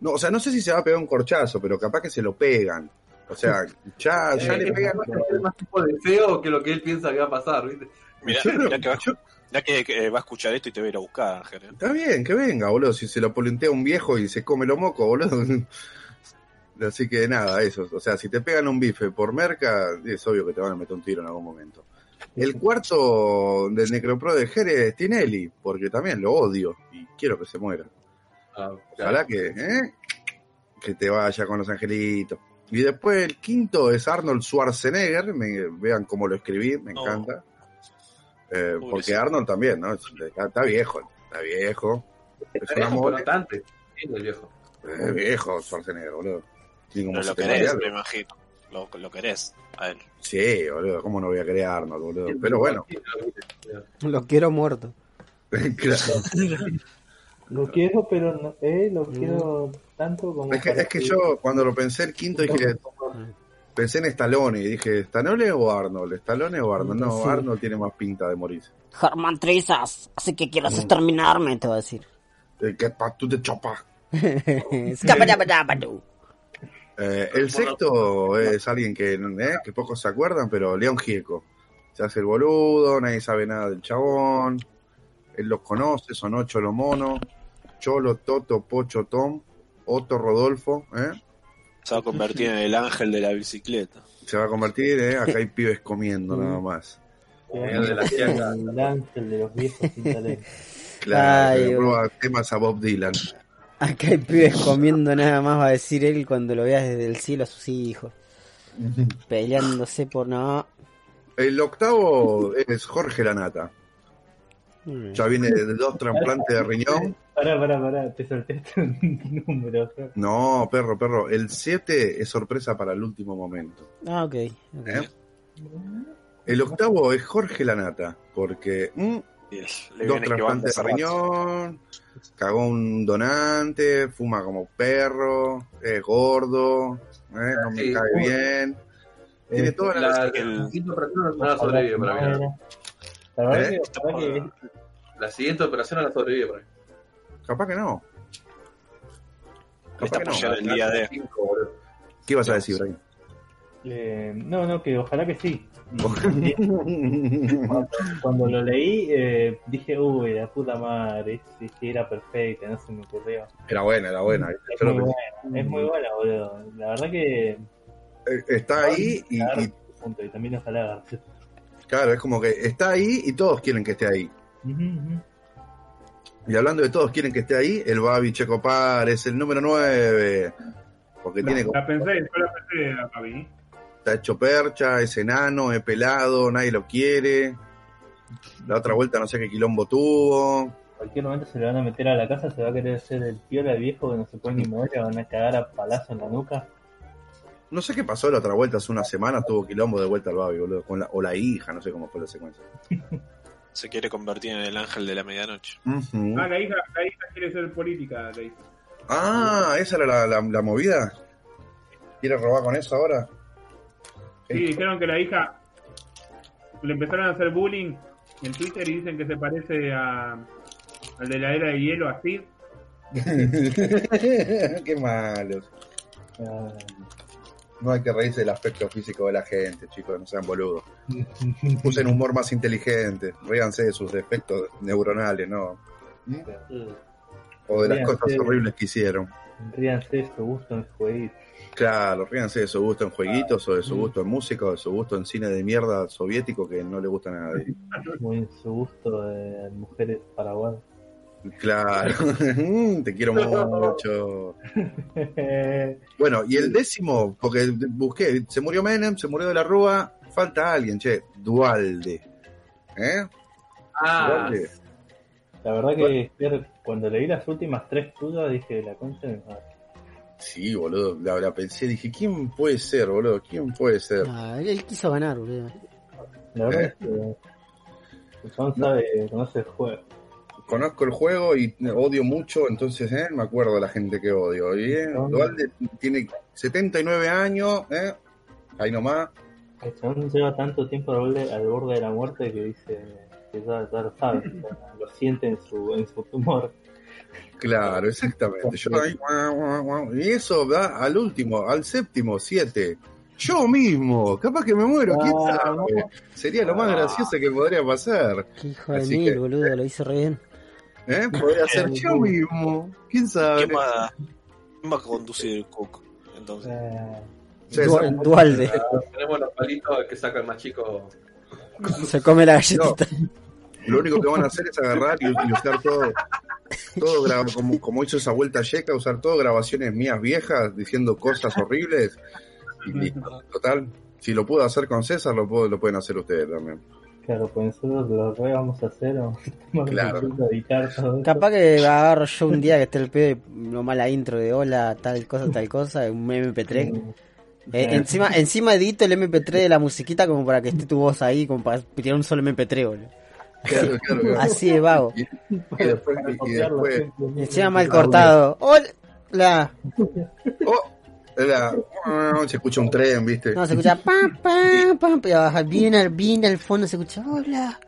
A: No, o sea, no sé si se va a pegar un corchazo, pero capaz que se lo pegan. O sea, ya, *laughs* ya le pegan.
F: Es más tipo de feo que lo que él piensa que va a pasar, ¿viste?
B: Mirá, mirá que, va,
A: yo-
B: mirá que, que va a escuchar esto y te va a ir a buscar, Ángel. ¿eh?
A: Está bien, que venga, boludo. Si se lo polentea un viejo y se come lo moco, boludo. Así que nada, eso. O sea, si te pegan un bife por merca, es obvio que te van a meter un tiro en algún momento. El cuarto del Necropro de Jerez es Tinelli, porque también lo odio y quiero que se muera.
F: Ah,
A: Ojalá que, ¿eh? que te vaya con los angelitos. Y después el quinto es Arnold Schwarzenegger. Me, vean cómo lo escribí, me encanta. Eh, porque. Arnold también, ¿no? Es- Está, está viejo, está viejo. Es
F: bastante. El viejo.
A: Es viejo Schwarzenegger, boludo. Tiene como
B: Pero lo
A: 70 y
B: querés, me imagino. Lo, lo querés a él.
A: Sí, boludo. ¿Cómo no voy a querer a Arnold, boludo? Pero bueno,
E: Lo quiero muerto. *laughs*
A: claro. *laughs*
C: Lo quiero, pero no, eh, lo quiero tanto como.
A: Es que, es que yo cuando lo pensé el quinto dije, *laughs* pensé en Stallone y dije, ¿Stallone o Arnold? ¿Stallone o Arnold? No,
E: Sí.
A: Arnold tiene más pinta de morirse.
G: Germán Trizas, así que quieres exterminarme.
E: Te voy a decir.
A: Eh, que pa, tú te chopas. Eh, el sexto es alguien que, eh, que pocos se acuerdan, pero León Gieco. Se hace el boludo, nadie sabe nada del chabón. Él los conoce, son ocho los monos. Cholo, Toto, Pocho, Tom, Otto, Rodolfo. ¿eh?
B: Se va a convertir en el ángel de la bicicleta.
A: Se va a convertir, ¿eh? acá hay pibes comiendo nada más.
F: El de la fiaca.
C: El ángel de los viejos sin talento.
A: Claro,
E: Ay,
A: prueba temas a Bob Dylan.
E: Acá hay pibes comiendo nada más, va a decir él cuando lo veas desde el cielo a sus hijos. Peleándose por nada.
A: El octavo es Jorge Lanata. Ya viene de dos trasplantes de riñón.
C: Pará, pará, pará, te saltaste un *laughs* número.
A: No, perro, perro. El 7 es sorpresa para el último momento.
E: Ah, ok. ok.
A: ¿eh? El octavo es Jorge Lanata, porque mm, dos trasplantes de riñón, cagó un donante, fuma como perro, es gordo, ¿eh? no me
F: Sí.
A: cae bien. Tiene
C: Eh,
A: toda la...
F: La,
B: El-
F: la siguiente operación no la sobrevive para mí. ¿no?
C: La verdad
A: ¿Eh?
C: que, la verdad que
F: La siguiente operación no la sobrevive para mí.
A: Capaz que no.
B: Está
A: Capaz que no.
B: el día de.
A: ¿Qué ibas a decir, Brian?
C: eh, no, no, que ojalá que sí. Cuando, cuando lo leí, eh, dije, uy, la puta madre, si si era perfecta, no se me ocurrió.
A: Era buena, era buena.
C: Es muy buena, es muy buena, boludo. La verdad que.
A: Eh, Está ahí y, y,
C: Punto, y también ojalá
A: claro, es como que está ahí y todos quieren que esté ahí. Y hablando de todos quieren que esté ahí, el Babi Checopar es el número 9. Porque tiene como-
D: La pensé, yo la pensé, la vi.
A: Está hecho percha, es enano, es pelado, nadie lo quiere. La otra vuelta no sé qué quilombo tuvo.
C: cualquier momento se le van a meter a la casa, se va a querer hacer el piola viejo que no se puede ni mover, le van a cagar a palazo en la nuca.
A: No sé qué pasó la otra vuelta, hace una semana tuvo quilombo de vuelta al Babi, boludo. Con la, o la hija, no sé cómo fue la secuencia. *laughs*
B: Se quiere convertir en el ángel de la medianoche.
A: Ujú.
D: Ah, la hija, la hija quiere ser política, la hija.
A: Ah, esa era la, la- la movida. ¿Quiere robar con eso ahora?
D: Sí, dijeron que la hija le empezaron a hacer bullying en Twitter y dicen que se parece a al de la era de hielo, a Sid. *laughs*
A: Qué malos.
C: Ah,
A: No hay que reírse del aspecto físico de la gente, chicos, no sean boludos. *laughs* Usen humor más inteligente, ríanse de sus defectos neuronales, ¿no? O de las
C: Ríanse.
A: cosas horribles que hicieron.
C: Ríanse de su gusto en jueguitos.
A: Claro, ríanse de su gusto en jueguitos, o de su gusto en música, o de su gusto en cine de mierda soviético que no le gusta a nadie.
C: Muy en su gusto de mujeres paraguayas.
A: Claro, *laughs* te quiero mucho. *laughs* Bueno, y el décimo, porque busqué, se murió Menem, se murió de la Rúa, falta alguien, che, Dualde. ¿Eh?
F: Ah,
A: Dualde.
C: La verdad que cuando leí las últimas tres tuyas dije la concha de mi madre.
A: Sí, boludo, la, la pensé, dije, ¿quién puede ser, boludo? ¿Quién puede ser?
E: Ah, él, él quiso ganar, boludo.
C: La verdad
A: ¿Eh?
C: es que el chabón sabe, conoce el juego.
A: Conozco el juego y odio mucho, entonces, ¿eh? Me acuerdo de la gente que odio. Y, ¿eh? Dualde tiene 79 años, ¿eh? Ahí nomás.
C: El chabón lleva tanto tiempo al borde, al borde de la muerte que dice que ya, ya lo sabe, o sea, lo siente en su, en su tumor.
A: Claro, *laughs* exactamente. Yo ahí, guau, guau, guau. y eso da al último, al séptimo, siete. Yo mismo, capaz que me muero, quién
C: Ah,
A: sabe. Sería lo más gracioso que podría pasar.
E: Qué hijo de
A: Así
E: mil,
A: que-
E: boludo, lo hizo re bien.
A: ¿Eh? Podría ser yo mismo, quién sabe.
B: ¿Quién va, quién va a conducir el Cook? Entonces,
C: Eh,
A: Sí,
E: Du-
A: esa-
E: Dualde.
F: tenemos los palitos que saca el más chico.
E: Se come la galletita.
A: Lo único que van a hacer es agarrar y, y usar todo, todo gra- como, como hizo esa vuelta yeca, usar todo grabaciones mías viejas diciendo cosas horribles y listo. Total, si lo puedo hacer con César, lo, puedo, lo pueden hacer ustedes también.
C: claro, pues nosotros lo re vamos a hacer o *laughs*
A: Claro.
C: a editar todo.
E: Capaz que agarro yo un día que esté el pedo y no mala intro de hola, tal cosa, tal cosa, un MP3.
C: Mm,
E: Eh, encima, encima edito el MP3 de la musiquita como para que esté tu voz ahí, como para tirar un solo MP3, boludo.
A: Claro, claro, claro.
E: Así de vago.
A: Y, y después, después
E: encima mal cortado. Hola.
A: oh, era- se escucha un tren, ¿viste?
E: No, se escucha pam, pam, pam, pero bien al, bien al fondo se escucha hola.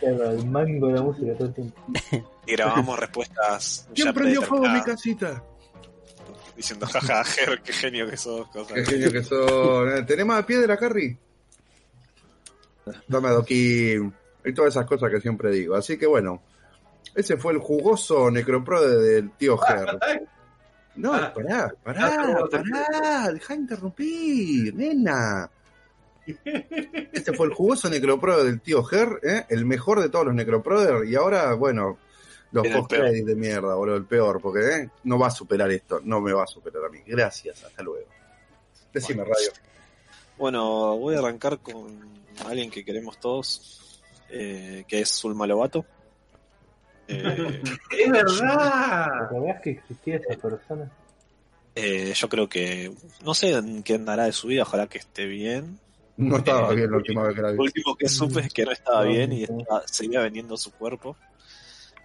C: El mango de la música todo el tiempo. *laughs*
B: y grabamos respuestas
A: ¿Quién prendió fuego mi casita?
B: Diciendo, jaja, Ger, qué genio que sos. Cosas.
A: Qué genio que son. Eh, *laughs* ¿Tenés más piedra, Carrie? Dame adoquín. Y todas esas cosas que siempre digo. Así que bueno, ese fue el jugoso necropro de- del tío Ger. *laughs* No,
F: Ah.
A: pará, pará, pará, deja de interrumpir, nena. *laughs* Este fue el jugoso necropro del tío Ger, ¿eh? el mejor de todos los necroproder. Y ahora, bueno, los post de mierda, boludo, el peor, porque ¿eh? no va a superar esto, no me va a superar a mí. Gracias, hasta luego. Decime, radio.
B: Bueno, voy a arrancar con alguien que queremos todos, eh, que es Zulma Lobato. Eh, *laughs*
F: ¡Es verdad!
C: ¿Te acordás que existía esa persona?
B: eh, yo creo que no sé en qué andará de su vida, ojalá que esté bien.
A: No estaba
B: Eh,
A: bien la *laughs* última vez que la vi.
B: Lo último que supe es que no estaba
C: No,
B: bien y estaba- seguía vendiendo su cuerpo.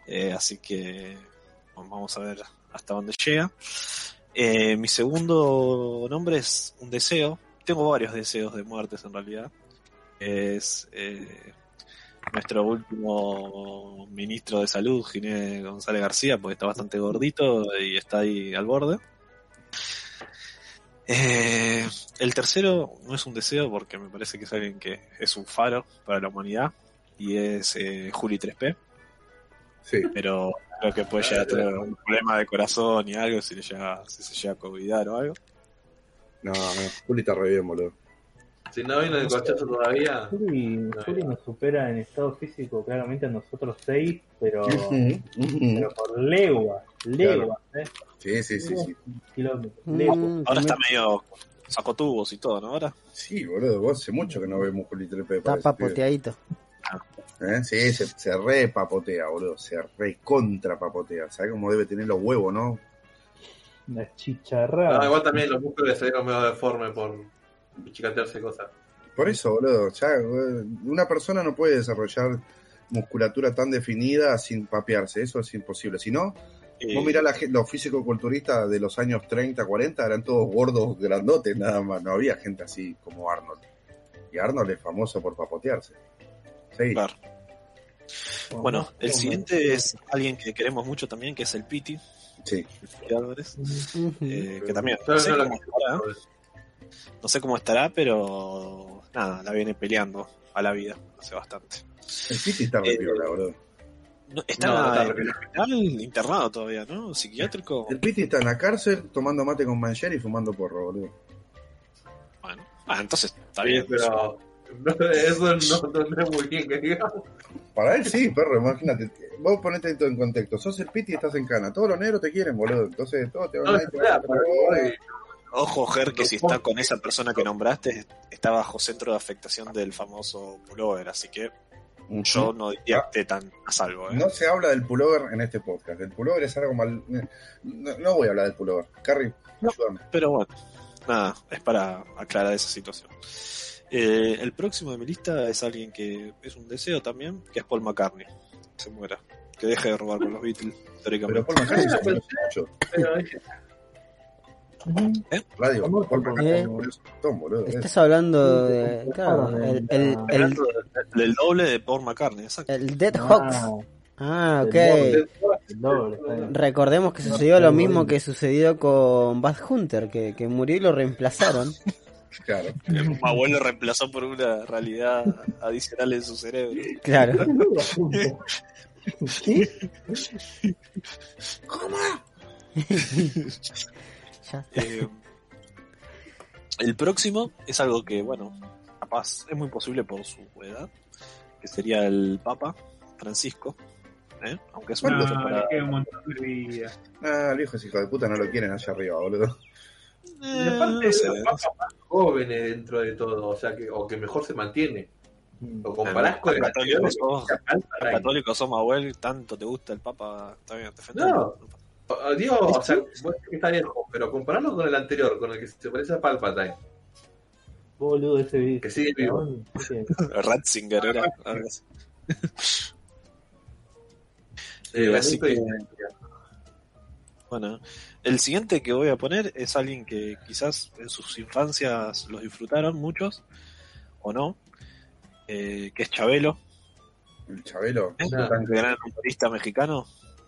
B: Eh, así que bueno, vamos a ver hasta dónde llega. Eh, mi segundo nombre es un deseo. Tengo varios deseos de muertes en realidad. Es eh, nuestro último ministro de salud, Ginés González García, porque está bastante gordito y está ahí al borde. Eh, el tercero no es un deseo porque me parece que es alguien que es un faro para la humanidad y es eh, Juli 3P,
A: Sí.
B: pero creo que puede llegar a tener un problema de corazón y algo si, le llega, si se llega a covidar o algo.
A: No, no, Juli está re bien, boludo.
F: Si no vino el cochazo todavía.
C: Juli, Juli nos supera en estado físico claramente a nosotros seis, pero, pero por legua, legua, ¿eh?
A: Sí, sí, sí, sí.
C: Kilómetros, legua.
E: Mm,
B: Ahora está medio sacó tubos y todo, ¿no? Ahora.
A: Sí, boludo, vos hace mucho que no vemos Juli Trepe.
E: Está papoteadito.
A: ¿Eh? Sí, se, se re papotea, boludo. Se re contra papotea. ¿Sabes cómo debe tener los huevos, no?
C: Una chicharrada.
F: No, igual también los músculos le salieron medio deformes por chicatearse cosas.
A: Por eso, boludo. Ya, eh, una persona no puede desarrollar musculatura tan definida sin papearse. Eso es imposible. Si no,
B: Eh,
A: vos mirá la, los físico-culturistas de los años 30, 40, eran todos gordos, grandotes, nada más. No había gente así como Arnold. Y Arnold es famoso por papotearse. Sí.
B: claro. Bueno, el siguiente es alguien que queremos mucho también, que es el Piti,
A: Sí.
B: Piti Álvarez,
E: Ujú.
B: eh, que también
F: Pero
B: no sé
F: no lo
B: cómo estará, No sé cómo estará, pero nada, la viene peleando a la vida hace bastante.
A: El Piti está re
B: Eh,
A: piola, boludo.
B: No, está
F: No, no está
B: en
F: re
B: el hospital internado todavía, ¿no? Psiquiátrico.
A: El Piti está en la cárcel tomando mate con Mancher y fumando porro, boludo.
B: Bueno, ah, entonces está
F: Sí,
B: bien.
F: pero no, *laughs* eso no, es muy bien que digamos.
A: Para él sí, perro, imagínate. Vos ponete esto en contexto. Sos el Piti y estás en cana. Todos los negros te quieren, boludo. Entonces todos te van
F: No,
A: a ir.
B: Ojo, Ger, que si está con esa persona que nombraste, está bajo centro de afectación del famoso pullover, así que yo no diría que esté tan a salvo. ¿eh?
A: No se habla del pullover en este podcast. El pullover es algo mal. No, no voy a hablar del pullover. Carrie,
B: No.
A: ayúdame.
B: Pero bueno, nada, es para aclarar esa situación. Eh, el próximo de mi lista es alguien que es un deseo también, que es Paul McCartney. Se muera. Que deje de robar con los Beatles,
A: Pero. Paul McCartney se murió hace mucho.
F: Pero,
A: Radio,
C: ¿Cómo?
E: Eh,
A: un montón, boludo.
E: Estás hablando de. Claro, el, el, el,
B: Hablando del- doble de Paul McCartney, exacto.
E: el Dead Hawks.
C: Ah,
E: Ah, ok.
C: el doble, bien.
E: Recordemos que sucedió lo mismo que sucedió con Bad Hunter, que, que murió y lo reemplazaron. *laughs*
A: Claro.
B: Mi abuelo reemplazó por una realidad adicional en su cerebro.
E: Claro. *laughs* Ya. *laughs*
B: Eh, el próximo es algo que, bueno, capaz es muy posible por su edad, que sería el Papa Francisco, ¿eh? aunque es un
D: No,
B: poco
D: le
B: para-
D: queda un montón de vida.
A: Ah, el viejo ese hijo de puta no lo quieren allá arriba, boludo.
F: y
B: Eh,
F: aparte,
B: no sé,
F: los papas más jóvenes dentro de todo, o sea, que, o que mejor se mantiene. Lo comparás con el
B: católico
F: anterior,
B: sos,
F: o sea, Palpatine.
B: católico sos Mahuel, tanto te gusta el Papa, está bien, te ofendés.
F: No. O- Digo, o sea, que está viejo, pero compararlo con el anterior, con el que se parece a Palpatine,
C: Boludo ese video.
F: que sigue vivo. *laughs*
B: Ratzinger era. *laughs*
F: Eh,
B: así que-. Bueno, el siguiente que voy a poner es alguien que quizás en sus infancias los disfrutaron muchos, o no, eh, que es Chabelo,
A: El Chabelo.
B: ¿eh?
F: Ah.
B: un gran humorista mexicano.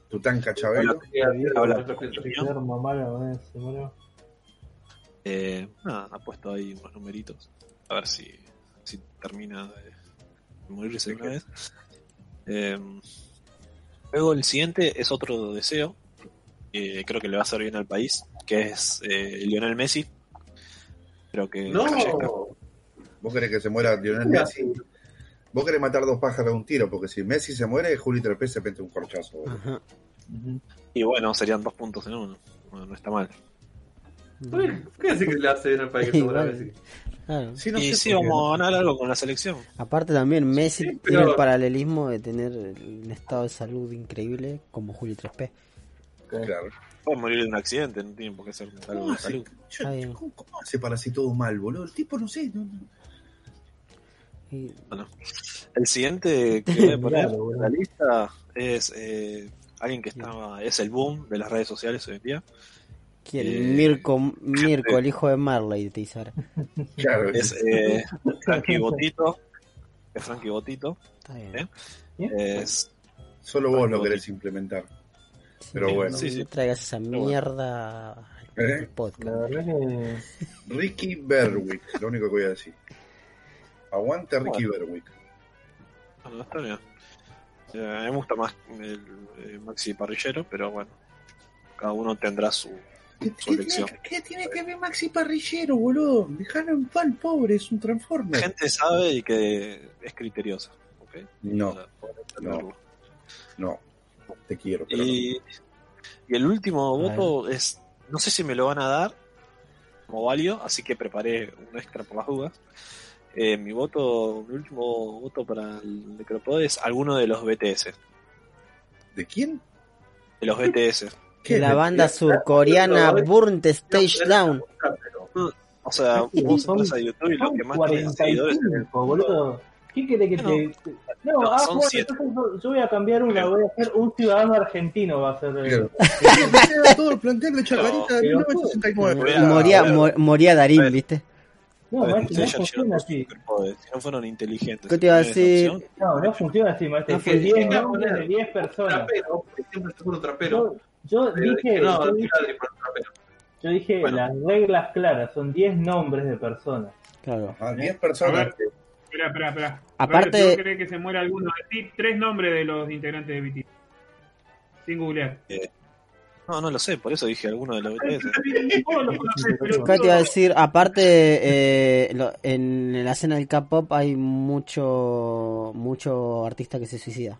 A: Tutanka Chabelo.
F: Sí, así es,
B: Habla.
F: no reflejo.
C: Se quedó mamá, eh.
B: Eh, nada, ha puesto ahí unos numeritos. A ver si, si termina de morirse de una vez. Eh, luego el siguiente es otro deseo. que creo que le va a hacer bien al país. Que es eh, Lionel Messi. Creo que
F: No,
B: fallezca.
A: ¿Vos querés que se muera Lionel Messi? Vos querés matar dos pájaros de un tiro, porque si Messi se muere, Juli Trepé se mete un corchazo. boludo.
E: Ajá.
B: Y bueno, serían dos puntos en uno. No, no está mal.
F: ¿por qué- decir que le hace bien al país que sí?
E: Claro.
A: Sí, no
B: y
A: sé
B: sí, vamos a ganar algo con la selección.
E: Aparte también Messi
F: Sí,
E: tiene el paralelismo de tener un estado de salud increíble como Julio 3P.
A: Claro.
B: Puede morir de un accidente, no tiene por qué ser algo
A: No,
B: de salud.
A: Yo-
E: Está bien.
A: ¿cómo, cómo hace para así todo mal, boludo? El tipo, no sé. no- no-
E: Y-
B: El siguiente que voy a *laughs* poner
C: Claro,
B: en la lista es eh, alguien que estaba, es el boom de las redes sociales hoy en día.
E: ¿Quién?
B: Eh,
E: Mirko, Mirko, el hijo de Marley, te dice ahora. *laughs*
A: Claro,
B: Es eh, Frankie Botito. Es Frankie Botito.
E: Está bien.
B: ¿Eh?
C: ¿Bien?
B: Es,
A: solo vos lo querés implementar. Pero
E: Sí,
A: bueno.
E: No
B: Sí,
E: traigas esa
B: bueno.
E: mierda al
A: ¿Eh?
C: La
E: podcast.
C: verdad que
A: Ricky Berwick, lo único que voy a decir. Aguante Ricky Berwick.
B: bueno, está bien. Eh, a mí me gusta más el, eh, Maxi Parrillero, pero bueno. Cada uno tendrá su,
A: ¿Qué,
B: su elección.
A: tiene, qué tiene que ver Maxi Parrillero, boludo? Dejalo en paz, pobre, es un
B: La
A: Transformer.
B: gente sabe y que es criteriosa. ¿ok?
A: No,
B: entenderlo.
A: no. Te quiero, pero no.
B: Y, el último voto es, no sé si me lo van a dar como válido, así que preparé un extra por las dudas. Eh, mi voto, mi último voto para el Necropod es alguno de los BTS.
A: ¿De quién?
B: De los BTS.
E: Que la banda surcoreana Burnt Stage Down.
B: O sea, vos
C: Son-
B: entras a YouTube y lo que más tiene seguidores es el
C: 45, boludo. ¿Qué querés que
B: No,
C: te.? No,
B: no,
C: ah,
B: son
C: bueno,
B: siete.
C: entonces yo- voy a cambiar una, voy a hacer un ciudadano argentino, va a ser. eh,
A: Claro. *laughs* *laughs* Todo el plantel de Chacarita de
C: pero-
A: 1969.
B: Voy a-
E: Moría, moría Darín. ¿viste?
C: No, maestro, no funciona así.
B: si no fueron inteligentes.
E: ¿Qué te iba a decir?
C: No, no funciona así, maestro.
F: Que
C: 10
F: llega a
C: nombres de 10 personas.
F: Trapero, siempre un trapero.
C: Yo, yo
F: Pero
C: dije.
F: no,
C: yo
F: no,
C: dije-. Yo
B: Bueno.
C: las reglas claras, son 10 nombres de personas.
E: Claro.
A: Ajá, 10
D: A
A: personas.
D: ver. Espera, espera, espera.
E: Aparte-
D: Aparte... ¿No cree que se muera alguno? Decí tres nombres de los integrantes de BT. Sin googlear.
B: No, no lo sé, por eso dije alguno de los BTS.
E: Acá te iba a decir, aparte, eh, lo- en la escena del K-pop hay mucho mucho artista que se suicida.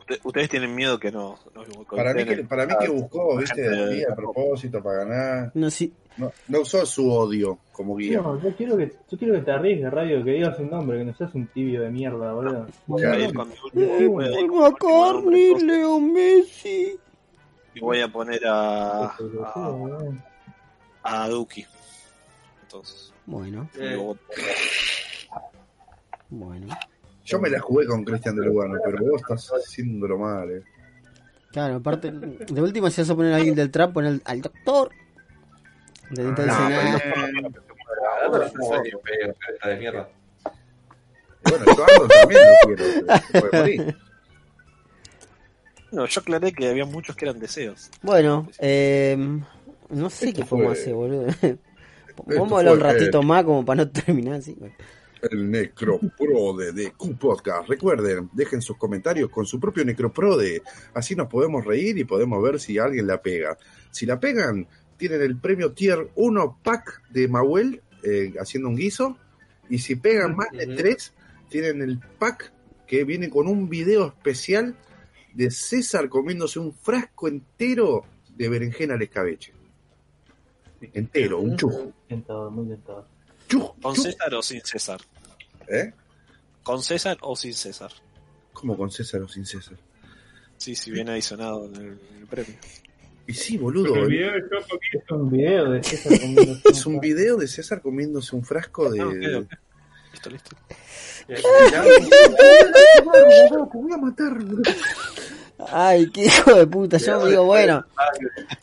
B: Usted- Ustedes tienen miedo que no. no
A: Para mí, que, para mí que buscó, viste,
B: de-
A: a propósito para ganar.
E: No, sí,
A: No, no usó su odio como guía.
C: No, yo quiero que, yo quiero que te arriesgues, Radio, que digas un nombre, que no seas un tibio de mierda, boludo.
B: Voy
A: Ya,
B: a entonces,
E: Leo Messi.
B: Y voy a poner a. a, a Duki. Entonces.
E: Bueno,
F: Eh,
E: bueno.
A: Yo me la jugué con Cristian de Lugano, pero vos estás haciéndolo mal, eh.
E: Claro, aparte, de última si vas a poner a alguien del trap, poner al, al doctor. De
A: Ah,
E: dentro del
A: no.
F: Ah,
A: bueno, yo Ando también lo quiero, *laughs*
B: No, yo aclaré que había muchos que eran deseos.
E: Bueno, eh, no sé
A: Esto
E: qué
A: fue-
E: hacer, boludo. *laughs* Vamos a hablar un ratito
A: el-
E: más como para no terminar así.
A: El Necroprode de Q Podcast. Recuerden, dejen sus comentarios con su propio Necroprode. Así nos podemos reír y podemos ver si alguien la pega. Si la pegan, tienen el premio Tier 1 Pack de Mahuel eh, haciendo un guiso. Y si pegan más de
F: Ujú.
A: 3, tienen el pack que viene con un video especial de César comiéndose un frasco entero de berenjena al escabeche. Entero, un chujo.
C: Tentador, muy tentador.
A: Chuj,
B: ¿Con
A: chuj.
B: César o sin César?
A: ¿Eh?
B: ¿Con César o sin César?
A: ¿Cómo con César o sin César?
B: Sí, si viene adicionado en el, en el premio.
A: Y sí, boludo.
D: el video de Choco que
C: Es un video de César *laughs* comiéndose
A: Es un video de César comiéndose un frasco de.
B: Ah, ok, ok. Listo, listo. *laughs* *laughs*
A: voy a matar, boludo.
E: Ay, qué hijo de puta. Yo digo, bueno,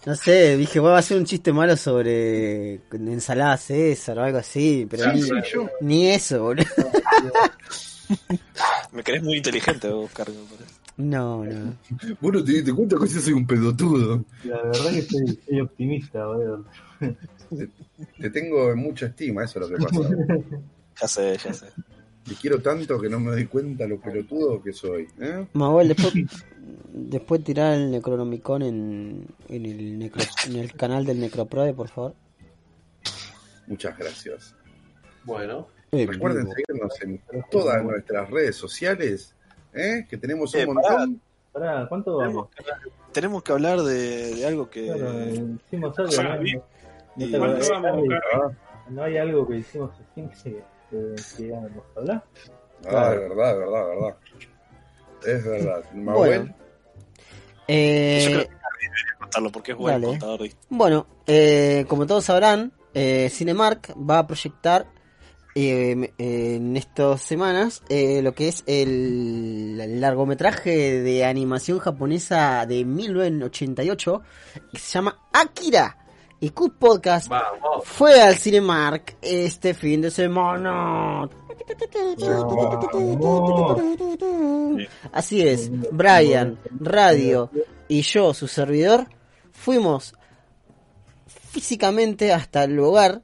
E: no sé, dije, voy a hacer un chiste malo sobre ensalada César o algo así, pero ni,
A: Sí, sí, yo.
E: ni eso, boludo. *laughs*
B: Me crees muy inteligente, Oscar. me parece.
E: No, no.
A: Vos no te diste cuenta que yo soy un pelotudo.
C: La verdad que soy, soy optimista, boludo.
A: Te tengo en mucha estima, eso es lo que pasa. *laughs*
B: Ya sé, ya sé.
A: Te quiero tanto que no me doy cuenta lo pelotudo que soy. ¿eh?
E: Manuel, después, después tirar el Necronomicon en, en, el necro, en el canal del Necroprode, por favor.
A: Muchas gracias.
F: Bueno,
E: En
A: Recuerden
E: vivo.
A: seguirnos en todas nuestras redes sociales, ¿eh? que tenemos un
B: Eh,
A: montón.
C: Pará, ¿cuánto vamos?
B: Tenemos que hablar de, de algo que.
C: Claro, eh, hicimos algo, ¿no? No
B: ¿Y
C: te
D: ¿Cuánto
C: acordás,
D: vamos?
C: ¿No hay algo que hicimos así que, que, hablar?
A: Ah, de verdad, de verdad, de verdad. Es verdad. *laughs* Manuel,
E: Eh,
B: Yo creo que debería contarlo porque es buen
E: Dale.
B: contador. de-
E: Bueno, eh, como todos sabrán, eh, Cinemark va a proyectar eh, en estas semanas eh, lo que es el, el largometraje de animación japonesa de 1988 que se llama Akira. Y Q Podcast
F: vamos.
E: fue al Cinemark este fin de semana. Así es, Brian, Radio y yo, su servidor, fuimos físicamente hasta el lugar.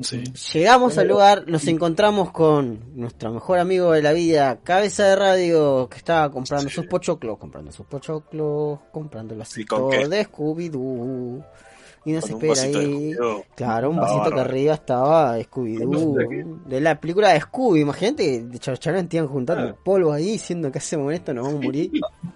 B: Sí.
E: Llegamos al lugar, nos encontramos con nuestro mejor amigo de la vida, Cabeza de Radio, que estaba comprando sus pochoclos, comprando sus pochoclos, comprando el vasito de Scooby-Doo. Y nos
B: Con
E: espera ahí. Claro, un vasito que arriba estaba
F: ¿De
E: Scooby-Doo. De la película de Scooby, imagínate que de Charcharán estaban juntando
F: Ah.
E: polvo ahí diciendo que hacemos esto, nos vamos a morir. *laughs*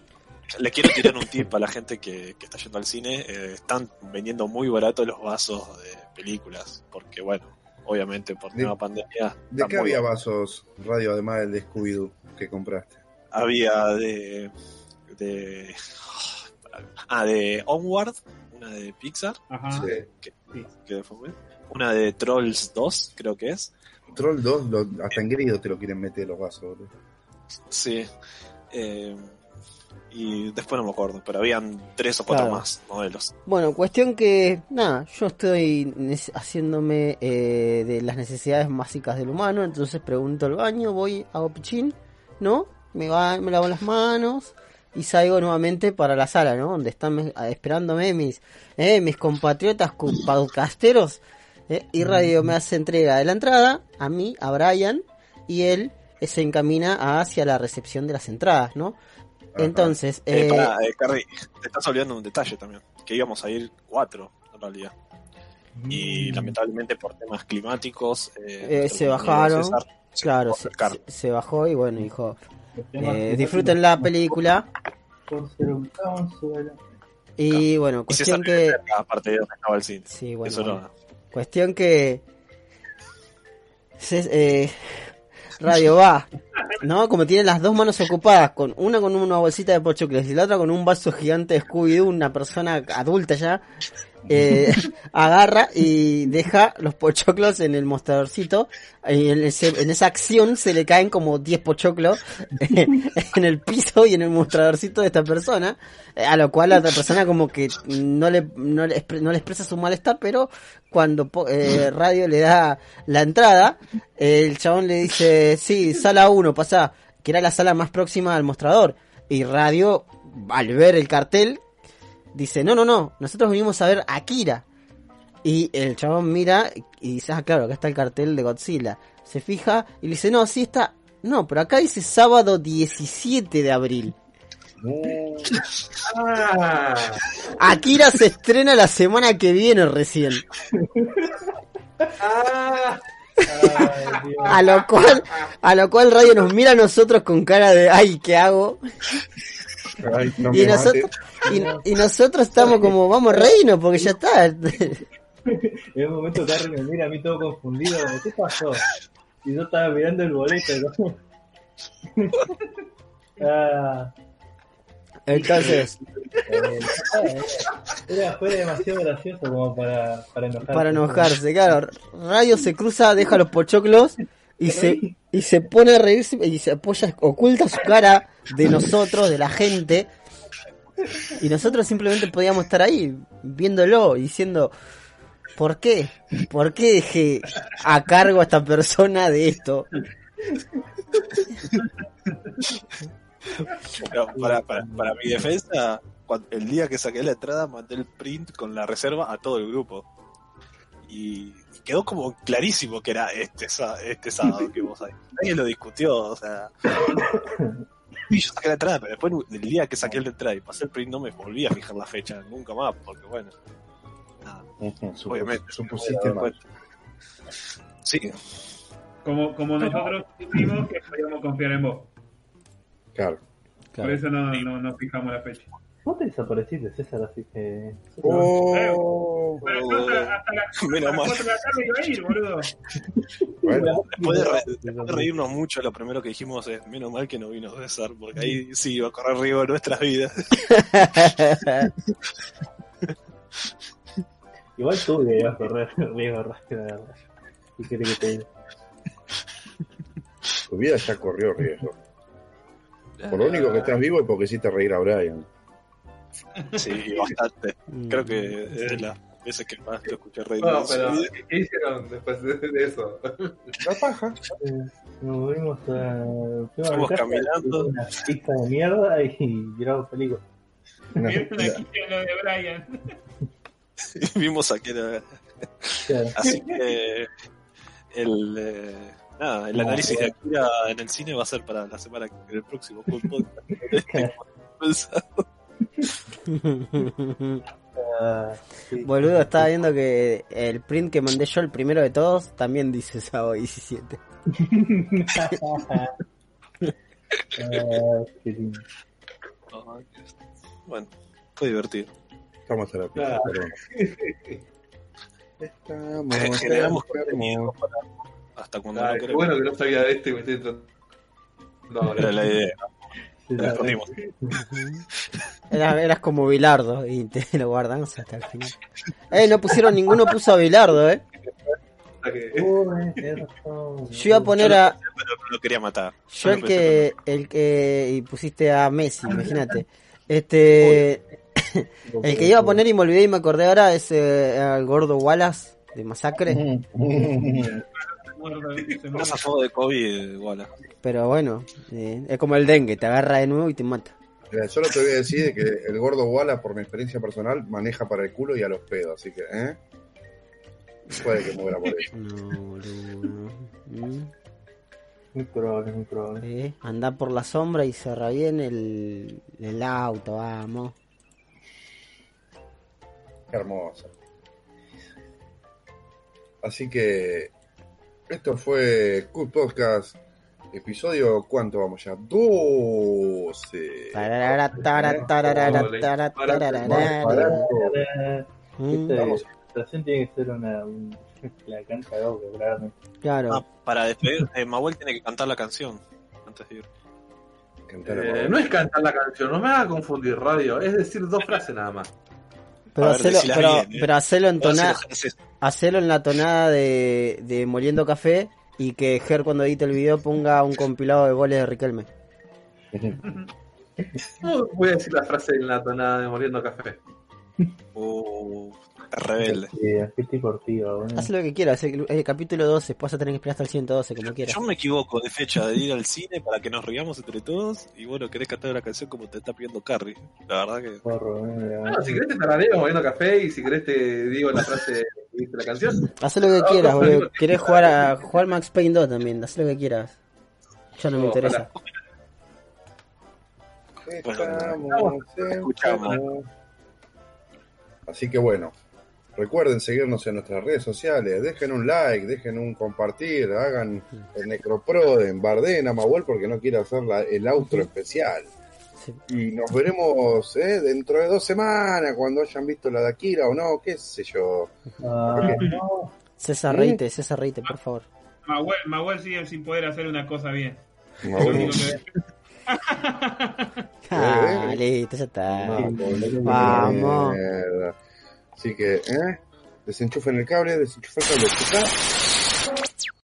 B: Le quiero tirar un tip a la gente que, que está yendo al cine. Eh, están vendiendo muy barato los vasos de películas. Porque, bueno, obviamente por
A: ¿De-
B: nueva pandemia.
A: ¿de qué había vasos radio además del de Scooby-Doo que compraste?
B: Había de. de. Ah, de Onward, una de Pixar,
D: Ajá.
A: Sí.
B: que fue una de Trolls 2, creo que es.
A: Troll 2, lo- hasta en grido te lo quieren meter los vasos, boludo.
B: Sí. Eh, y después no me acuerdo, pero habían tres o cuatro
E: Claro.
B: más modelos.
E: Bueno, cuestión que, nada, yo estoy haciéndome eh, de las necesidades básicas del humano, entonces pregunto al baño, voy, hago pichín, ¿no? Me, va, me lavo las manos, y salgo nuevamente para la sala, ¿no? Donde están me- esperándome mis, eh, mis compatriotas podcasteros. eh, y Radio me hace entrega de la entrada a mí, a Brian, y él se encamina hacia la recepción de las entradas, ¿no? Entonces,
B: Eh,
E: eh,
B: pará, eh, Carrie, te estás olvidando un detalle también, que íbamos a ir cuatro, en realidad. Y lamentablemente por temas climáticos... eh,
E: Mm. Eh, se bajaron,
B: César se
E: claro, se, bajó y bueno, dijo, eh, disfruten la película.
C: Por ser un consuelo.
E: Y bueno, cuestión que...
B: aparte de donde estaba el cine.
E: Sí, bueno,
B: Eso
E: bueno.
B: no.
E: Cuestión que. se- eh, Radio va, ¿no? Como tiene las dos manos ocupadas, con una con una bolsita de pochoclos y la otra con un vaso gigante de Scooby-Doo, una persona adulta ya, eh, *laughs* agarra y deja los pochoclos en el mostradorcito. En, en esa acción se le caen como 10 pochoclos *laughs* en el piso y en el mostradorcito de esta persona. eh, A lo cual la otra persona como que no le, no le, no le expresa su malestar, pero cuando eh, Radio le da la entrada, el chabón le dice, sí, sala 1, pasa, que era la sala más próxima al mostrador. Y Radio, al ver el cartel, dice, no, no, no, nosotros vinimos a ver Akira. Y el chabón mira y dice, ah, claro, acá está el cartel de Godzilla. Se fija y le dice, no, sí está, no, pero acá dice sábado 17 de abril. *laughs*
F: Ah,
E: Akira se estrena la semana que viene recién.
F: ah,
C: Ay.
E: A lo cual, a lo cual Radio nos mira a nosotros con cara de, ay, ¿qué hago?
A: Ay, no
E: Y nosotros, y, y nosotros estamos como, vamos reino, porque ya está. *laughs*
C: En un momento Carrie me mira a mí todo confundido, como, ¿qué pasó? Y yo estaba mirando el boleto. ¿no? *laughs* ah,
E: Entonces,
C: eh, era, fue demasiado gracioso como para, para enojarse.
E: para enojarse, claro. Radio se cruza, deja los pochoclos y se, y se pone a reírse y se apoya, oculta su cara de nosotros, de la gente. Y nosotros simplemente podíamos estar ahí, viéndolo y diciendo, ¿por qué? ¿Por qué dejé a cargo a esta persona de esto?
B: Pero para, para, para mi defensa, el día que saqué la entrada mandé el print con la reserva a todo el grupo. Y quedó como clarísimo que era este, este sábado que vos ahí. Nadie lo discutió, o sea. *laughs* Y yo saqué la entrada, pero después del día que saqué la entrada y pasé el print no me volví a fijar la fecha, nunca más, porque bueno. nada,
A: Ujú, supo-
B: obviamente.
A: Supusiste mal.
B: Sí,
D: Como, como nosotros dijimos que podíamos confiar en vos.
A: Claro.
D: Por eso no, no, no fijamos la fecha.
C: Vos te desapareciste, César, así que...
A: Oh, *laughs*
B: Menos mal.
D: 4 de la tarde iba a ir, boludo. *laughs*
A: bueno,
B: Después de, re- después *laughs* de reírnos mucho, lo primero que dijimos es, menos mal que no vino César, porque ahí sí iba a correr riesgo nuestras vidas.
C: Igual tú que ibas a correr riesgo rápido, la verdad. ¿Qué querés que te diga?
A: tu vida ya corrió riesgo. Por lo único que estás vivo es porque hiciste reír a Brian.
B: Sí, *laughs* bastante. Creo que es veces que más lo escuché reír.
F: no, pero. ¿qué- ¿qué hicieron después de, eso? *laughs*
A: La paja.
C: Eh, Nos movimos a... fuimos a
B: caminando.
C: Una pizza de mierda y *laughs* miramos películas.
A: Una-
D: Vieron aquí lo de Brian.
B: Vimos aquí era...
C: Claro.
B: Así que el, eh, nada, el análisis de Akira en el cine va a ser para la semana que el próximo Podcast.
C: Ah, sí.
E: Boludo, estaba viendo que el print que mandé yo, el primero de todos, también dice sábado 17.
C: Ah, qué lindo.
B: Bueno, fue divertido.
A: Estamos a la
F: Claro.
A: perdón. Estamos.
B: Generamos contenido hasta cuando
F: Ay,
B: no
F: qué
B: queremos.
F: bueno que no sabía de esto y me estoy entrando. No,
B: Era la idea. La escondimos.
E: Era, eras como Bilardo y te lo guardamos hasta el final. Eh, no pusieron ninguno, puso a Bilardo, eh. Yo iba a poner a.
B: Pero no lo quería matar.
E: Yo el que. El que. Y pusiste a Messi, imagínate. Este. El que iba a poner y me olvidé y me acordé ahora es eh, el gordo Wallace de Masacre. *laughs*
B: Estás a favor de COVID, igual.
E: Pero bueno, eh, es como el dengue, te agarra de nuevo y te mata.
A: Mira, solo te voy a decir de que el gordo Walla, por mi experiencia personal, maneja para el culo y a los pedos, así que, ¿eh? Puede que muera por eso.
E: No, boludo. Mm.
C: Muy probable, muy probable.
E: Eh, anda por la sombra y cerra bien el, el auto, vamos.
A: Qué hermoso. Así que esto fue Cool Podcast, episodio, ¿cuánto vamos ya? 12.
E: Tarara, tara, tarara, tara, tarara. Mm,
C: Esta tiene que ser una, un- *laughs* la cancha de claramente.
E: Claro.
B: Ah, para despedir, eh, Mahuel tiene que cantar la canción antes de ir.
F: Eh, no es cantar la canción, no me hagas confundir, radio. Es decir, dos frases nada más.
E: Pero
B: ver,
E: hacelo, pero,
B: bien, eh.
E: pero hacelo en
B: Ahora sí
E: tona-
B: lo haces.
E: hacelo en la tonada de, de Moliendo Café y que Ger cuando edite el video ponga un compilado de goles de Riquelme. *laughs*
F: No voy a decir la frase en la tonada de Moliendo Café.
B: Rebelde.
E: Haz lo que quieras, el, el capítulo 12, vas a tener que esperar hasta el 112, como quieras.
B: Yo me equivoco de fecha de ir al cine para que nos riamos entre todos y bueno, querés cantar la canción como te está pidiendo Carrie. La verdad que...
C: Porro, eh,
F: Bueno, si querés te tarareo Moliendo Café y si querés te digo la frase que dice la canción.
E: Haz lo que quieras, boludo. ¿Querés jugar a jugar Max Payne 2 también? Haz lo que quieras. Ya no me
F: Ojalá.
E: interesa.
A: Estamos
B: Escuchamos.
A: Así que bueno, recuerden seguirnos en nuestras redes sociales, dejen un like, dejen un compartir, hagan el Necroproden, barden a Mahuel porque no quiere hacer la- el outro especial.
E: Sí.
A: Y nos veremos eh, dentro de dos semanas cuando hayan visto la de Akira o no, qué sé yo.
C: Ah, no.
E: César,
A: ¿Eh?
E: reíte, César, reíte, por favor.
D: Mahuel, Mahuel sigue sin poder hacer una cosa bien.
A: Mahuel, *laughs*
E: Ah, listo, ya está. Vamos.
A: Así que, ¿eh? Desenchufen el cable, desenchufen el cable.